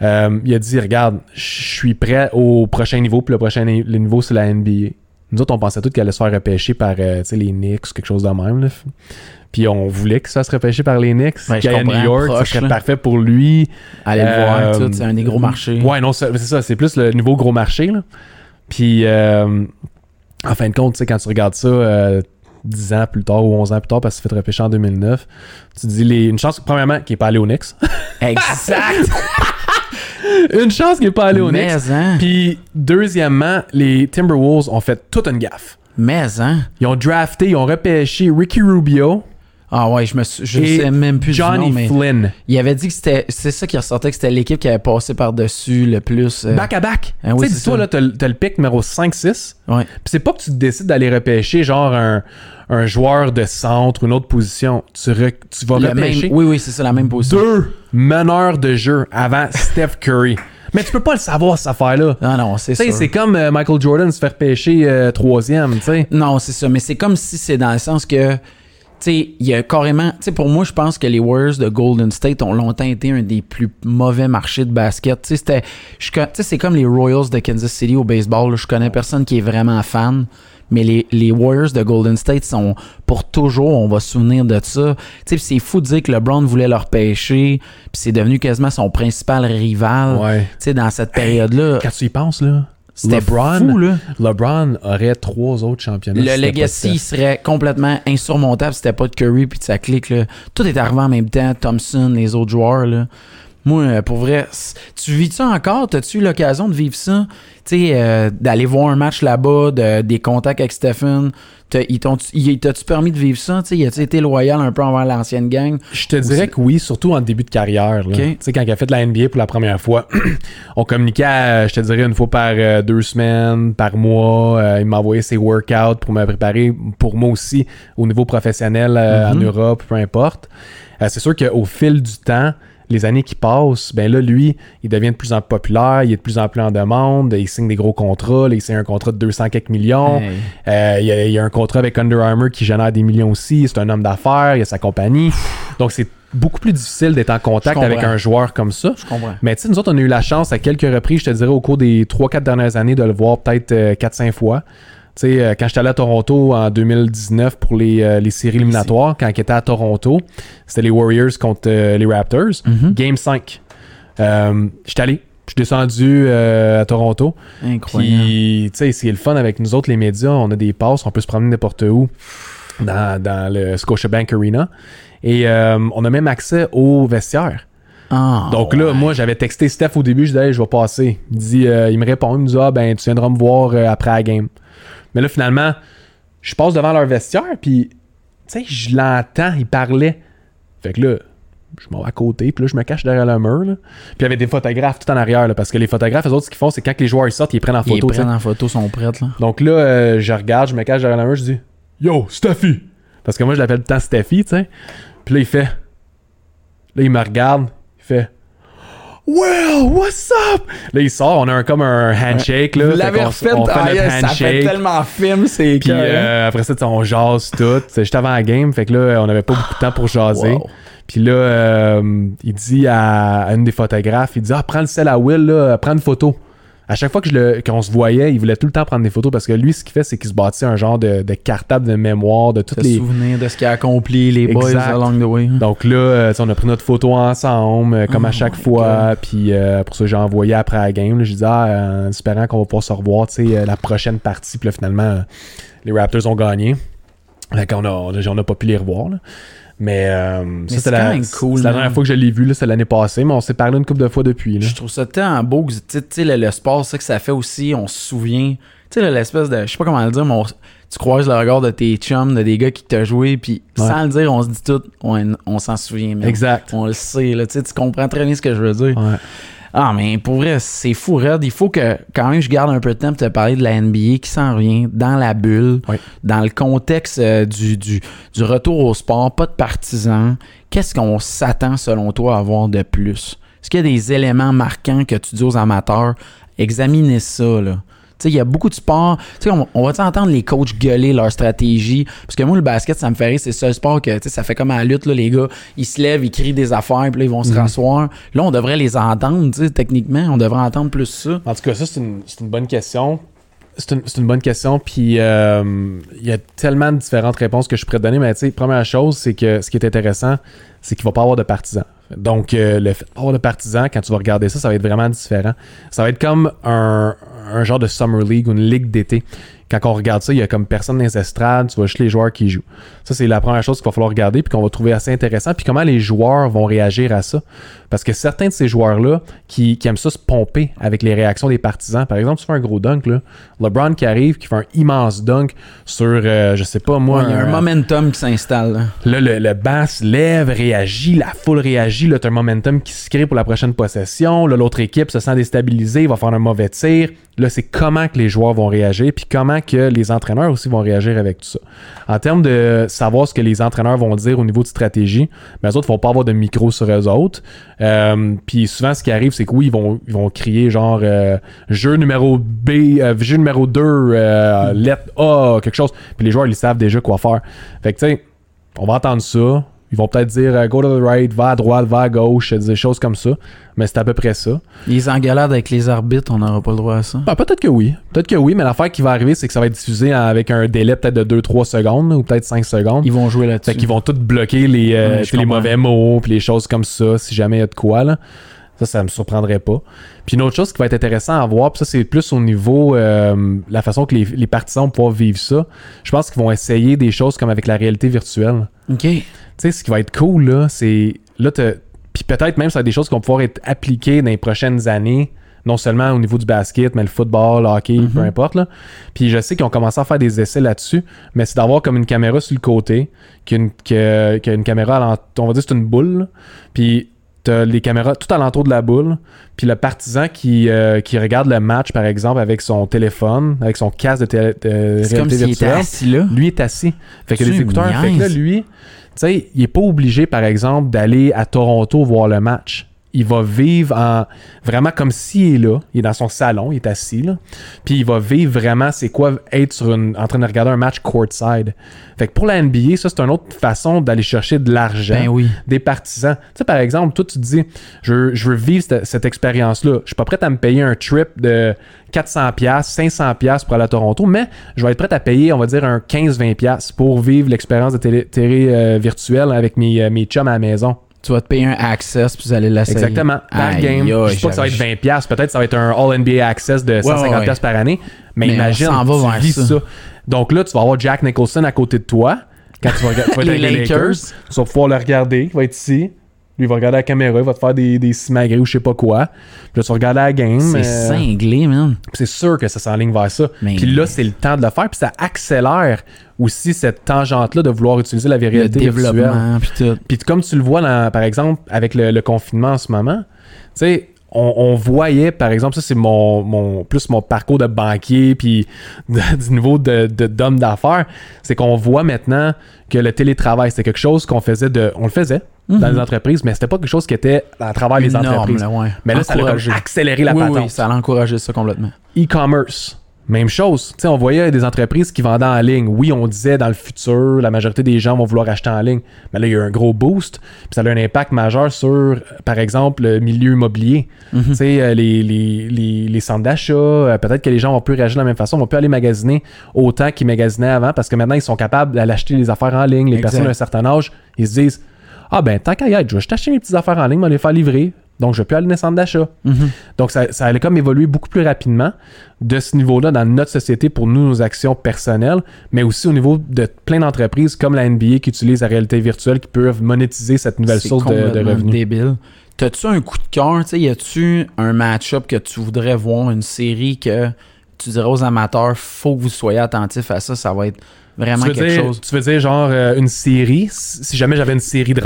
Euh, il a dit Regarde, je suis prêt au prochain niveau, puis le prochain niveau, c'est la NBA. Nous autres, on pensait tous qu'elle allait se faire repêcher par les Knicks ou quelque chose de même. là. Puis on voulait que ça se repêché par les Knicks. À New York, ça serait là. parfait pour lui. Allez le voir, tout. C'est un des gros marchés. Ouais, non, c'est c'est ça. C'est plus le nouveau gros marché. Là. Puis, euh, en fin de compte, tu sais, quand tu regardes ça euh, 10 ans plus tard ou 11 ans plus tard, parce qu'il s'est fait repêcher en 2009, tu te dis les, une chance, premièrement, qu'il n'est pas allé au Knicks. Exact. une chance qu'il n'est pas allé au Knicks. mais, hein. Puis, deuxièmement, les Timberwolves ont fait toute une gaffe. Mais, hein. Ils ont drafté, ils ont repêché Ricky Rubio Ah ouais, je me suis- je et sais même plus Johnny du nom, mais Flynn. il avait dit que c'était c'est ça qui ressortait que c'était l'équipe qui avait passé par-dessus le plus. euh, Back à back. Ah oui, tu sais, dis-toi, là, t'as le t'as le pick numéro 5-6. ouais. Puis c'est pas que tu décides d'aller repêcher genre un, un joueur de centre ou une autre position. Tu, re- tu vas Le même, repêcher oui, oui, c'est ça, la même position. deux meneurs de jeu avant Steph Curry. Mais tu peux pas le savoir, cette affaire-là. Ah non, c'est Tu sais, ça. c'est comme euh, Michael Jordan se faire pêcher euh, troisième, tu sais. Non, c'est ça. Mais c'est comme si c'est dans le sens que, il y a carrément. Tu sais, pour moi, je pense que les Warriors de Golden State ont longtemps été un des plus mauvais marchés de basket. Tu sais, c'était. c'est comme les Royals de Kansas City au baseball. Je connais personne qui est vraiment fan. Mais les, les Warriors de Golden State sont pour toujours, on va se souvenir de ça. Tu sais, puis c'est fou de dire que LeBron voulait leur pêcher, puis c'est devenu quasiment son principal rival. Ouais. Tu sais, dans cette période-là, Quand tu y penses, là, LeBron, fou, là. LeBron aurait trois autres championnats. Le legacy serait complètement insurmontable si c'était pas de Curry puis de sa clique. Là. Tout est arrivé en même temps, Thompson, les autres joueurs. Là. Moi, euh, pour vrai, tu vis ça encore? T'as-tu eu l'occasion de vivre ça? Tu sais, euh, d'aller voir un match là-bas, de- des contacts avec Stephen. T'as-tu permis de vivre ça? Tu sais, as-tu été loyal un peu envers l'ancienne gang? Je te dirais que oui, surtout en début de carrière. Tu sais, quand il a fait la NBA pour la première fois, on communiquait, euh, je te dirais, une fois par euh, deux semaines, par mois. Euh, il m'envoyait ses workouts pour me préparer, pour moi aussi, au niveau professionnel en Mhm. Europe, peu importe. C'est sûr qu'au fil du temps, les années qui passent, ben là, lui, il devient de plus en plus populaire, il est de plus en plus en demande, il signe des gros contrats, là, il signe un contrat de 200 quelques millions. Hey. Euh, il, y a, il y a un contrat avec Under Armour qui génère des millions aussi. C'est un homme d'affaires, il a sa compagnie. Donc, c'est beaucoup plus difficile d'être en contact avec un joueur comme ça. Je comprends. Mais tu sais, nous autres, on a eu la chance à quelques reprises, je te dirais, au cours des 3-4 dernières années, de le voir peut-être euh, 4-5 fois. Tu sais, euh, quand j'étais allé à Toronto en 2019 pour les, euh, les séries éliminatoires, quand il était à Toronto, c'était les Warriors contre euh, les Raptors. Mhm. Game 5. Euh, j'étais allé. Je suis descendu euh, à Toronto. Incroyable. Puis, tu sais, c'est le fun avec nous autres, les médias. On a des passes, on peut se promener n'importe où dans, dans le Scotiabank Arena. Et euh, on a même accès au vestiaire. Ah, Donc là, ouais. moi, j'avais texté Steph au début. Je disais, Hey, je vais passer. Il, dit, euh, il me répond, il me dit, ah, ben, tu viendras me voir après la game. Mais là, finalement, je passe devant leur vestiaire, puis, tu sais, je l'entends, il parlait. Fait que là, je m'en vais à côté, puis là, je me cache derrière le mur. là. Puis il y avait des photographes tout en arrière, là, parce que les photographes, eux autres, ce qu'ils font, c'est quand les joueurs ils sortent, ils prennent en Ils photo. sais. prennent en photo, sont prêtes. Là. Donc là, euh, je regarde, je me cache derrière la main, je dis Yo, Steffi Parce que moi, je l'appelle tout le temps Steffi, tu sais. Puis là, il fait. Là, il me regarde, il fait Well, what's up? Là, il sort, on a un, comme un handshake, là. Vous Fait refait, on fait ah, notre ça fait tellement film, c'est Puis que- euh, après ça, on jase tout. C'est juste avant la game, fait que là, on avait pas beaucoup de temps pour jaser. Wow. Puis là, euh, il dit à, à une des photographes, il dit Ah, prends le sel à Will, là, prends une photo. À chaque fois que je le- qu'on se voyait, il voulait tout le temps prendre des photos parce que lui, ce qu'il fait, c'est qu'il se bâtit un genre de, de cartable de mémoire de toutes les. souvenir de ce qu'il a accompli, les boys Exact. along the way. Donc là, euh, on a pris notre photo ensemble, euh, comme Oh à chaque my fois. Puis euh, pour ça, j'ai envoyé après la game. là, J'ai dit, ah, euh, en espérant qu'on va pouvoir se revoir, tu sais, la prochaine partie. Puis là, finalement, les Raptors ont gagné. Fait qu'on a, on a, on a pas pu les revoir. là. Mais, euh, ça, c'est c'est quand la, même cool, c'est la dernière fois que je l'ai vu, là, c'est l'année passée. Mais on s'est parlé une couple de fois depuis. Là. Je trouve ça tellement beau que tu sais, le, le sport, ça que ça fait aussi, on se souvient. Tu sais, l'espèce de. Je sais pas comment le dire, mais on- tu croises le regard de tes chums, de des gars qui t'ont joué, puis Ouais. sans le dire, on se dit tout, on, on s'en souvient. man. Exact. On le sait, là. Tu comprends très bien ce que je veux dire. Ouais. Ah, mais pour vrai, c'est fou, Red. Il faut que, quand même, je garde un peu de temps pour te parler de la NBA qui s'en revient dans la bulle, Oui. dans le contexte euh, du, du, du retour au sport, pas de partisans. Qu'est-ce qu'on s'attend, selon toi, à voir de plus? Est-ce qu'il y a des éléments marquants que tu dis aux amateurs? Examinez ça, là. Il y a beaucoup de sports. On, on va entendre les coachs gueuler leur stratégie? Parce que moi, le basket, ça me fait rire. C'est le seul sport que, ça fait comme à la lutte, là, les gars. Ils se lèvent, ils crient des affaires, puis là, ils vont se rasseoir. Là, on devrait les entendre, techniquement. On devrait entendre plus ça. En tout cas, ça, c'est une, bonne question. C'est une, bonne question. Puis, euh, il y a tellement de différentes réponses que je pourrais te donner. Mais, tu sais, première chose, c'est que ce qui est intéressant, c'est qu'il va pas avoir de partisans. Donc, euh, le fait avoir de partisans, quand tu vas regarder ça, ça va être vraiment différent. Ça va être comme un, un genre de Summer League ou une ligue d'été. Quand on regarde ça, il y a comme personne dans les estrades, tu vois juste les joueurs qui jouent. Ça, c'est la première chose qu'il va falloir regarder puis qu'on va trouver assez intéressant. Puis comment les joueurs vont réagir à ça. Parce que certains de ces joueurs-là qui, qui aiment ça se pomper avec les réactions des partisans. Par exemple, tu fais un gros dunk, là. LeBron qui arrive, qui fait un immense dunk sur, euh, je sais pas moi. Ouais, il y a un un- momentum qui s'installe. là. Là, le, le se lève, réagit, la foule réagit, là, t'as un momentum qui se crée pour la prochaine possession. Là, l'autre équipe se sent déstabilisée, va faire un mauvais tir. Là, c'est comment que les joueurs vont réagir, puis comment que les entraîneurs aussi vont réagir avec tout ça. En termes de savoir ce que les entraîneurs vont dire au niveau de stratégie, eux autres vont pas avoir de micro sur eux autres. Euh, puis souvent, ce qui arrive, c'est que oui, ils vont, ils vont crier genre euh, jeu numéro B, euh, jeu numéro 2, euh, lettre A, quelque chose. Puis les joueurs, ils savent déjà quoi faire. Fait que tu sais, on va entendre ça. Ils vont peut-être dire euh, go to the right, va à droite, va à gauche, des choses comme ça. Mais c'est à peu près ça. Les engueulades avec les arbitres, on n'aura pas le droit à ça. Ah, peut-être que oui. Peut-être que oui, mais l'affaire qui va arriver, c'est que ça va être diffusé avec un délai peut-être de 2-3 secondes ou peut-être 5 secondes. Ils vont jouer là-dessus. Fait qu'ils vont tout bloquer les, euh, Ouais, les mauvais mots puis les choses comme ça, si jamais il y a de quoi. Là. Ça, ça me surprendrait pas. Puis une autre chose qui va être intéressant à voir, puis ça, c'est plus au niveau euh, la façon que les, les partisans vont pouvoir vivre ça. Je pense qu'ils vont essayer des choses comme avec la réalité virtuelle. OK. Tu sais, ce qui va être cool, là, c'est. Là, Puis peut-être même, ça va être des choses qui vont pouvoir être appliquées dans les prochaines années. Non seulement au niveau du basket, mais le football, le hockey, peu importe. Là. Puis je sais qu'ils ont commencé à faire des essais là-dessus, mais c'est d'avoir comme une caméra sur le côté, qu'une que, que une caméra, à on va dire c'est une boule, là. puis t'as les caméras tout alentour de la boule, puis le partisan qui, euh, qui regarde le match, par exemple, avec son téléphone, avec son casque de, télé- de comme était assis là. Lui est assis. Fait que Tu les écouteurs, fait que là, niaises. lui, tu sais, il est pas obligé, par exemple, d'aller à Toronto voir le match. Il va vivre en vraiment comme s'il est là. Il est dans son salon, il est assis là. Puis il va vivre vraiment c'est quoi être sur une, en train de regarder un match courtside. Fait que pour la NBA, ça c'est une autre façon d'aller chercher de l'argent Ben oui. des partisans. Tu sais, par exemple, toi, tu te dis, je, veux- je veux vivre cette, cette expérience-là. Je suis pas prêt à me payer un trip de 400$, 500$ pour aller à Toronto, mais je vais être prêt à payer, on va dire, un 15-20$ pour vivre l'expérience de télé, télé, euh, virtuelle avec mes, euh, mes chums à la maison. Tu vas te payer un access puis vous allez l'essayer. Exactement. Par Aïe, game. aïe, je sais pas que ça va être j'avais- 20$, peut-être ça va être un All-NBA Access de 150$ ouais, ouais. par année, mais, imagine, va tu ça. ça. Donc là, tu vas avoir Jack Nicholson à côté de toi. Quand tu vas, rega- tu vas être Les avec les Lakers. tu vas pouvoir le regarder. Il va être ici. Lui, il va regarder la caméra. Il va te faire des, des simagrées ou je sais pas quoi. Puis là, tu vas regarder la game. C'est euh, cinglé, man. c'est sûr que ça s'enligne vers ça. Mais- Puis là, c'est le temps de le faire. Puis ça accélère aussi cette tangente-là de vouloir utiliser la Le réalité virtuelle. développement puis comme tu le vois, dans- par exemple, avec le, le confinement en ce moment, tu sais, on, on voyait, par exemple, ça c'est mon, mon plus mon parcours de banquier, puis de- du niveau de- d'homme d'affaires, c'est qu'on voit maintenant que le télétravail, c'est quelque chose qu'on faisait de... On le faisait dans les entreprises, mais c'était pas quelque chose qui était à travers les Énorme, entreprises. ouais. Mais là, ça a accéléré la oui, patente oui, ça a encouragé ça complètement. e-commerce. Même chose. Tu sais, on voyait des entreprises qui vendaient en ligne. Oui, on disait dans le futur, la majorité des gens vont vouloir acheter en ligne. Mais là, il y a eu un gros boost. Puis ça a eu un impact majeur sur, euh, par exemple, le milieu immobilier. Mhm. Tu sais, euh, les, les, les, les centres d'achat. euh, Peut-être que les gens vont plus réagir de la même façon. Vont plus aller magasiner autant qu'ils magasinaient avant parce que maintenant, ils sont capables d'aller acheter les affaires en ligne. Les Exact. personnes d'un certain âge, ils se disent Ah ben, tant qu'à y être, je vais juste acheter mes petites affaires en ligne, je vais les faire livrer. Donc, je vais plus aller dans les centres d'achat. Mhm. Donc, ça, ça allait comme évoluer beaucoup plus rapidement de ce niveau-là dans notre société pour nous, nos actions personnelles, mais aussi au niveau de plein d'entreprises comme la NBA qui utilisent la réalité virtuelle, qui peuvent monétiser cette nouvelle source de, de revenus. débile. T'as-tu un coup de cœur? Y a-tu un match-up que tu voudrais voir, une série que tu dirais aux amateurs, faut que vous soyez attentifs à ça, ça va être vraiment Tu veux, quelque dire, chose. tu veux dire genre euh, une série, si jamais j'avais une série de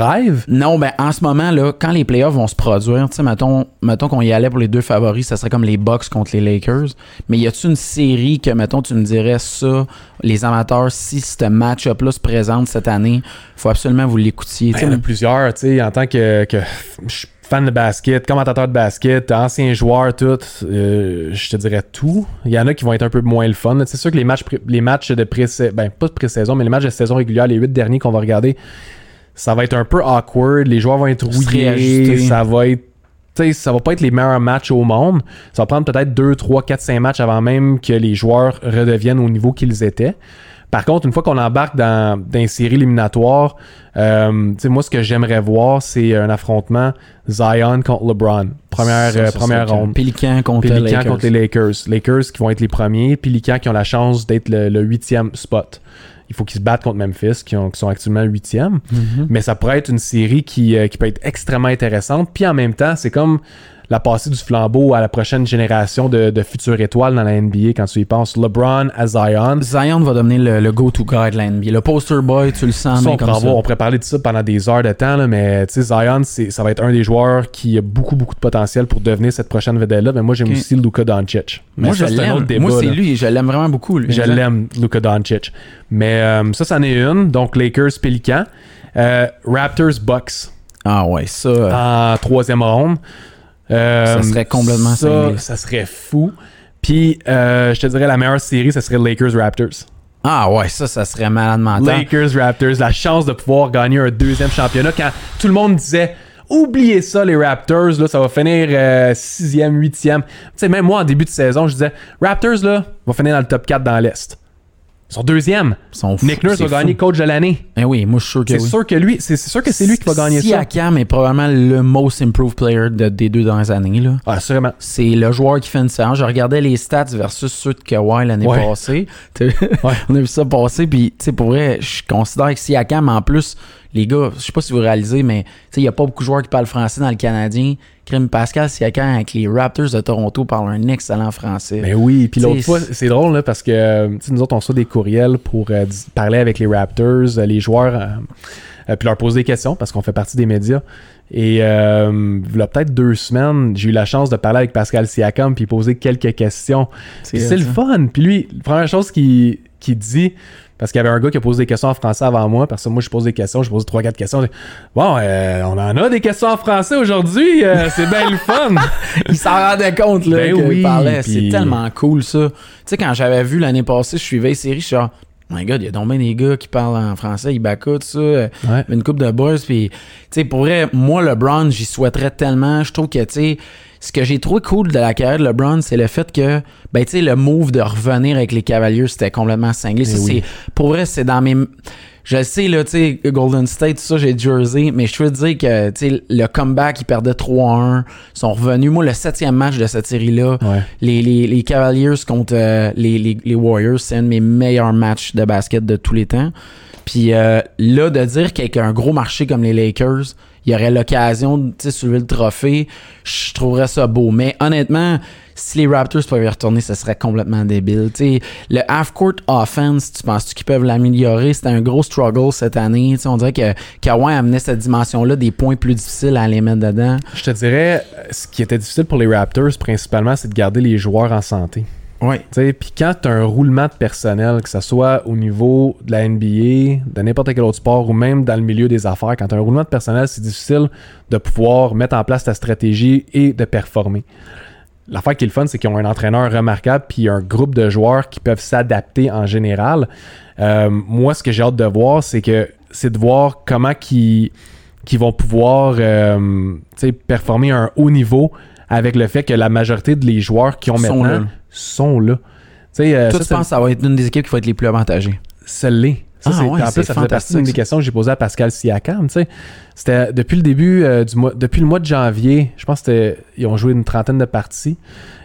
Non, ben en ce moment, là, quand les playoffs vont se produire, tu sais, mettons, mettons qu'on y allait pour les deux favoris, ça serait comme les Bucks contre les Lakers. Mais y a-tu une série que, mettons, tu me dirais ça, les amateurs, si ce match-up-là se présente cette année, faut absolument vous l'écoutiez. Ben, il y en a plusieurs, tu sais, en tant que, que je fan de basket, commentateur de basket, ancien joueur, tout, euh, je te dirais tout. Il y en a qui vont être un peu moins le fun. C'est sûr que les matchs, les matchs de pré-saison, ben pas de pré-saison, mais les matchs de saison régulière, les huit derniers qu'on va regarder, ça va être un peu awkward. Les joueurs vont être rouillés. Ça va être. ça va pas être les meilleurs matchs au monde. Ça va prendre peut-être 2, 3, 4, 5 matchs avant même que les joueurs redeviennent au niveau qu'ils étaient. Par contre, une fois qu'on embarque dans, dans une série éliminatoire, euh, moi, ce que j'aimerais voir, c'est un affrontement Zion contre LeBron. Première, Ça, euh, ça première serait ronde. Pélican contre les Lakers. contre les Lakers. Lakers qui vont être les premiers. Pélican qui ont la chance d'être le, huitième spot. Il faut qu'ils se battent contre Memphis, qui, ont- qui sont actuellement huitième. Mhm. Mais ça pourrait être une série qui, euh, qui peut être extrêmement intéressante. Puis en même temps, c'est comme la passée du flambeau à la prochaine génération de, de futures étoiles dans la NBA quand tu y penses. LeBron à Zion. Zion va devenir le, le go-to guy de la NBA. Le poster boy, tu le sens, Ça, on, comme ça. on pourrait parler de ça pendant des heures de temps, là, mais tu sais, Zion, ça va être un des joueurs qui a beaucoup, beaucoup de potentiel pour devenir cette prochaine vedette-là. Mais moi, j'aime aussi Luka Doncic. Mais Moi, ça, je un autre l'aime. débat, Moi, c'est lui. Je l'aime vraiment beaucoup. Lui. Je l'aime, Luka Doncic. Mais euh, ça, c'en est une. Donc, Lakers, Pélican. Euh, Raptors, Bucks Ah ouais, ça. euh, en troisième ronde. Euh, Ça serait complètement ça, ça serait fou. Puis, euh, je te dirais, la meilleure série, ça serait Lakers-Raptors. Ah ouais, ça, ça serait malade mental. Lakers-Raptors, la chance de pouvoir gagner un deuxième championnat quand tout le monde disait oubliez ça les Raptors là ça va finir euh, sixième huitième tu sais même moi en début de saison je disais Raptors là va finir dans le top 4 dans l'est ils sont deuxième Ils sont fous, Nick Nurse va gagner fou. coach de l'année Eh oui, moi, je suis sûr que c'est oui. sûr que lui c'est sûr que c'est lui qui va gagner ça Siakam est probablement le most improved player de- des deux dernières années. Là. ah sûrement C'est le joueur qui fait une séance. Je regardais les stats versus ceux de Kawhi l'année Ouais. passée. Ouais. On a vu ça passer. Puis, tu sais, pour vrai, je considère que Siakam, en plus, les gars, je sais pas si vous réalisez, mais tu sais, il n'y a pas beaucoup de joueurs qui parlent français dans le Canadien. Crime Pascal Siakam avec les Raptors de Toronto parle un excellent français. Mais oui, puis l'autre fois, c'est drôle là, parce que nous autres, on reçoit des courriels pour euh, parler avec les Raptors, euh, les joueurs, euh, puis leur poser des questions parce qu'on fait partie des médias. Et euh, il y a peut-être deux semaines, j'ai eu la chance de parler avec Pascal Siakam puis poser quelques questions. C'est le fun. Puis lui, la première chose qu'il qu'il dit, parce qu'il y avait un gars qui a posé des questions en français avant moi, parce que moi je pose des questions, je pose trois quatre questions. j'ai dit, Bon, euh, on en a des questions en français aujourd'hui, euh, c'est bien le fun. il s'en rendait compte là, Ben oui, parlait. C'est tellement cool ça. Tu sais, quand j'avais vu l'année passée, je suivais les séries, je suis genre, my god, il y a donc bien des gars qui parlent en français, Ibaka, tout ça. euh, Ouais. une coupe de boys. Puis, tu sais, pour vrai, moi, LeBron, j'y souhaiterais tellement. Je trouve que, tu sais, ce que j'ai trouvé cool de la carrière de LeBron, c'est le fait que, ben, tu sais, le move de revenir avec les Cavaliers, c'était complètement cinglé. Ça, Eh oui. c'est, pour vrai, c'est dans mes. Je le sais, là, tu sais, Golden State, tout ça, j'ai Jersey, mais je veux dire que, tu sais, le comeback, ils perdaient 3-1, ils sont revenus. Moi, le septième match de cette série-là, Ouais. les, les, les Cavaliers contre euh, les, les, les Warriors, c'est un de mes meilleurs matchs de basket de tous les temps. Puis euh, là, de dire qu'avec un gros marché comme les Lakers, il y aurait l'occasion de soulever le trophée, je trouverais ça beau. Mais honnêtement, si les Raptors peuvent y retourner, ce serait complètement débile. Tu sais, le half-court offense, tu penses qu'ils peuvent l'améliorer? C'était un gros struggle cette année. Tu sais, on dirait que Kawhi amenait cette dimension-là des points plus difficiles à les mettre dedans. Je te dirais, ce qui était difficile pour les Raptors, principalement, c'est de garder les joueurs en santé. Oui. Tu sais, Puis quand tu as un roulement de personnel, que ce soit au niveau de la NBA, de n'importe quel autre sport ou même dans le milieu des affaires, quand tu as un roulement de personnel, c'est difficile de pouvoir mettre en place ta stratégie et de performer. L'affaire qui est le fun, c'est qu'ils ont un entraîneur remarquable puis un groupe de joueurs qui peuvent s'adapter en général. Euh, moi, ce que j'ai hâte de voir, c'est que c'est de voir comment qui qui vont pouvoir euh, tu sais, performer à un haut niveau avec le fait que la majorité des joueurs qui ont maintenant. Sont là. Euh, Toi, ça, tu penses que ça va être une des équipes qui va être les plus avantagées? ça l'est. Ça, Ah ouais, en plus, ça faisait partie d'une des questions que j'ai posées à Pascal Siakam. C'était depuis le début euh, du mois, depuis le mois de janvier, je pense qu'ils ont joué une trentaine de parties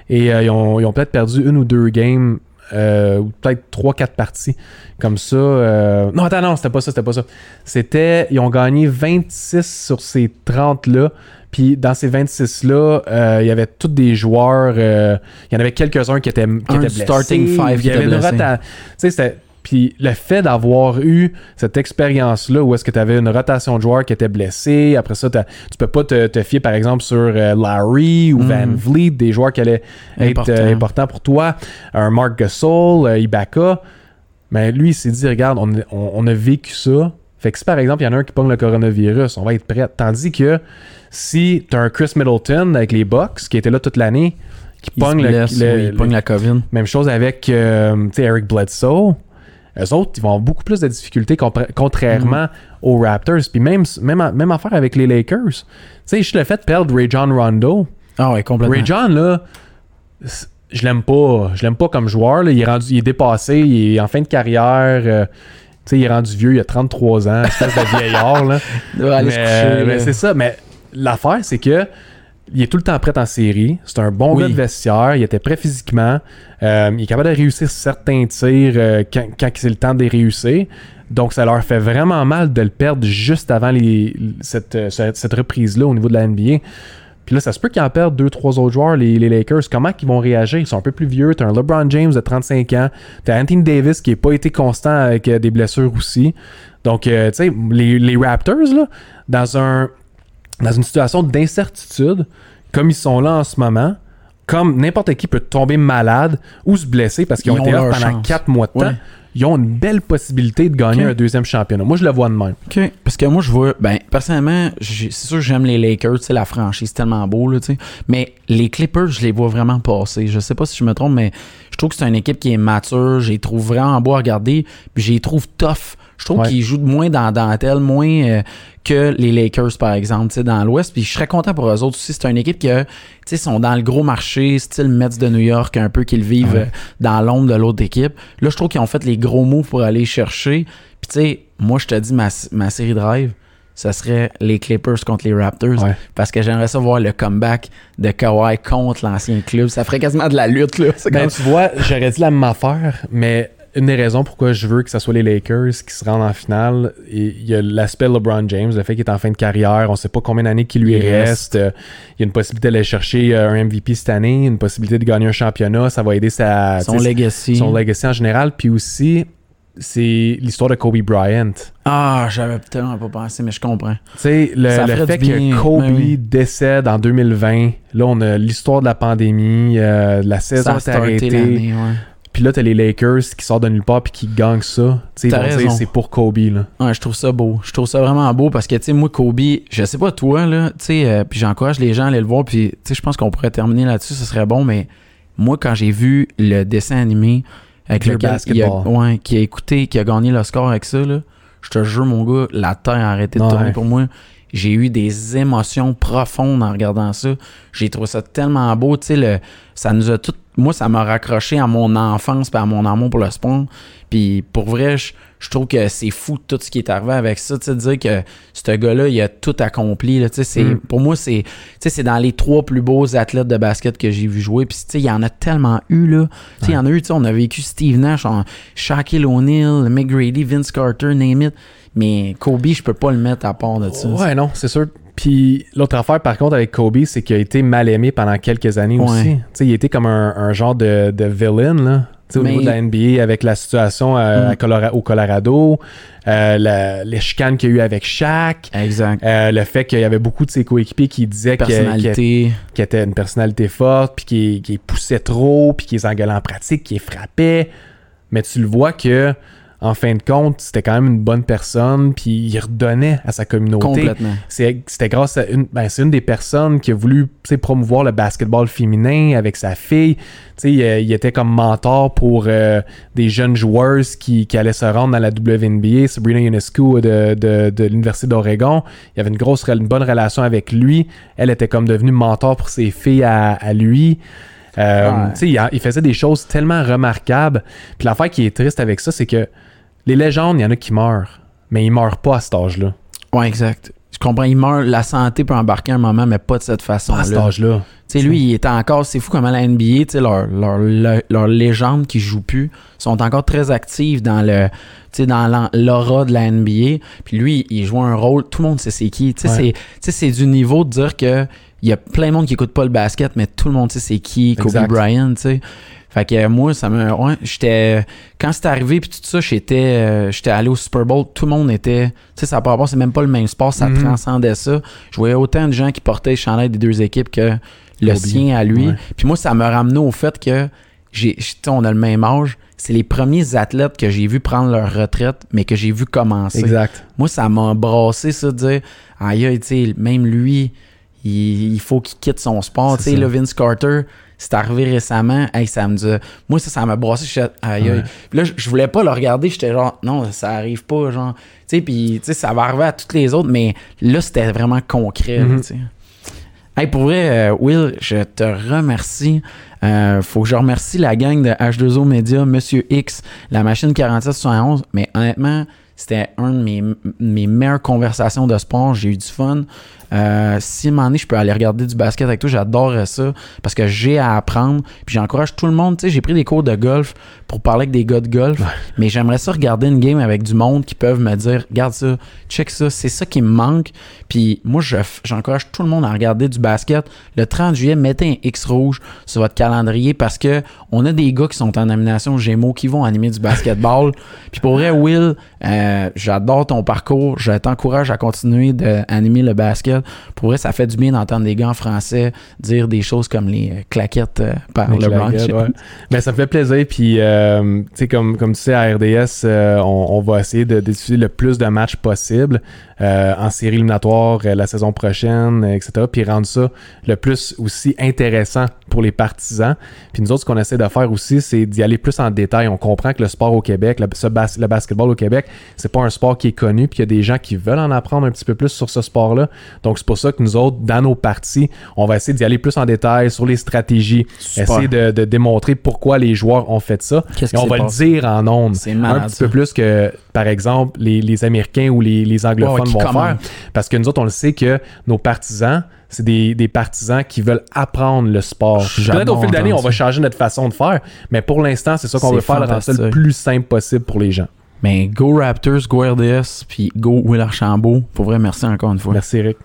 et euh, ils ont, ils ont peut-être perdu une ou deux games euh, ou peut-être trois, quatre parties comme ça. euh, Non, attends, non, c'était pas ça, c'était pas ça. C'était, ils ont gagné 26 sur ces 30-là. Puis dans ces 26-là, euh, il y avait tous des joueurs. euh, il y en avait quelques-uns qui étaient, qui étaient blessés. starting five Il y avait était une Tu sais, Puis le fait d'avoir eu cette expérience-là où est-ce que tu avais une rotation de joueurs qui étaient blessés, après ça, tu peux pas te, te fier par exemple sur euh, Larry ou Van Mm. Vliet, des joueurs qui allaient Important. être euh, importants pour toi, un Mark Gasol, euh, Ibaka. Mais lui, il s'est dit, regarde, on, on- on a vécu ça, Fait que si par exemple, il y en a un qui pogne le coronavirus, on va être prêt. Tandis que si tu as un Chris Middleton avec les Bucks, qui était là toute l'année, qui Il pogne le, blesse, le- oui, il pogne la COVID. Même chose avec euh, Eric Bledsoe. Eux autres, ils vont avoir beaucoup plus de difficultés contrairement aux Raptors. Puis même, même, même affaire avec les Lakers. Tu sais, juste le fait de perdre Ray John Rondo. Ah ouais, complètement. Ray John, là, je l'aime pas. Je l'aime pas comme joueur. là. Il, est rendu, il est dépassé. Il est en fin de carrière. euh, tu sais, il est rendu vieux. Il a 33 ans. Espèce de vieillard, là. Mais c'est ça. Mais l'affaire, c'est que il est tout le temps prêt en série. C'est un bon Oui. gars de vestiaire. Il était prêt physiquement. Euh, il est capable de réussir certains tirs euh, quand, quand c'est le temps de les réussir. Donc, ça leur fait vraiment mal de le perdre juste avant les, cette, euh, cette, reprise-là au niveau de la NBA. Puis là, ça se peut qu'ils en perdent deux, trois autres joueurs, les, les Lakers. Comment ils vont réagir? Ils sont un peu plus vieux. T'as un LeBron James de 35 ans. T'as Anthony Davis qui n'a pas été constant avec des blessures aussi. Donc, euh, tu sais, les, les Raptors, là, dans, un, dans une situation d'incertitude, comme ils sont là en ce moment, comme n'importe qui peut tomber malade ou se blesser parce qu'ils ont, été là pendant chance. 4 mois de temps, Ouais. ils ont une belle possibilité de gagner un deuxième championnat. Moi, je le vois de même. OK. Parce que moi, je vois, ben, personnellement, c'est sûr que j'aime les Lakers, tu sais, la franchise, tellement beau, là, tu sais. Mais les Clippers, je les vois vraiment passer. Je sais pas si je me trompe, mais je trouve que c'est une équipe qui est mature. Je les trouve vraiment beau à regarder. Puis je les trouve tough. Je trouve Ouais. qu'ils jouent moins dans dentelle, moins euh, que les Lakers, par exemple, tu sais, dans l'Ouest. Puis je serais content pour eux autres aussi. C'est une équipe qui, tu sais, sont dans le gros marché, style Mets de New York, un peu qu'ils vivent Ouais. euh, dans l'ombre de l'autre équipe. Là, je trouve qu'ils ont fait les gros moves pour aller chercher. Puis tu sais, moi, je te dis, ma, ma série drive, ça serait les Clippers contre les Raptors. Ouais. Parce que j'aimerais ça voir le comeback de Kawhi contre l'ancien club. Ça ferait quasiment de la lutte, là. Ben, tu vois, j'aurais dit la même affaire, mais une des raisons pourquoi je veux que ce soit les Lakers qui se rendent en finale, il y a l'aspect LeBron James, le fait qu'il est en fin de carrière, on sait pas combien d'années qu'il lui reste. euh, Il y a une possibilité d'aller chercher euh, un MVP cette année, une possibilité de gagner un championnat, ça va aider sa, son legacy. son legacy en général, puis aussi c'est l'histoire de Kobe Bryant. Ah, j'avais tellement pas pensé, mais je comprends. Tu sais, le, le fait que Kobe ben oui. décède en 2020, là on a l'histoire de la pandémie, euh, la saison s'est arrêtée. ouais. Puis là, t'as les Lakers qui sortent de nulle part puis qui gagnent ça. Tu sais, c'est pour Kobe, là. Ouais, je trouve ça beau. Je trouve ça vraiment beau parce que, tu sais, moi, Kobe, je sais pas toi, là, tu sais, euh, puis j'encourage les gens à aller le voir, puis, tu sais, je pense qu'on pourrait terminer là-dessus, ce serait bon, mais moi, quand j'ai vu le dessin animé avec Le a, basketball. ouais, qui a écouté, qui a gagné le score avec ça, là, je te jure, mon gars, la terre a arrêté de Ouais. tourner pour moi. J'ai eu des émotions profondes en regardant ça. J'ai trouvé ça tellement beau, tu sais, le, ça nous a tout, moi, ça m'a raccroché à mon enfance et à mon amour pour le sport. Puis pour vrai, je, je trouve que c'est fou tout ce qui est arrivé avec ça. Tu sais, dire que ce gars-là, il a tout accompli. Là, tu sais, c'est, Mm. Pour moi, c'est, tu sais, c'est dans les trois plus beaux athlètes de basket que j'ai vu jouer. Puis tu sais, il y en a tellement eu. Là. Tu sais, Il y en a eu, tu sais, on a vécu Steve Nash, Shaquille O'Neal, McGrady, Vince Carter, name it. Mais Kobe, je peux pas le mettre à part de ça. Ouais, non, c'est sûr. Puis l'autre affaire, par contre, avec Kobe, c'est qu'il a été mal aimé pendant quelques années Ouais. aussi. Tu sais, il était comme un, un genre de, de villain, là. Au Mais- niveau de la NBA, avec la situation euh, Mm. à Colora- au Colorado, euh, la- les chicanes qu'il y a eu avec Shaq, Exact. euh, le fait qu'il y avait beaucoup de ses coéquipiers qui disaient qu'il était une personnalité forte, puis qui, qui poussait trop, puis qui les engueulait en pratique, qui les frappait. Mais tu le vois que, en fin de compte, c'était quand même une bonne personne, puis il redonnait à sa communauté. Complètement. C'est- C'était grâce à une, ben, c'est une des personnes qui a voulu promouvoir le basketball féminin avec sa fille. Il, il était comme mentor pour euh, des jeunes joueuses qui, qui allaient se rendre dans la WNBA. Sabrina Ionescu de, de, de l'Université d'Oregon. Il y avait une grosse, une bonne relation avec lui. Elle était comme devenue mentor pour ses filles à, à lui. Euh, Ouais. il, il faisait des choses tellement remarquables. Puis l'affaire qui est triste avec ça, c'est que les légendes, il y en a qui meurent. Mais ils meurent pas à cet âge-là. Ouais, exact. Je comprends. Il meurt, la santé peut embarquer un moment, mais pas de cette Pas à cet façon-là. âge-là. Tu sais, lui, il était encore. C'est fou comment la NBA, tu sais, leur, leur, leur, leur légende qui joue plus, sont encore très actives dans le. Tu sais, dans l'aura de la NBA. Puis lui, il joue un rôle. Tout le monde sait c'est qui. Tu sais, Ouais. c'est- du niveau de dire que. Il y a plein de monde qui écoute pas le basket, mais tout le monde sait c'est qui, Kobe. Bryant, tu sais. Fait que euh, moi, ça me. Ouais, j'étais. Quand c'est arrivé, puis tout ça, j'étais euh, j'étais allé au Super Bowl, tout le monde était. Tu sais, ça par rapport, c'est même pas le même sport, ça Mhm. transcendait ça. Je voyais autant de gens qui portaient les chandails des deux équipes que le sien à lui. Puis moi, ça me ramenait au fait que j'ai, j'- tu sais, on a le même âge. C'est les premiers athlètes que j'ai vu prendre leur retraite, mais que j'ai vu commencer. Exact. Moi, ça m'a brassé, ça, de dire, tu sais, même lui, il, il faut qu'il quitte son sport. Tu sais, Vince Carter, c'est arrivé récemment. Hey, ça me dit, moi, ça, ça m'a brassé. Je aïe. Ouais. Là, je, voulais pas le regarder. J'étais genre, non, ça arrive pas, genre. Tu sais, puis, tu sais, ça va arriver à toutes les autres, mais là, c'était vraiment concret, Mhm. tu sais. Hey, pour vrai, euh, Will, je te remercie. Euh, faut que je remercie la gang de H2O Media, Monsieur X, la machine 4771. Mais honnêtement, c'était un de mes, mes meilleures conversations de sport. J'ai eu du fun. Euh, si à un moment donné, je peux aller regarder du basket avec toi, j'adorerais ça parce que j'ai à apprendre. Puis j'encourage tout le monde. Tu sais, j'ai pris des cours de golf pour parler avec des gars de golf. Mais j'aimerais ça regarder une game avec du monde qui peuvent me dire Regarde ça, check ça, c'est ça qui me manque. Puis moi, je j'encourage tout le monde à regarder du basket. Le 30 juillet, mettez un X rouge sur votre calendrier parce que on a des gars qui sont en nomination Gémeaux qui vont animer du basketball. Puis pour vrai, Will, euh, j'adore ton parcours. Je t'encourage à continuer d'animer le basket. Pour vrai, ça fait du bien d'entendre des gars en français dire des choses comme les euh, claquettes euh, par le la Blanc. gueule, ouais. Ben, ça me fait plaisir. Puis, euh, comme, comme tu sais, à RDS, euh, on, on va essayer de diffuser le plus de matchs possible euh, en série éliminatoire euh, la saison prochaine, euh, etc. Puis rendre ça le plus aussi intéressant pour les partisans. Puis nous autres, ce qu'on essaie de faire aussi, c'est d'y aller plus en détail. On comprend que le sport au Québec, le, ce bas- le basketball au Québec, c'est pas un sport qui est connu. Puis il y a des gens qui veulent en apprendre un petit peu plus sur ce sport-là. Donc c'est pour ça que nous autres, dans nos parties, on va essayer d'y aller plus en détail sur les stratégies, Super. essayer de, de démontrer pourquoi les joueurs ont fait ça. Et on va le dire en ondes. Un petit peu plus que, par exemple, les, les Américains ou les, les anglophones vont commentent. faire. Parce que nous autres, on le sait que nos partisans, c'est des, des partisans qui veulent apprendre le sport. Peut-être au fil d'année, on va changer notre façon de faire. Mais pour l'instant, c'est ça qu'on veut faire, de rendre ça le plus simple possible pour les gens. Mais go Raptors, go RDS, puis go Will Archambault. Pour vrai, merci encore une fois. Merci, Eric.